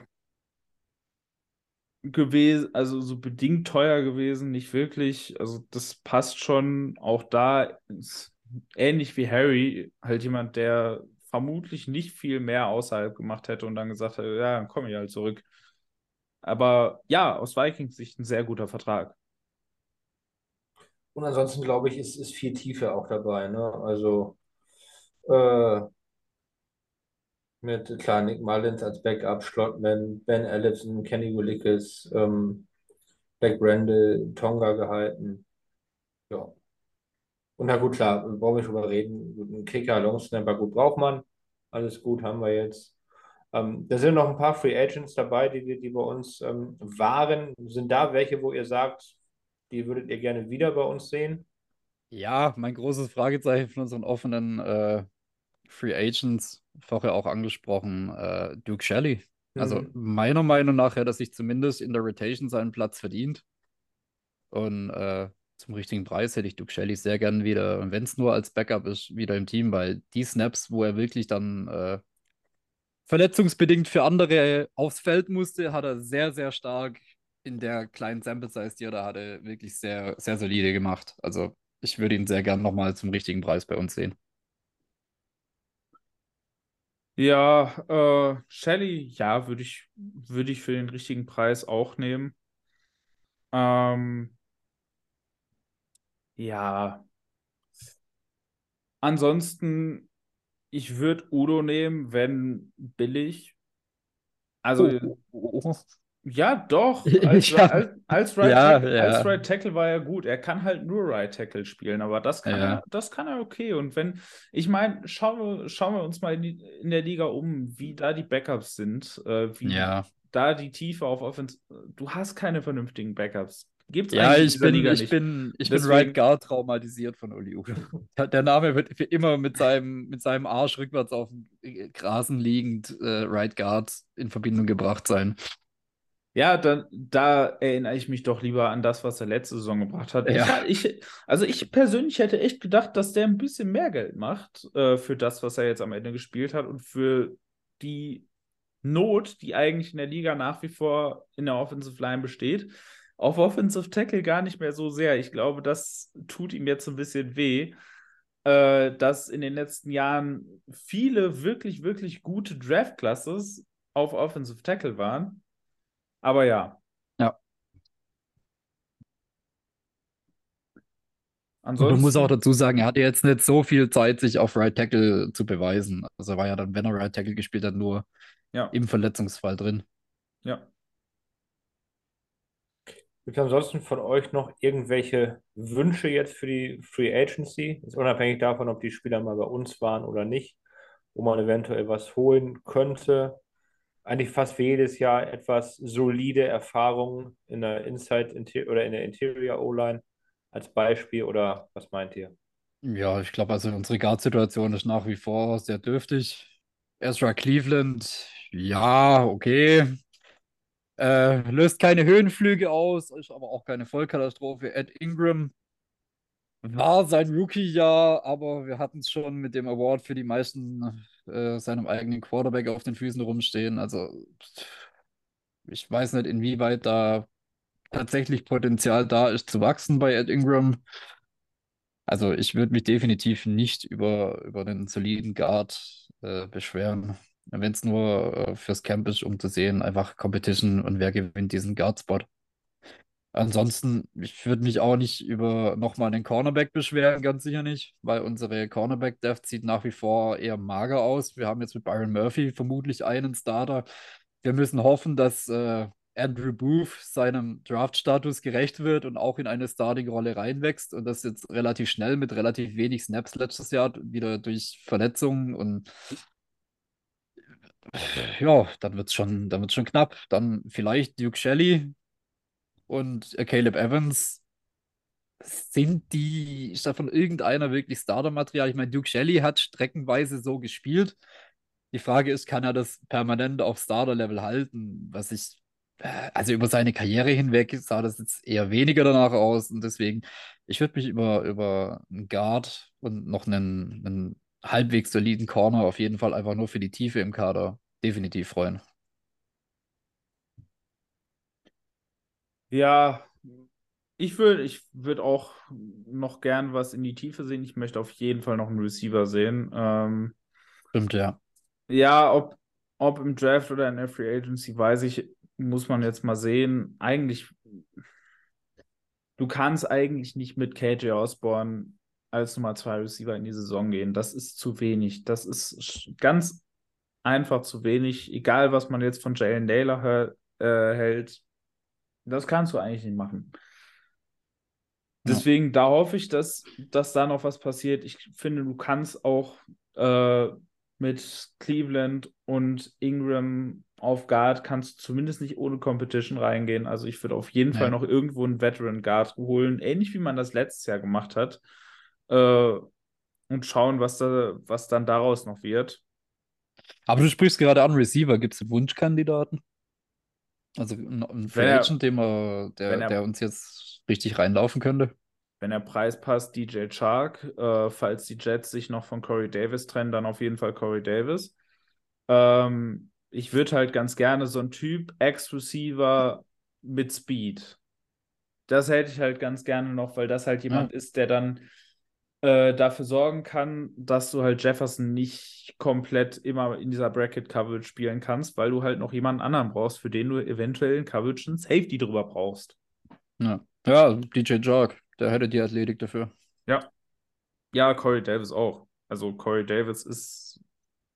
gewesen, also so bedingt teuer gewesen, nicht wirklich. Also das passt schon. Auch da ist ähnlich wie Harry, halt jemand, der vermutlich nicht viel mehr außerhalb gemacht hätte und dann gesagt hätte, ja, dann komme ich halt zurück. Aber ja, aus Vikings Sicht ein sehr guter Vertrag. Und ansonsten glaube ich, ist, ist viel Tiefe auch dabei. Ne? Also äh, mit klar Nick Mullins als Backup, Schlottman, Ben Ellison, Kenny Willikes, ähm, Black Brandel, Tonga gehalten. Ja. Und na gut, klar, wollen wir drüber reden. Ein Kicker, Longsnapper, gut braucht man. Alles gut, haben wir jetzt. Ähm, da sind noch ein paar Free Agents dabei, die, die bei uns ähm, waren. Sind da welche, wo ihr sagt, die würdet ihr gerne wieder bei uns sehen? Ja, mein großes Fragezeichen von unseren offenen äh, Free Agents, vorher auch angesprochen, äh, Duke Shelley. Also mhm. meiner Meinung nach hätte er sich zumindest in der Rotation seinen Platz verdient. Und äh, zum richtigen Preis hätte ich Duke Shelley sehr gern wieder, wenn es nur als Backup ist, wieder im Team, weil die Snaps, wo er wirklich dann äh, verletzungsbedingt für andere aufs Feld musste, hat er sehr, sehr stark in der kleinen Sample Size, die er da hatte, wirklich sehr, sehr solide gemacht. Also ich würde ihn sehr gern nochmal zum richtigen Preis bei uns sehen. Ja, äh, Shelly, ja, würde ich, würde ich für den richtigen Preis auch nehmen. Ähm, ja. Ansonsten, ich würde Udo nehmen, wenn billig. Also, oh, oh, oh. Ja, doch. Als, ja. als, als, right, ja, Tackle, ja. als right Tackle war er gut. Er kann halt nur Right Tackle spielen, aber das kann, er, das kann er okay. Und wenn, ich meine, schauen wir, schauen wir uns mal in, in, der Liga um, wie da die Backups sind, äh, wie da die Tiefe auf Offense. Du hast keine vernünftigen Backups. Gibt's ja, ich bin, Liga ich nicht. bin, ich Deswegen... bin Right Guard traumatisiert von Uli Udo. Der Name wird für immer mit seinem, mit seinem Arsch rückwärts auf dem Grasen liegend äh, Right Guard in Verbindung gebracht sein. Ja, dann, da erinnere ich mich doch lieber an das, was er letzte Saison gebracht hat. Ja. Ich, ich, also ich persönlich hätte echt gedacht, dass der ein bisschen mehr Geld macht äh, für das, was er jetzt am Ende gespielt hat und für die Not, die eigentlich in der Liga nach wie vor in der Offensive Line besteht. Auf Offensive Tackle gar nicht mehr so sehr. Ich glaube, das tut ihm jetzt ein bisschen weh, äh, dass in den letzten Jahren viele wirklich, wirklich gute Draft-Classes auf Offensive Tackle waren Aber ja. Ja. Und Ansonsten. du musst auch dazu sagen, er hatte jetzt nicht so viel Zeit, sich auf Right Tackle zu beweisen. Also er war ja dann, wenn er Right Tackle gespielt hat, nur Ja, im Verletzungsfall drin. ja. Gibt es ansonsten von euch noch irgendwelche Wünsche jetzt für die Free Agency? Ist unabhängig davon, ob die Spieler mal bei uns waren oder nicht, wo man eventuell was holen könnte. Eigentlich fast für jedes Jahr etwas solide Erfahrung in der Inside oder in der Interior O-Line als Beispiel oder was meint ihr? Ja, ich glaube, also unsere Guard-Situation ist nach wie vor sehr dürftig. Ezra Cleveland, ja, okay. Äh, löst keine Höhenflüge aus, ist aber auch keine Vollkatastrophe. Ed Ingram war sein Rookie-Jahr, aber wir hatten es schon mit dem Award für die meisten äh, seinem eigenen Quarterback auf den Füßen rumstehen. Also ich weiß nicht, inwieweit da tatsächlich Potenzial da ist zu wachsen bei Ed Ingram. Also ich würde mich definitiv nicht über, über einen soliden Guard äh, beschweren. Wenn es nur äh, fürs Camp ist, um zu sehen, einfach Competition und wer gewinnt diesen Guard-Spot. Ansonsten, ich würde mich auch nicht über nochmal den Cornerback beschweren, ganz sicher nicht, weil unsere Cornerback-Depth sieht nach wie vor eher mager aus. Wir haben jetzt mit Byron Murphy vermutlich einen Starter. Wir müssen hoffen, dass äh, Andrew Booth seinem Draft-Status gerecht wird und auch in eine Starting-Rolle reinwächst und das jetzt relativ schnell mit relativ wenig Snaps letztes Jahr wieder durch Verletzungen und ja, dann wird es schon, schon knapp. Dann vielleicht Duke Shelley und äh, Caleb Evans. Sind die, ist da von irgendeiner wirklich Starter-Material? Ich meine, Duke Shelley hat streckenweise so gespielt. Die Frage ist, kann er das permanent auf Starter-Level halten? Was ich, äh, also über seine Karriere hinweg sah das jetzt eher weniger danach aus. Und deswegen, ich würde mich über, über einen Guard und noch einen, einen halbwegs soliden Corner auf jeden Fall einfach nur für die Tiefe im Kader definitiv freuen. Ja, ich würde ich würd auch noch gern was in die Tiefe sehen. Ich möchte auf jeden Fall noch einen Receiver sehen. Ähm, Stimmt, ja. ja, ob, ob im Draft oder in der Free Agency, weiß ich, muss man jetzt mal sehen. Eigentlich, du kannst eigentlich nicht mit KJ Osborne als Nummer zwei Receiver in die Saison gehen. Das ist zu wenig. Das ist ganz einfach zu wenig. Egal, was man jetzt von Jalen Naylor äh, hält, das kannst du eigentlich nicht machen. Ja. Deswegen, da hoffe ich, dass, dass da noch was passiert. Ich finde, du kannst auch äh, mit Cleveland und Ingram auf Guard kannst du zumindest nicht ohne Competition reingehen. Also ich würde auf jeden Nee. Fall noch irgendwo einen Veteran Guard holen, ähnlich wie man das letztes Jahr gemacht hat. Äh, und schauen, was da, was dann daraus noch wird. Aber du sprichst gerade an Receiver. Gibt es Wunschkandidaten? Also ein Free er- Agent, den wir, der, er- der uns jetzt richtig reinlaufen könnte? Wenn der Preis passt, DJ Chark. Äh, falls die Jets sich noch von Corey Davis trennen, dann auf jeden Fall Corey Davis. Ähm, ich würde halt ganz gerne so ein Typ Ex-Receiver mit Speed. Das hätte ich halt ganz gerne noch, weil das halt jemand ist, der dann äh, dafür sorgen kann, dass du halt Jefferson nicht komplett immer in dieser Bracket-Coverage spielen kannst, weil du halt noch jemanden anderen brauchst, für den du eventuell in Coverage einen Safety drüber brauchst. Ja, ja DJ Jark, der hätte die Athletik dafür. Ja. Ja, Corey Davis auch. Also Corey Davis ist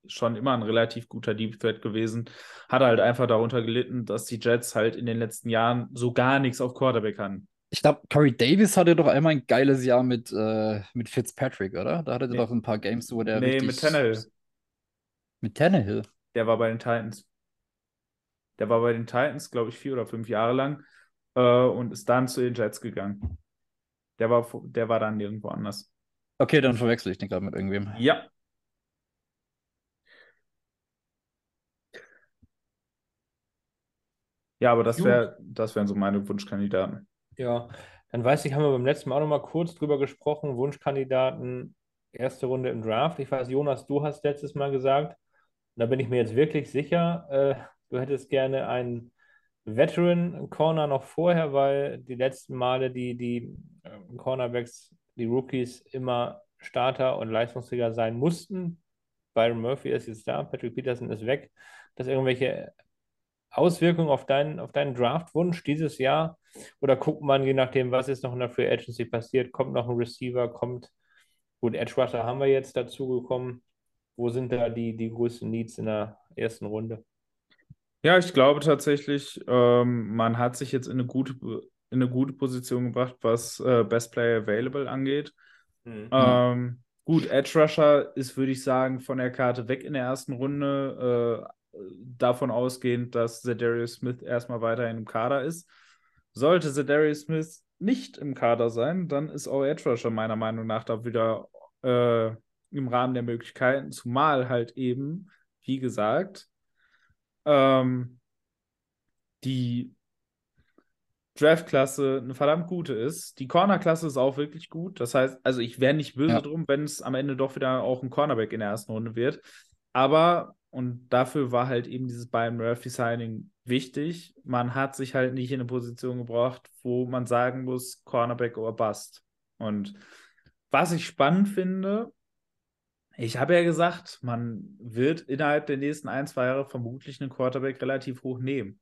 schon immer ein relativ guter Deep Threat gewesen. Hat halt einfach darunter gelitten, dass die Jets halt in den letzten Jahren so gar nichts auf Quarterback hatten. Ich glaube, Corey Davis hatte doch einmal ein geiles Jahr mit, äh, mit Fitzpatrick, oder? Da hatte Nee. er doch ein paar Games, wo der nee, mit Tannehill. Mit Tannehill. Der war bei den Titans. Der war bei den Titans, glaube ich, vier oder fünf Jahre lang äh, und ist dann zu den Jets gegangen. Der war, der war dann nirgendwo anders. Okay, dann verwechsel ich den gerade mit irgendwem. Ja. Ja, aber das wär, das wären so meine Wunschkandidaten. Ja, dann weiß ich, haben wir beim letzten Mal auch noch mal kurz drüber gesprochen, Wunschkandidaten, erste Runde im Draft. Ich weiß, Jonas, du hast letztes Mal gesagt, und da bin ich mir jetzt wirklich sicher, äh, du hättest gerne einen Veteran Corner noch vorher, weil die letzten Male die, die äh, Cornerbacks, die Rookies immer Starter und Leistungsträger sein mussten. Byron Murphy ist jetzt da, Patrick Peterson ist weg, dass irgendwelche Auswirkungen auf deinen, auf deinen Draftwunsch dieses Jahr? Oder guckt man, je nachdem, was ist noch in der Free Agency passiert, kommt noch ein Receiver, kommt, gut, Edge Rusher haben wir jetzt dazu gekommen. Wo sind da die, die größten Needs in der ersten Runde? Ja, ich glaube tatsächlich, ähm, man hat sich jetzt in eine gute, in eine gute Position gebracht, was äh, Best Player Available angeht. Mhm. Ähm, gut, Edge Rusher ist, würde ich sagen, von der Karte weg in der ersten Runde. Äh, davon ausgehend, dass Zedarius Smith erstmal weiterhin im Kader ist. Sollte Zedarius Smith nicht im Kader sein, dann ist auch Edge Rusher meiner Meinung nach da wieder äh, im Rahmen der Möglichkeiten, zumal halt eben, wie gesagt, ähm, die Draft-Klasse eine verdammt gute ist. Die Corner-Klasse ist auch wirklich gut. Das heißt, also ich wäre nicht böse ja. drum, wenn es am Ende doch wieder auch ein Cornerback in der ersten Runde wird. Aber, und dafür war halt eben dieses Bayern Murphy-Signing wichtig, man hat sich halt nicht in eine Position gebracht, wo man sagen muss, Cornerback oder Bust. Und was ich spannend finde, ich habe ja gesagt, man wird innerhalb der nächsten ein, zwei Jahre vermutlich einen Quarterback relativ hoch nehmen.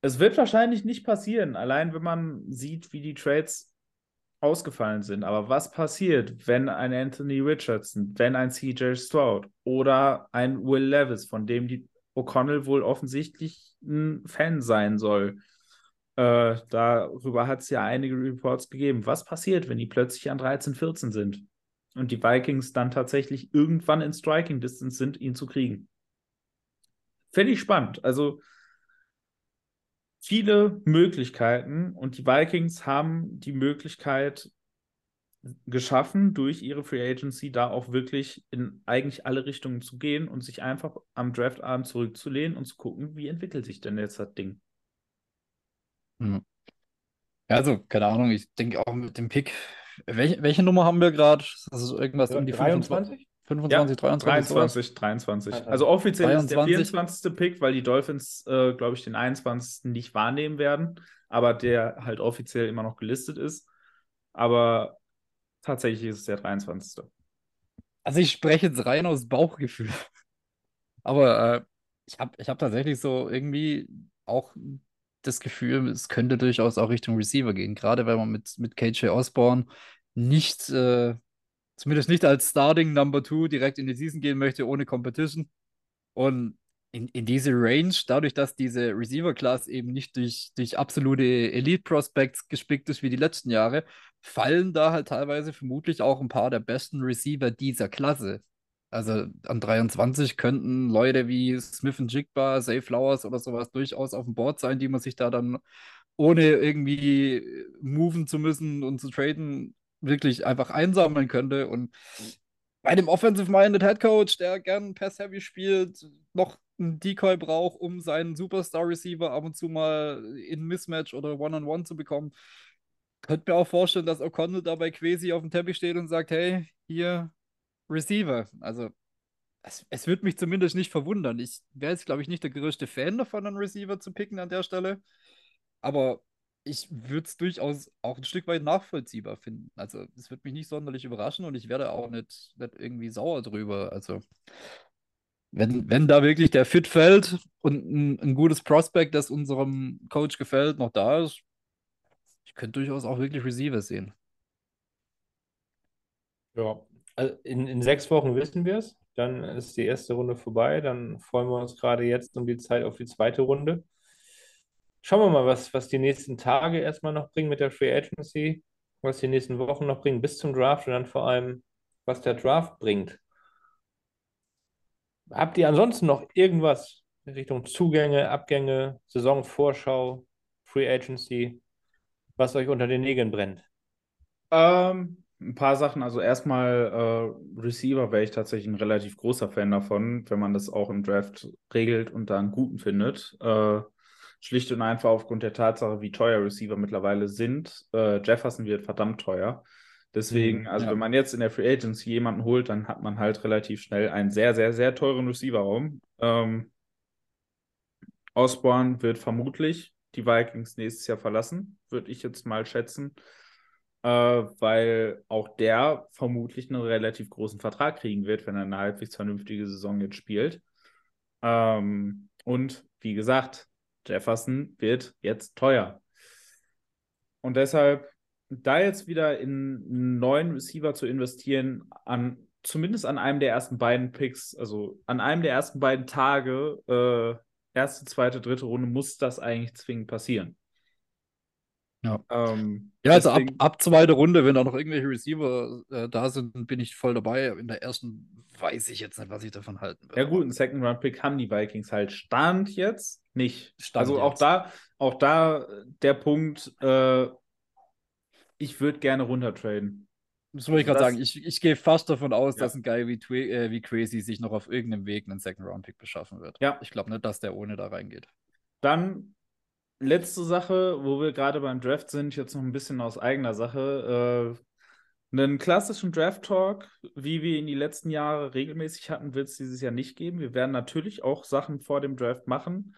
Es wird wahrscheinlich nicht passieren, allein wenn man sieht, wie die Trades ausgefallen sind. Aber was passiert, wenn ein Anthony Richardson, wenn ein CJ Stroud oder ein Will Levis, von dem die O'Connell wohl offensichtlich ein Fan sein soll? Äh, darüber hat es ja einige Reports gegeben. Was passiert, wenn die plötzlich an 13, 14 sind? und die Vikings dann tatsächlich irgendwann in Striking Distance sind, ihn zu kriegen. Finde ich spannend. Also viele Möglichkeiten und die Vikings haben die Möglichkeit geschaffen, durch ihre Free Agency da auch wirklich in eigentlich alle Richtungen zu gehen und sich einfach am Draftabend zurückzulehnen und zu gucken, wie entwickelt sich denn jetzt das Ding. Hm. Ja, also, keine Ahnung, ich denke auch mit dem Pick welche, welche Nummer haben wir gerade? Das ist irgendwas um die 23? 25, ja, 23? 23, 23. Also offiziell 23. ist der 24. Pick, weil die Dolphins, äh, glaube ich, den 21. nicht wahrnehmen werden, aber der halt offiziell immer noch gelistet ist. Aber tatsächlich ist es der 23. Also ich spreche jetzt rein aus Bauchgefühl. Aber äh, ich habe ich hab tatsächlich so irgendwie auch das Gefühl, es könnte durchaus auch Richtung Receiver gehen, gerade wenn man mit, mit KJ Osborne nicht, äh, zumindest nicht als Starting Number Two direkt in die Season gehen möchte, ohne Competition. Und in, in diese Range, dadurch, dass diese Receiver-Class eben nicht durch, durch absolute Elite-Prospects gespickt ist wie die letzten Jahre, fallen da halt teilweise vermutlich auch ein paar der besten Receiver dieser Klasse. Also an 23 könnten Leute wie Smith und Jigba, Zay Flowers oder sowas durchaus auf dem Board sein, die man sich da dann ohne irgendwie moven zu müssen und zu traden wirklich einfach einsammeln könnte. Und bei dem Offensive-Minded Head Coach, der gern Pass-Heavy spielt, noch einen Decoy braucht, um seinen Superstar-Receiver ab und zu mal in Mismatch oder One-on-One -on -One zu bekommen, könnte mir auch vorstellen, dass O'Connell dabei quasi auf dem Teppich steht und sagt, hey, hier, Receiver. Also, es, es würde mich zumindest nicht verwundern. Ich wäre jetzt, glaube ich, nicht der größte Fan davon, einen Receiver zu picken an der Stelle. Aber ich würde es durchaus auch ein Stück weit nachvollziehbar finden. Also, es würde mich nicht sonderlich überraschen und ich werde auch nicht, nicht irgendwie sauer drüber. Also, wenn, wenn da wirklich der Fit fällt und ein, ein gutes Prospect, das unserem Coach gefällt, noch da ist, ich könnte durchaus auch wirklich Receiver sehen. Ja, also in, in sechs Wochen wissen wir es. Dann ist die erste Runde vorbei. Dann freuen wir uns gerade jetzt um die Zeit auf die zweite Runde. Schauen wir mal, was, was die nächsten Tage erstmal noch bringen mit der Free Agency, was die nächsten Wochen noch bringen bis zum Draft und dann vor allem, was der Draft bringt. Habt ihr ansonsten noch irgendwas in Richtung Zugänge, Abgänge, Saisonvorschau, Free Agency, was euch unter den Nägeln brennt? Ähm, ein paar Sachen. Also erstmal äh, Receiver wäre ich tatsächlich ein relativ großer Fan davon, wenn man das auch im Draft regelt und da einen guten findet. Äh, schlicht und einfach aufgrund der Tatsache, wie teuer Receiver mittlerweile sind. Äh, Jefferson wird verdammt teuer. Deswegen, mhm, also ja. wenn man jetzt in der Free Agency jemanden holt, dann hat man halt relativ schnell einen sehr, sehr, sehr teuren Receiver-Raum. Ähm, Osborne wird vermutlich die Vikings nächstes Jahr verlassen, würde ich jetzt mal schätzen äh, weil auch der vermutlich einen relativ großen Vertrag kriegen wird, wenn er eine halbwegs vernünftige Saison jetzt spielt. Ähm, Und wie gesagt, Jefferson wird jetzt teuer. Und deshalb, da jetzt wieder in einen neuen Receiver zu investieren, an zumindest an einem der ersten beiden Picks, also an einem der ersten beiden Tage, äh, erste, zweite, dritte Runde, muss das eigentlich zwingend passieren. Ja. Ähm, Ja, also ab, ab zweite Runde, wenn da noch irgendwelche Receiver äh, da sind, bin ich voll dabei. In der ersten weiß ich jetzt nicht, was ich davon halten will. Ja gut, einen Second-Round-Pick haben die Vikings halt. Stand jetzt nicht. Stand also auch jetzt. da, auch da äh, der Punkt, äh, ich würde gerne runtertraden. Das wollte ich gerade sagen. Ich, ich gehe fast davon aus, Ja. dass ein Guy wie, Twe äh, wie Crazy sich noch auf irgendeinem Weg einen Second-Round-Pick beschaffen wird. Ja. Ich glaube nicht, dass der ohne da reingeht. Dann letzte Sache, wo wir gerade beim Draft sind, jetzt noch ein bisschen aus eigener Sache. Äh, einen klassischen Draft-Talk, wie wir ihn die letzten Jahre regelmäßig hatten, wird es dieses Jahr nicht geben. Wir werden natürlich auch Sachen vor dem Draft machen.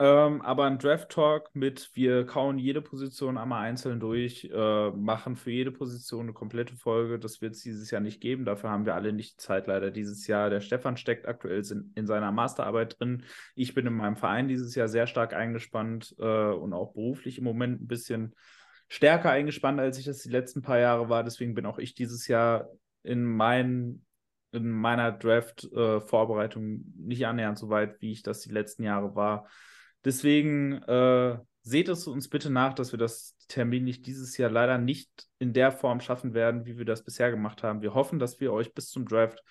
Ähm, aber ein Draft-Talk mit, wir kauen jede Position einmal einzeln durch, äh, machen für jede Position eine komplette Folge. Das wird es dieses Jahr nicht geben. Dafür haben wir alle nicht Zeit leider dieses Jahr. Der Stefan steckt aktuell in, in seiner Masterarbeit drin. Ich bin in meinem Verein dieses Jahr sehr stark eingespannt äh, und auch beruflich im Moment ein bisschen stärker eingespannt, als ich das die letzten paar Jahre war. Deswegen bin auch ich dieses Jahr in, mein, in meiner Draft-Vorbereitung nicht annähernd so weit, wie ich das die letzten Jahre war. Deswegen äh, seht es uns bitte nach, dass wir das terminlich dieses Jahr leider nicht in der Form schaffen werden, wie wir das bisher gemacht haben. Wir hoffen, dass wir euch bis zum Draft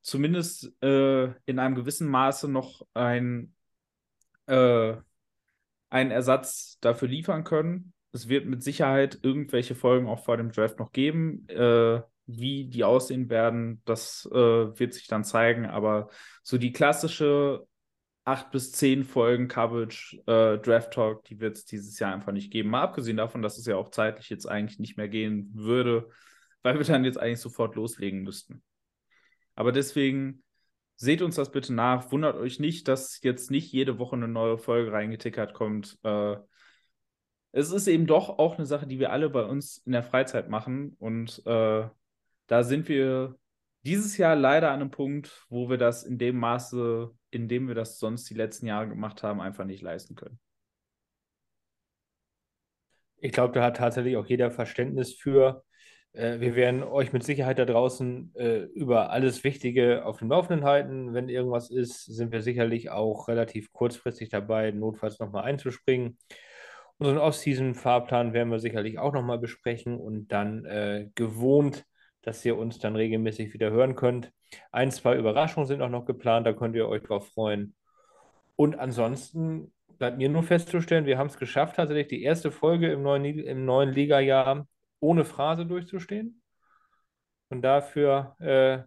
zumindest äh, in einem gewissen Maße noch ein, äh, einen Ersatz dafür liefern können. Es wird mit Sicherheit irgendwelche Folgen auch vor dem Draft noch geben. Äh, wie die aussehen werden, das äh, wird sich dann zeigen. Aber so die klassische acht bis zehn Folgen Coverage äh, Draft Talk, die wird es dieses Jahr einfach nicht geben. Mal abgesehen davon, dass es ja auch zeitlich jetzt eigentlich nicht mehr gehen würde, weil wir dann jetzt eigentlich sofort loslegen müssten. Aber deswegen seht uns das bitte nach. Wundert euch nicht, dass jetzt nicht jede Woche eine neue Folge reingetickert kommt. Äh, es ist eben doch auch eine Sache, die wir alle bei uns in der Freizeit machen. Und äh, da sind wir dieses Jahr leider an einem Punkt, wo wir das in dem Maße, in dem wir das sonst die letzten Jahre gemacht haben, einfach nicht leisten können. Ich glaube, da hat tatsächlich auch jeder Verständnis für. Äh, wir werden euch mit Sicherheit da draußen äh, über alles Wichtige auf dem Laufenden halten. Wenn irgendwas ist, sind wir sicherlich auch relativ kurzfristig dabei, notfalls nochmal einzuspringen. Unseren Off-Season-Fahrplan werden wir sicherlich auch nochmal besprechen und dann äh, gewohnt, dass ihr uns dann regelmäßig wieder hören könnt. Ein, zwei Überraschungen sind auch noch geplant, da könnt ihr euch drauf freuen. Und ansonsten bleibt mir nur festzustellen, wir haben es geschafft, tatsächlich die erste Folge im neuen, im neuen Liga-Jahr ohne Phrase durchzustehen. Und dafür äh,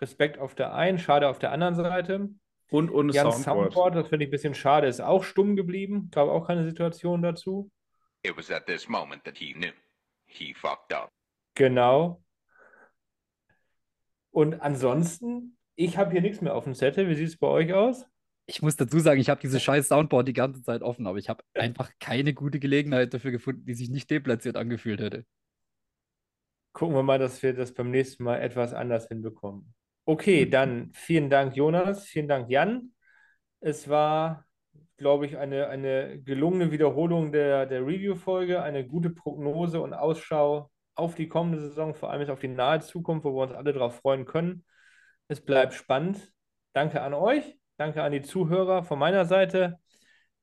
Respekt auf der einen, schade auf der anderen Seite. Und ohne Jan Soundboard. Soundboard, das finde ich ein bisschen schade, ist auch stumm geblieben. Gab auch keine Situation dazu. It was at this moment that he knew. He fucked up. Genau. Und ansonsten, ich habe hier nichts mehr auf dem Zettel. Wie sieht es bei euch aus? Ich muss dazu sagen, ich habe dieses scheiß Soundboard die ganze Zeit offen, aber ich habe einfach keine gute Gelegenheit dafür gefunden, die sich nicht deplatziert angefühlt hätte. Gucken wir mal, dass wir das beim nächsten Mal etwas anders hinbekommen. Okay, dann vielen Dank, Jonas. Vielen Dank, Jan. Es war, glaube ich, eine, eine gelungene Wiederholung der, der Review-Folge, eine gute Prognose und Ausschau auf die kommende Saison, vor allem jetzt auf die nahe Zukunft, wo wir uns alle darauf freuen können. Es bleibt spannend. Danke an euch, danke an die Zuhörer von meiner Seite.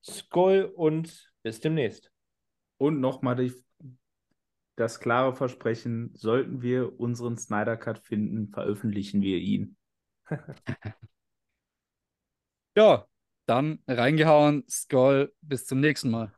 Skoll und bis demnächst. Und nochmal das klare Versprechen, sollten wir unseren Snyder Cut finden, veröffentlichen wir ihn. Ja, dann reingehauen, Skull, bis zum nächsten Mal.